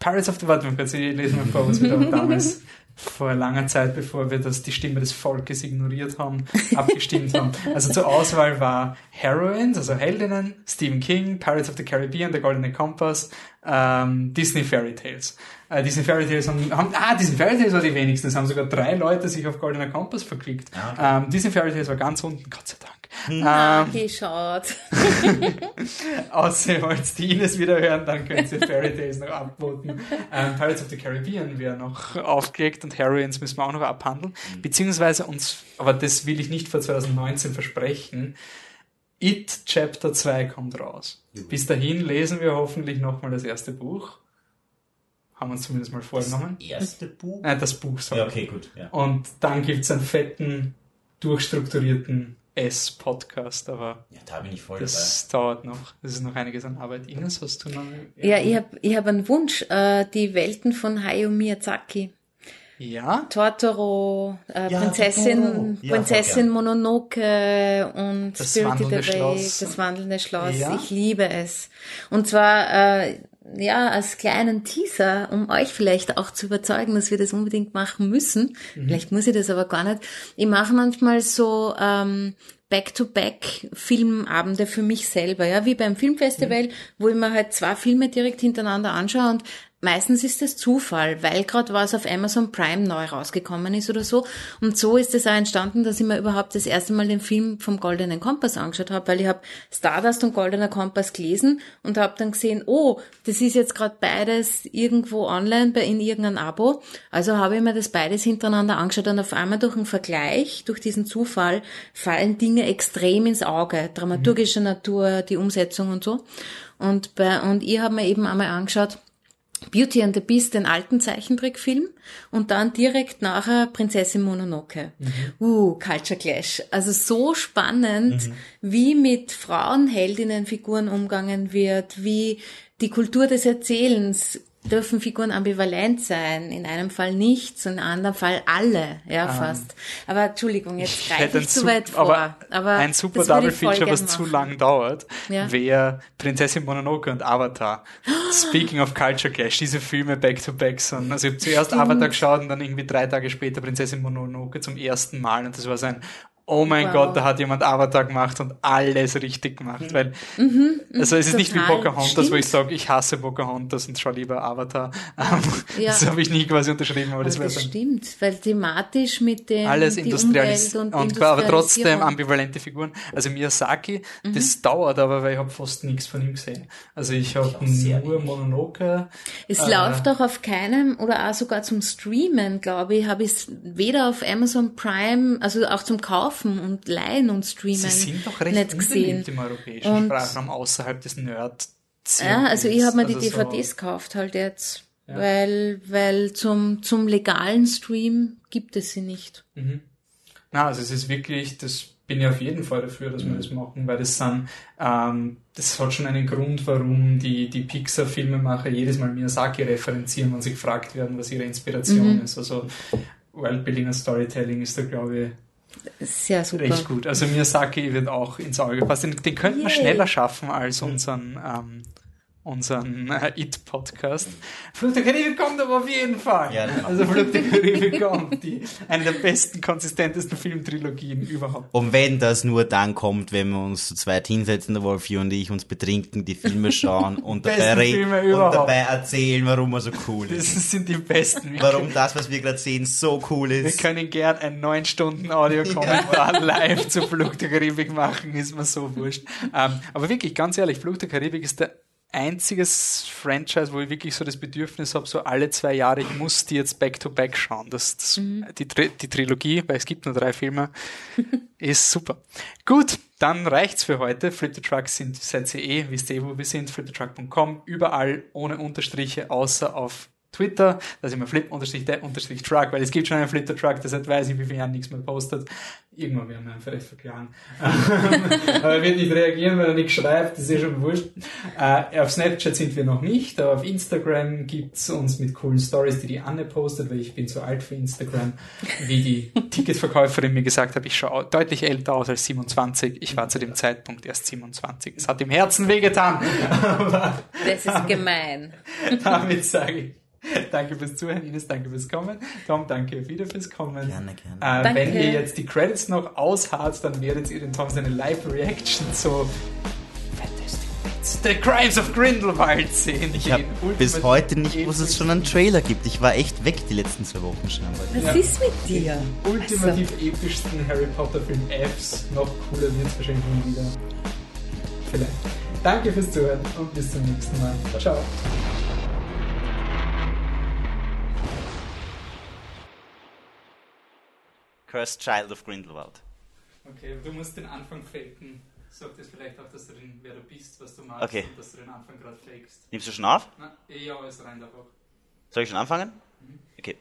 Pirates of the mal kurz, ich lese mal vor, was wir da damals vor langer Zeit, bevor wir das die Stimme des Volkes ignoriert haben, abgestimmt haben. Also zur Auswahl war Heroines, also Heldinnen, Stephen King, Pirates of the Caribbean, The Golden Compass, ähm, Disney Fairy Tales. Äh, Disney Fairy Tales haben, haben, ah, Disney Fairy Tales war die wenigsten, es haben sogar drei Leute sich auf Goldener Kompass verklickt. ähm, Disney Fairy Tales war ganz unten, Gott sei Dank. Na, Ähm, geschaut. Außer ihr wollt die Ines wieder hören, dann könnt ihr Fairy Tales noch abvoten. Ähm, Pirates of the Caribbean wäre noch aufgelegt und Heroines müssen wir auch noch abhandeln. Beziehungsweise uns, aber das will ich nicht vor 2019 versprechen, It Chapter 2 kommt raus. Bis dahin lesen wir hoffentlich nochmal das erste Buch. Haben wir uns zumindest mal vorgenommen. Erste Buch? Äh, das Buch, sorry. Ja, okay, gut. Ja. Und dann gibt's einen fetten, durchstrukturierten S-Podcast, aber ja, da bin ich voll das dauert noch. Das ist noch einiges an Arbeit. Ines, hast du noch? Ja, ich habe ich hab einen Wunsch, äh, die Welten von Hayao Miyazaki. Ja? Totoro, äh, Ja, Prinzessin, Totoro. Ja, Prinzessin Mononoke und Das Spirited wandelnde Away, Schloss. das wandelnde Schloss. Ja. Ich liebe es. Und zwar, äh, ja, als kleinen Teaser, um euch vielleicht auch zu überzeugen, dass wir das unbedingt machen müssen. Mhm. Vielleicht muss ich das aber gar nicht. Ich mache manchmal so ähm, Back-to-Back-Filmabende für mich selber, ja, wie beim Filmfestival, wo ich mir halt zwei Filme direkt hintereinander anschaue und Meistens ist es Zufall, weil gerade was auf Amazon Prime neu rausgekommen ist oder so. Und so ist es auch entstanden, dass ich mir überhaupt das erste Mal den Film vom Goldenen Kompass angeschaut habe, weil ich habe Stardust und Goldener Kompass gelesen und habe dann gesehen, oh, das ist jetzt gerade beides irgendwo online bei in irgendeinem Abo. Also habe ich mir das beides hintereinander angeschaut und auf einmal durch einen Vergleich, durch diesen Zufall, fallen Dinge extrem ins Auge, dramaturgische Natur, die Umsetzung und so. Und bei und ich habe mir eben einmal angeschaut, Beauty and the Beast, den alten Zeichentrickfilm und dann direkt nachher Prinzessin Mononoke. Uh, Culture Clash. Also so spannend, wie mit Frauenheldinnenfiguren umgangen wird, wie die Kultur des Erzählens dürfen Figuren ambivalent sein, in einem Fall nichts, in einem anderen Fall alle, ja fast. Aber Entschuldigung, jetzt greife ein ich zu weit vor. aber Aber ein super Double ich Feature, was zu lang dauert, Ja. wäre Prinzessin Mononoke und Avatar. Speaking of Culture Clash, diese Filme back to back sind. Also ich habe zuerst Avatar geschaut und dann irgendwie drei Tage später Prinzessin Mononoke zum ersten Mal und das war so ein Oh mein Wow. Gott, da hat jemand Avatar gemacht und alles richtig gemacht, weil also es ist nicht wie Mhm. Pocahontas, wo stimmt. ich sage, ich hasse Pocahontas und schau lieber Avatar. Ähm, Ja. Das habe ich nie quasi unterschrieben, aber, Aber das wäre das stimmt, weil thematisch mit dem alles die industrialis Umwelt und, und, aber trotzdem ambivalente Figuren. Also Miyazaki, Mhm. das dauert aber, weil ich habe fast nichts von ihm gesehen. Also ich habe nur. Mononoke. Es Äh, läuft auch auf keinem oder auch sogar zum Streamen, glaube ich, habe ich es weder auf Amazon Prime, also auch zum Kaufen und Leihen und Streamen Sie sind doch recht nicht gesehen. im europäischen Und- Sprachraum außerhalb des nerd Ja, also ich habe mir die also so- DVDs gekauft halt jetzt, weil weil zum zum legalen Stream gibt es sie nicht. Na, also es ist wirklich, das bin ich auf jeden Fall dafür, dass wir das machen, weil das sind, ähm, das hat schon einen Grund, warum die, die Pixar-Filmemacher jedes Mal Miyazaki referenzieren, wenn sie gefragt werden, was ihre Inspiration Mhm. ist. Also Worldbuilding und Storytelling ist da, glaube ich, Sehr super. recht gut. Also Miyazaki wird auch ins Auge passen. Den, den könnten wir Yay. schneller schaffen als unseren, ähm, unseren äh, It-Podcast. Fluch der Karibik kommt aber auf jeden Fall. Ja. Also Fluch der Karibik kommt. Die, eine der besten, konsistentesten Filmtrilogien überhaupt. Und wenn das nur dann kommt, wenn wir uns zu zweit hinsetzen, der Wolfi und ich, uns betrinken, die Filme schauen und dabei, Filme und dabei erzählen, warum er so cool ist. Das sind die besten. Wir Warum das, was wir gerade sehen, so cool Wir ist. können gern einen 9 Stunden Audiokommentar live zu Fluch der Karibik machen, ist mir so wurscht. Ähm, aber wirklich, ganz ehrlich, Fluch der Karibik ist der einziges Franchise, wo ich wirklich so das Bedürfnis habe, so alle zwei Jahre, ich muss die jetzt back-to-back schauen. Das, das, die, Tri die Trilogie, weil es gibt nur drei Filme, ist super. Gut, dann reicht's für heute. Flip the Trucks sind, seid ihr eh, wisst ihr, wo wir sind, flipthetruck.com, überall ohne Unterstriche, außer auf Twitter, da ist immer flip unterstrich der unterstrich truck, weil es gibt schon einen Flip the Truck, das seit weiß ich wie viele Jahren nichts mehr postet. Irgendwann werden wir ihn vielleicht verklagen. aber er wird nicht reagieren, wenn er nichts schreibt, das ist eh schon wurscht. Äh, auf Snapchat sind wir noch nicht, aber auf Instagram gibt's uns mit coolen Stories, die die Anne postet, weil ich bin zu alt für Instagram. Wie die Ticketverkäuferin mir gesagt hat, ich schaue au- deutlich älter aus als 27. Ich war zu dem Zeitpunkt erst 27. Es hat im Herzen wehgetan. Das ist gemein. damit sage ich danke fürs Zuhören, Ines, danke fürs Kommen. Tom, danke wieder fürs Kommen. Gerne, gerne. Äh, Danke. wenn ihr jetzt die Credits noch ausharrt, dann werdet ihr den Tom seine Live-Reaction zu Fantastic Beasts, The Crimes of Grindelwald sehen. Ich habe Den bis heute nicht, wo es schon einen Trailer gibt. Ich war echt weg die letzten zwei Wochen scheinbar. Was Ja. ist mit dir? ultimativ epischsten Harry Potter Film Fs. Noch cooler wird es wahrscheinlich nie wieder. Vielleicht. Danke fürs Zuhören und bis zum nächsten Mal. Ciao. Cursed Child of Grindelwald. Okay, du musst den Anfang faken. Sag das vielleicht auch, dass du den, wer du bist, was du magst Okay. und dass du den Anfang gerade fakest. Nimmst du schon auf? Na, ja, es rein einfach. Soll ich schon anfangen? Okay.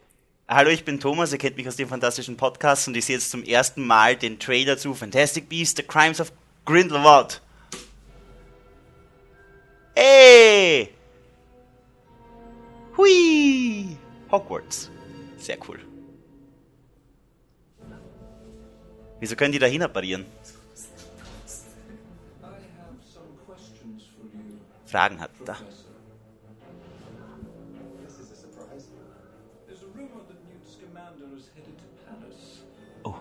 Hallo, ich bin Thomas, ihr kennt mich aus dem fantastischen Podcast und ich sehe jetzt zum ersten Mal den Trailer zu Fantastic Beasts, The Crimes of Grindelwald. Ey! Hui! Hogwarts. Sehr cool. Wieso können die da you, Fragen hat da. Oh.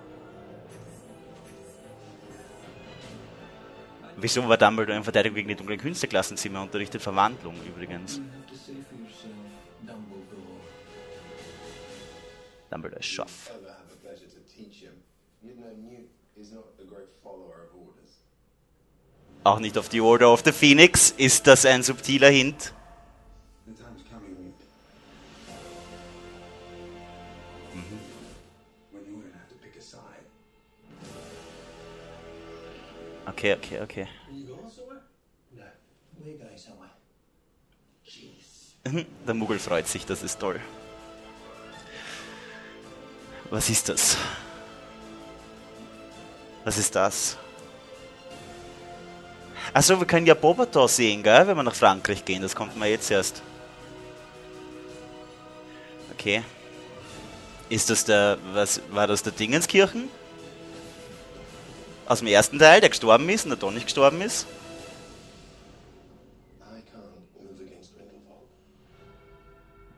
Wieso war Dumbledore in Verteidigung gegen die dunklen Künste Klassenzimmer unterrichtet Verwandlung übrigens? Dumbledore ist scharf. Auch nicht auf die Order of the Phoenix. Ist das ein subtiler Hint? Side. Okay, okay, okay. Jeez. Der Muggel freut sich, das ist toll. Was ist das? Was ist das? Achso, wir können ja Bobaton sehen, gell? Wenn wir nach Frankreich gehen. Das kommt mal jetzt erst. Okay. Ist das der. Was war das der Dingenskirchen? Aus dem ersten Teil, der gestorben ist und der doch nicht gestorben ist?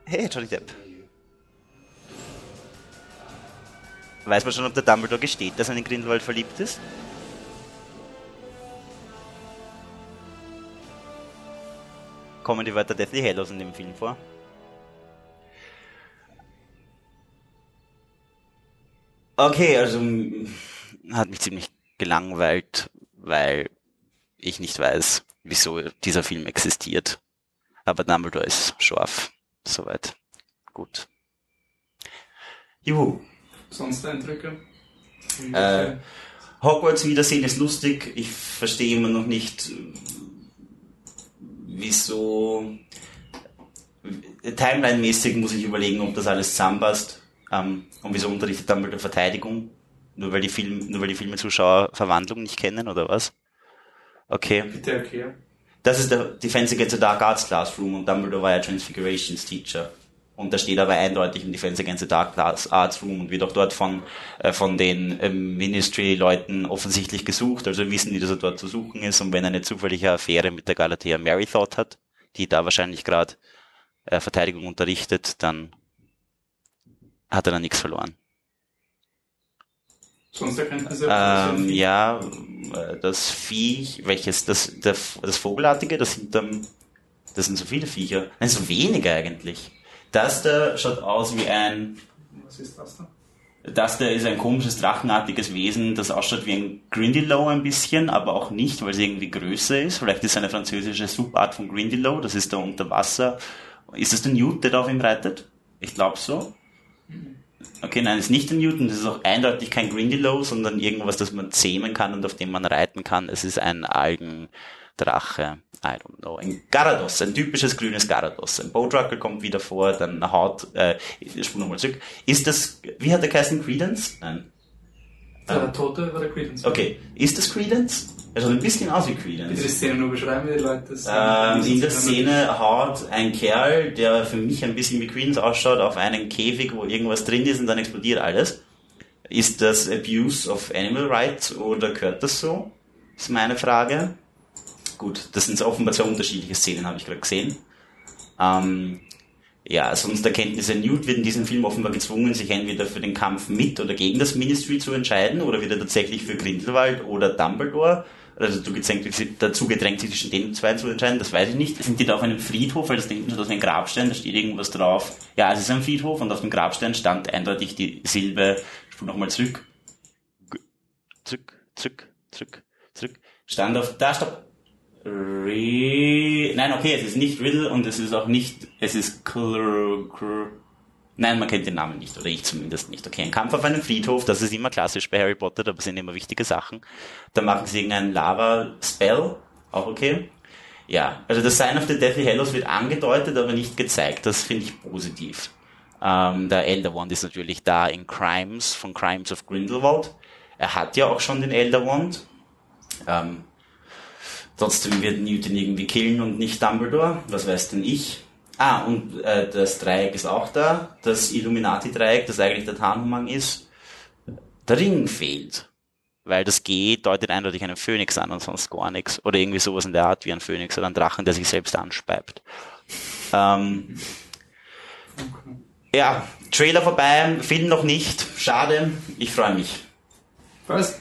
Hey, Johnny Depp. Weiß man schon, ob der Dumbledore gesteht, dass er in Grindelwald verliebt ist? Kommen die Wörter Deathly Hallows in dem Film vor? Okay, also hat mich ziemlich gelangweilt, weil ich nicht weiß, wieso dieser Film existiert. Aber Dumbledore ist scharf. Soweit. Gut. Juhu. Sonst Eindrücke? Äh, Hogwarts wiedersehen ist lustig. Ich verstehe immer noch nicht, äh, wieso. Timeline-mäßig muss ich überlegen, ob das alles zusammenpasst. Ähm, und wieso unterrichtet Dumbledore Verteidigung? Nur weil die Film, nur weil die Filmezuschauer Verwandlung nicht kennen, oder was? Okay. Bitte erklären. Das ist der Defense Against the Dark Arts Classroom und Dumbledore war ja Transfigurations Teacher. Und da steht aber eindeutig im Defense Against the Dark Arts Room und wird auch dort von, äh, von den ähm, Ministry-Leuten offensichtlich gesucht. Also wissen die, dass er dort zu suchen ist. Und wenn er eine zufällige Affäre mit der Galatea Mary Thought hat, die da wahrscheinlich gerade äh, Verteidigung unterrichtet, dann hat er dann nichts verloren. Sonst Erkenntnisse? Ähm, ja, äh, das Viech, welches, das, der, das Vogelartige, das sind, ähm, das sind so viele Viecher. Nein, so wenige eigentlich. Das da schaut aus wie ein, Was ist das da? das da ist ein komisches drachenartiges Wesen, das ausschaut wie ein Grindylow ein bisschen, aber auch nicht, weil es irgendwie größer ist. Vielleicht ist es eine französische Subart von Grindylow, das ist da unter Wasser. Ist das der Newt, der da auf ihm reitet? Ich glaube so. Okay, nein, ist nicht der Newton, das ist auch eindeutig kein Grindylow, sondern irgendwas, das man zähmen kann und auf dem man reiten kann. Es ist ein Algendrache. I don't know. Ein Garados, ein typisches grünes Garados. Ein Bowtruckle kommt wieder vor, dann haut, äh, ich spule nochmal zurück. Ist das, wie hat der geheißen, Credence? Nein. Der Tote war der Credence. Okay, ist das Credence? Er schaut ein bisschen aus wie Bitte die Credence. Szene nur beschreiben, wie die Leute das Ähm, in der Szene haut ein Kerl, der für mich ein bisschen wie Credence ausschaut, auf einen Käfig, wo irgendwas drin ist und dann explodiert alles. Ist das Abuse of Animal Rights oder gehört das so? Ist meine Frage. Gut, das sind offenbar zwei unterschiedliche Szenen, habe ich gerade gesehen. Ähm, ja, sonst Erkenntnisse. Newt wird in diesem Film offenbar gezwungen, sich entweder für den Kampf mit oder gegen das Ministry zu entscheiden oder wird er tatsächlich für Grindelwald oder Dumbledore also dazu gedrängt, sich zwischen den zwei zu entscheiden, das weiß ich nicht. Sind die da auf einem Friedhof, weil das denken sie, das ist ein Grabstein, da steht irgendwas drauf. Ja, es ist ein Friedhof und auf dem Grabstein stand eindeutig die Silbe, ich spule nochmal zurück, zurück, zurück, zurück, zurück, stand auf, da stopp, Re Nein, okay, es ist nicht Riddle und es ist auch nicht, es ist Cl Nein, man kennt den Namen nicht, oder ich zumindest nicht. Okay, ein Kampf auf einem Friedhof, das ist immer klassisch bei Harry Potter, da sind immer wichtige Sachen. Da machen sie irgendeinen Lava-Spell, auch okay. Ja, also das Sign of the Deathly Hallows wird angedeutet, aber nicht gezeigt. Das finde ich positiv. Ähm, der Elder Wand ist natürlich da in Crimes, von Crimes of Grindelwald. Er hat ja auch schon den Elder Wand. Ähm, trotzdem wird Newton irgendwie killen und nicht Dumbledore. Was weiß denn ich? Ah, und äh, das Dreieck ist auch da. Das Illuminati-Dreieck, das eigentlich der Tarnumhang ist. Der Ring fehlt. Weil das G deutet eindeutig einen Phönix an und sonst gar nichts. Oder irgendwie sowas in der Art wie ein Phönix oder ein Drachen, der sich selbst anspeibt. Ähm, ja, Trailer vorbei, Film noch nicht. Schade, ich freue mich. Was?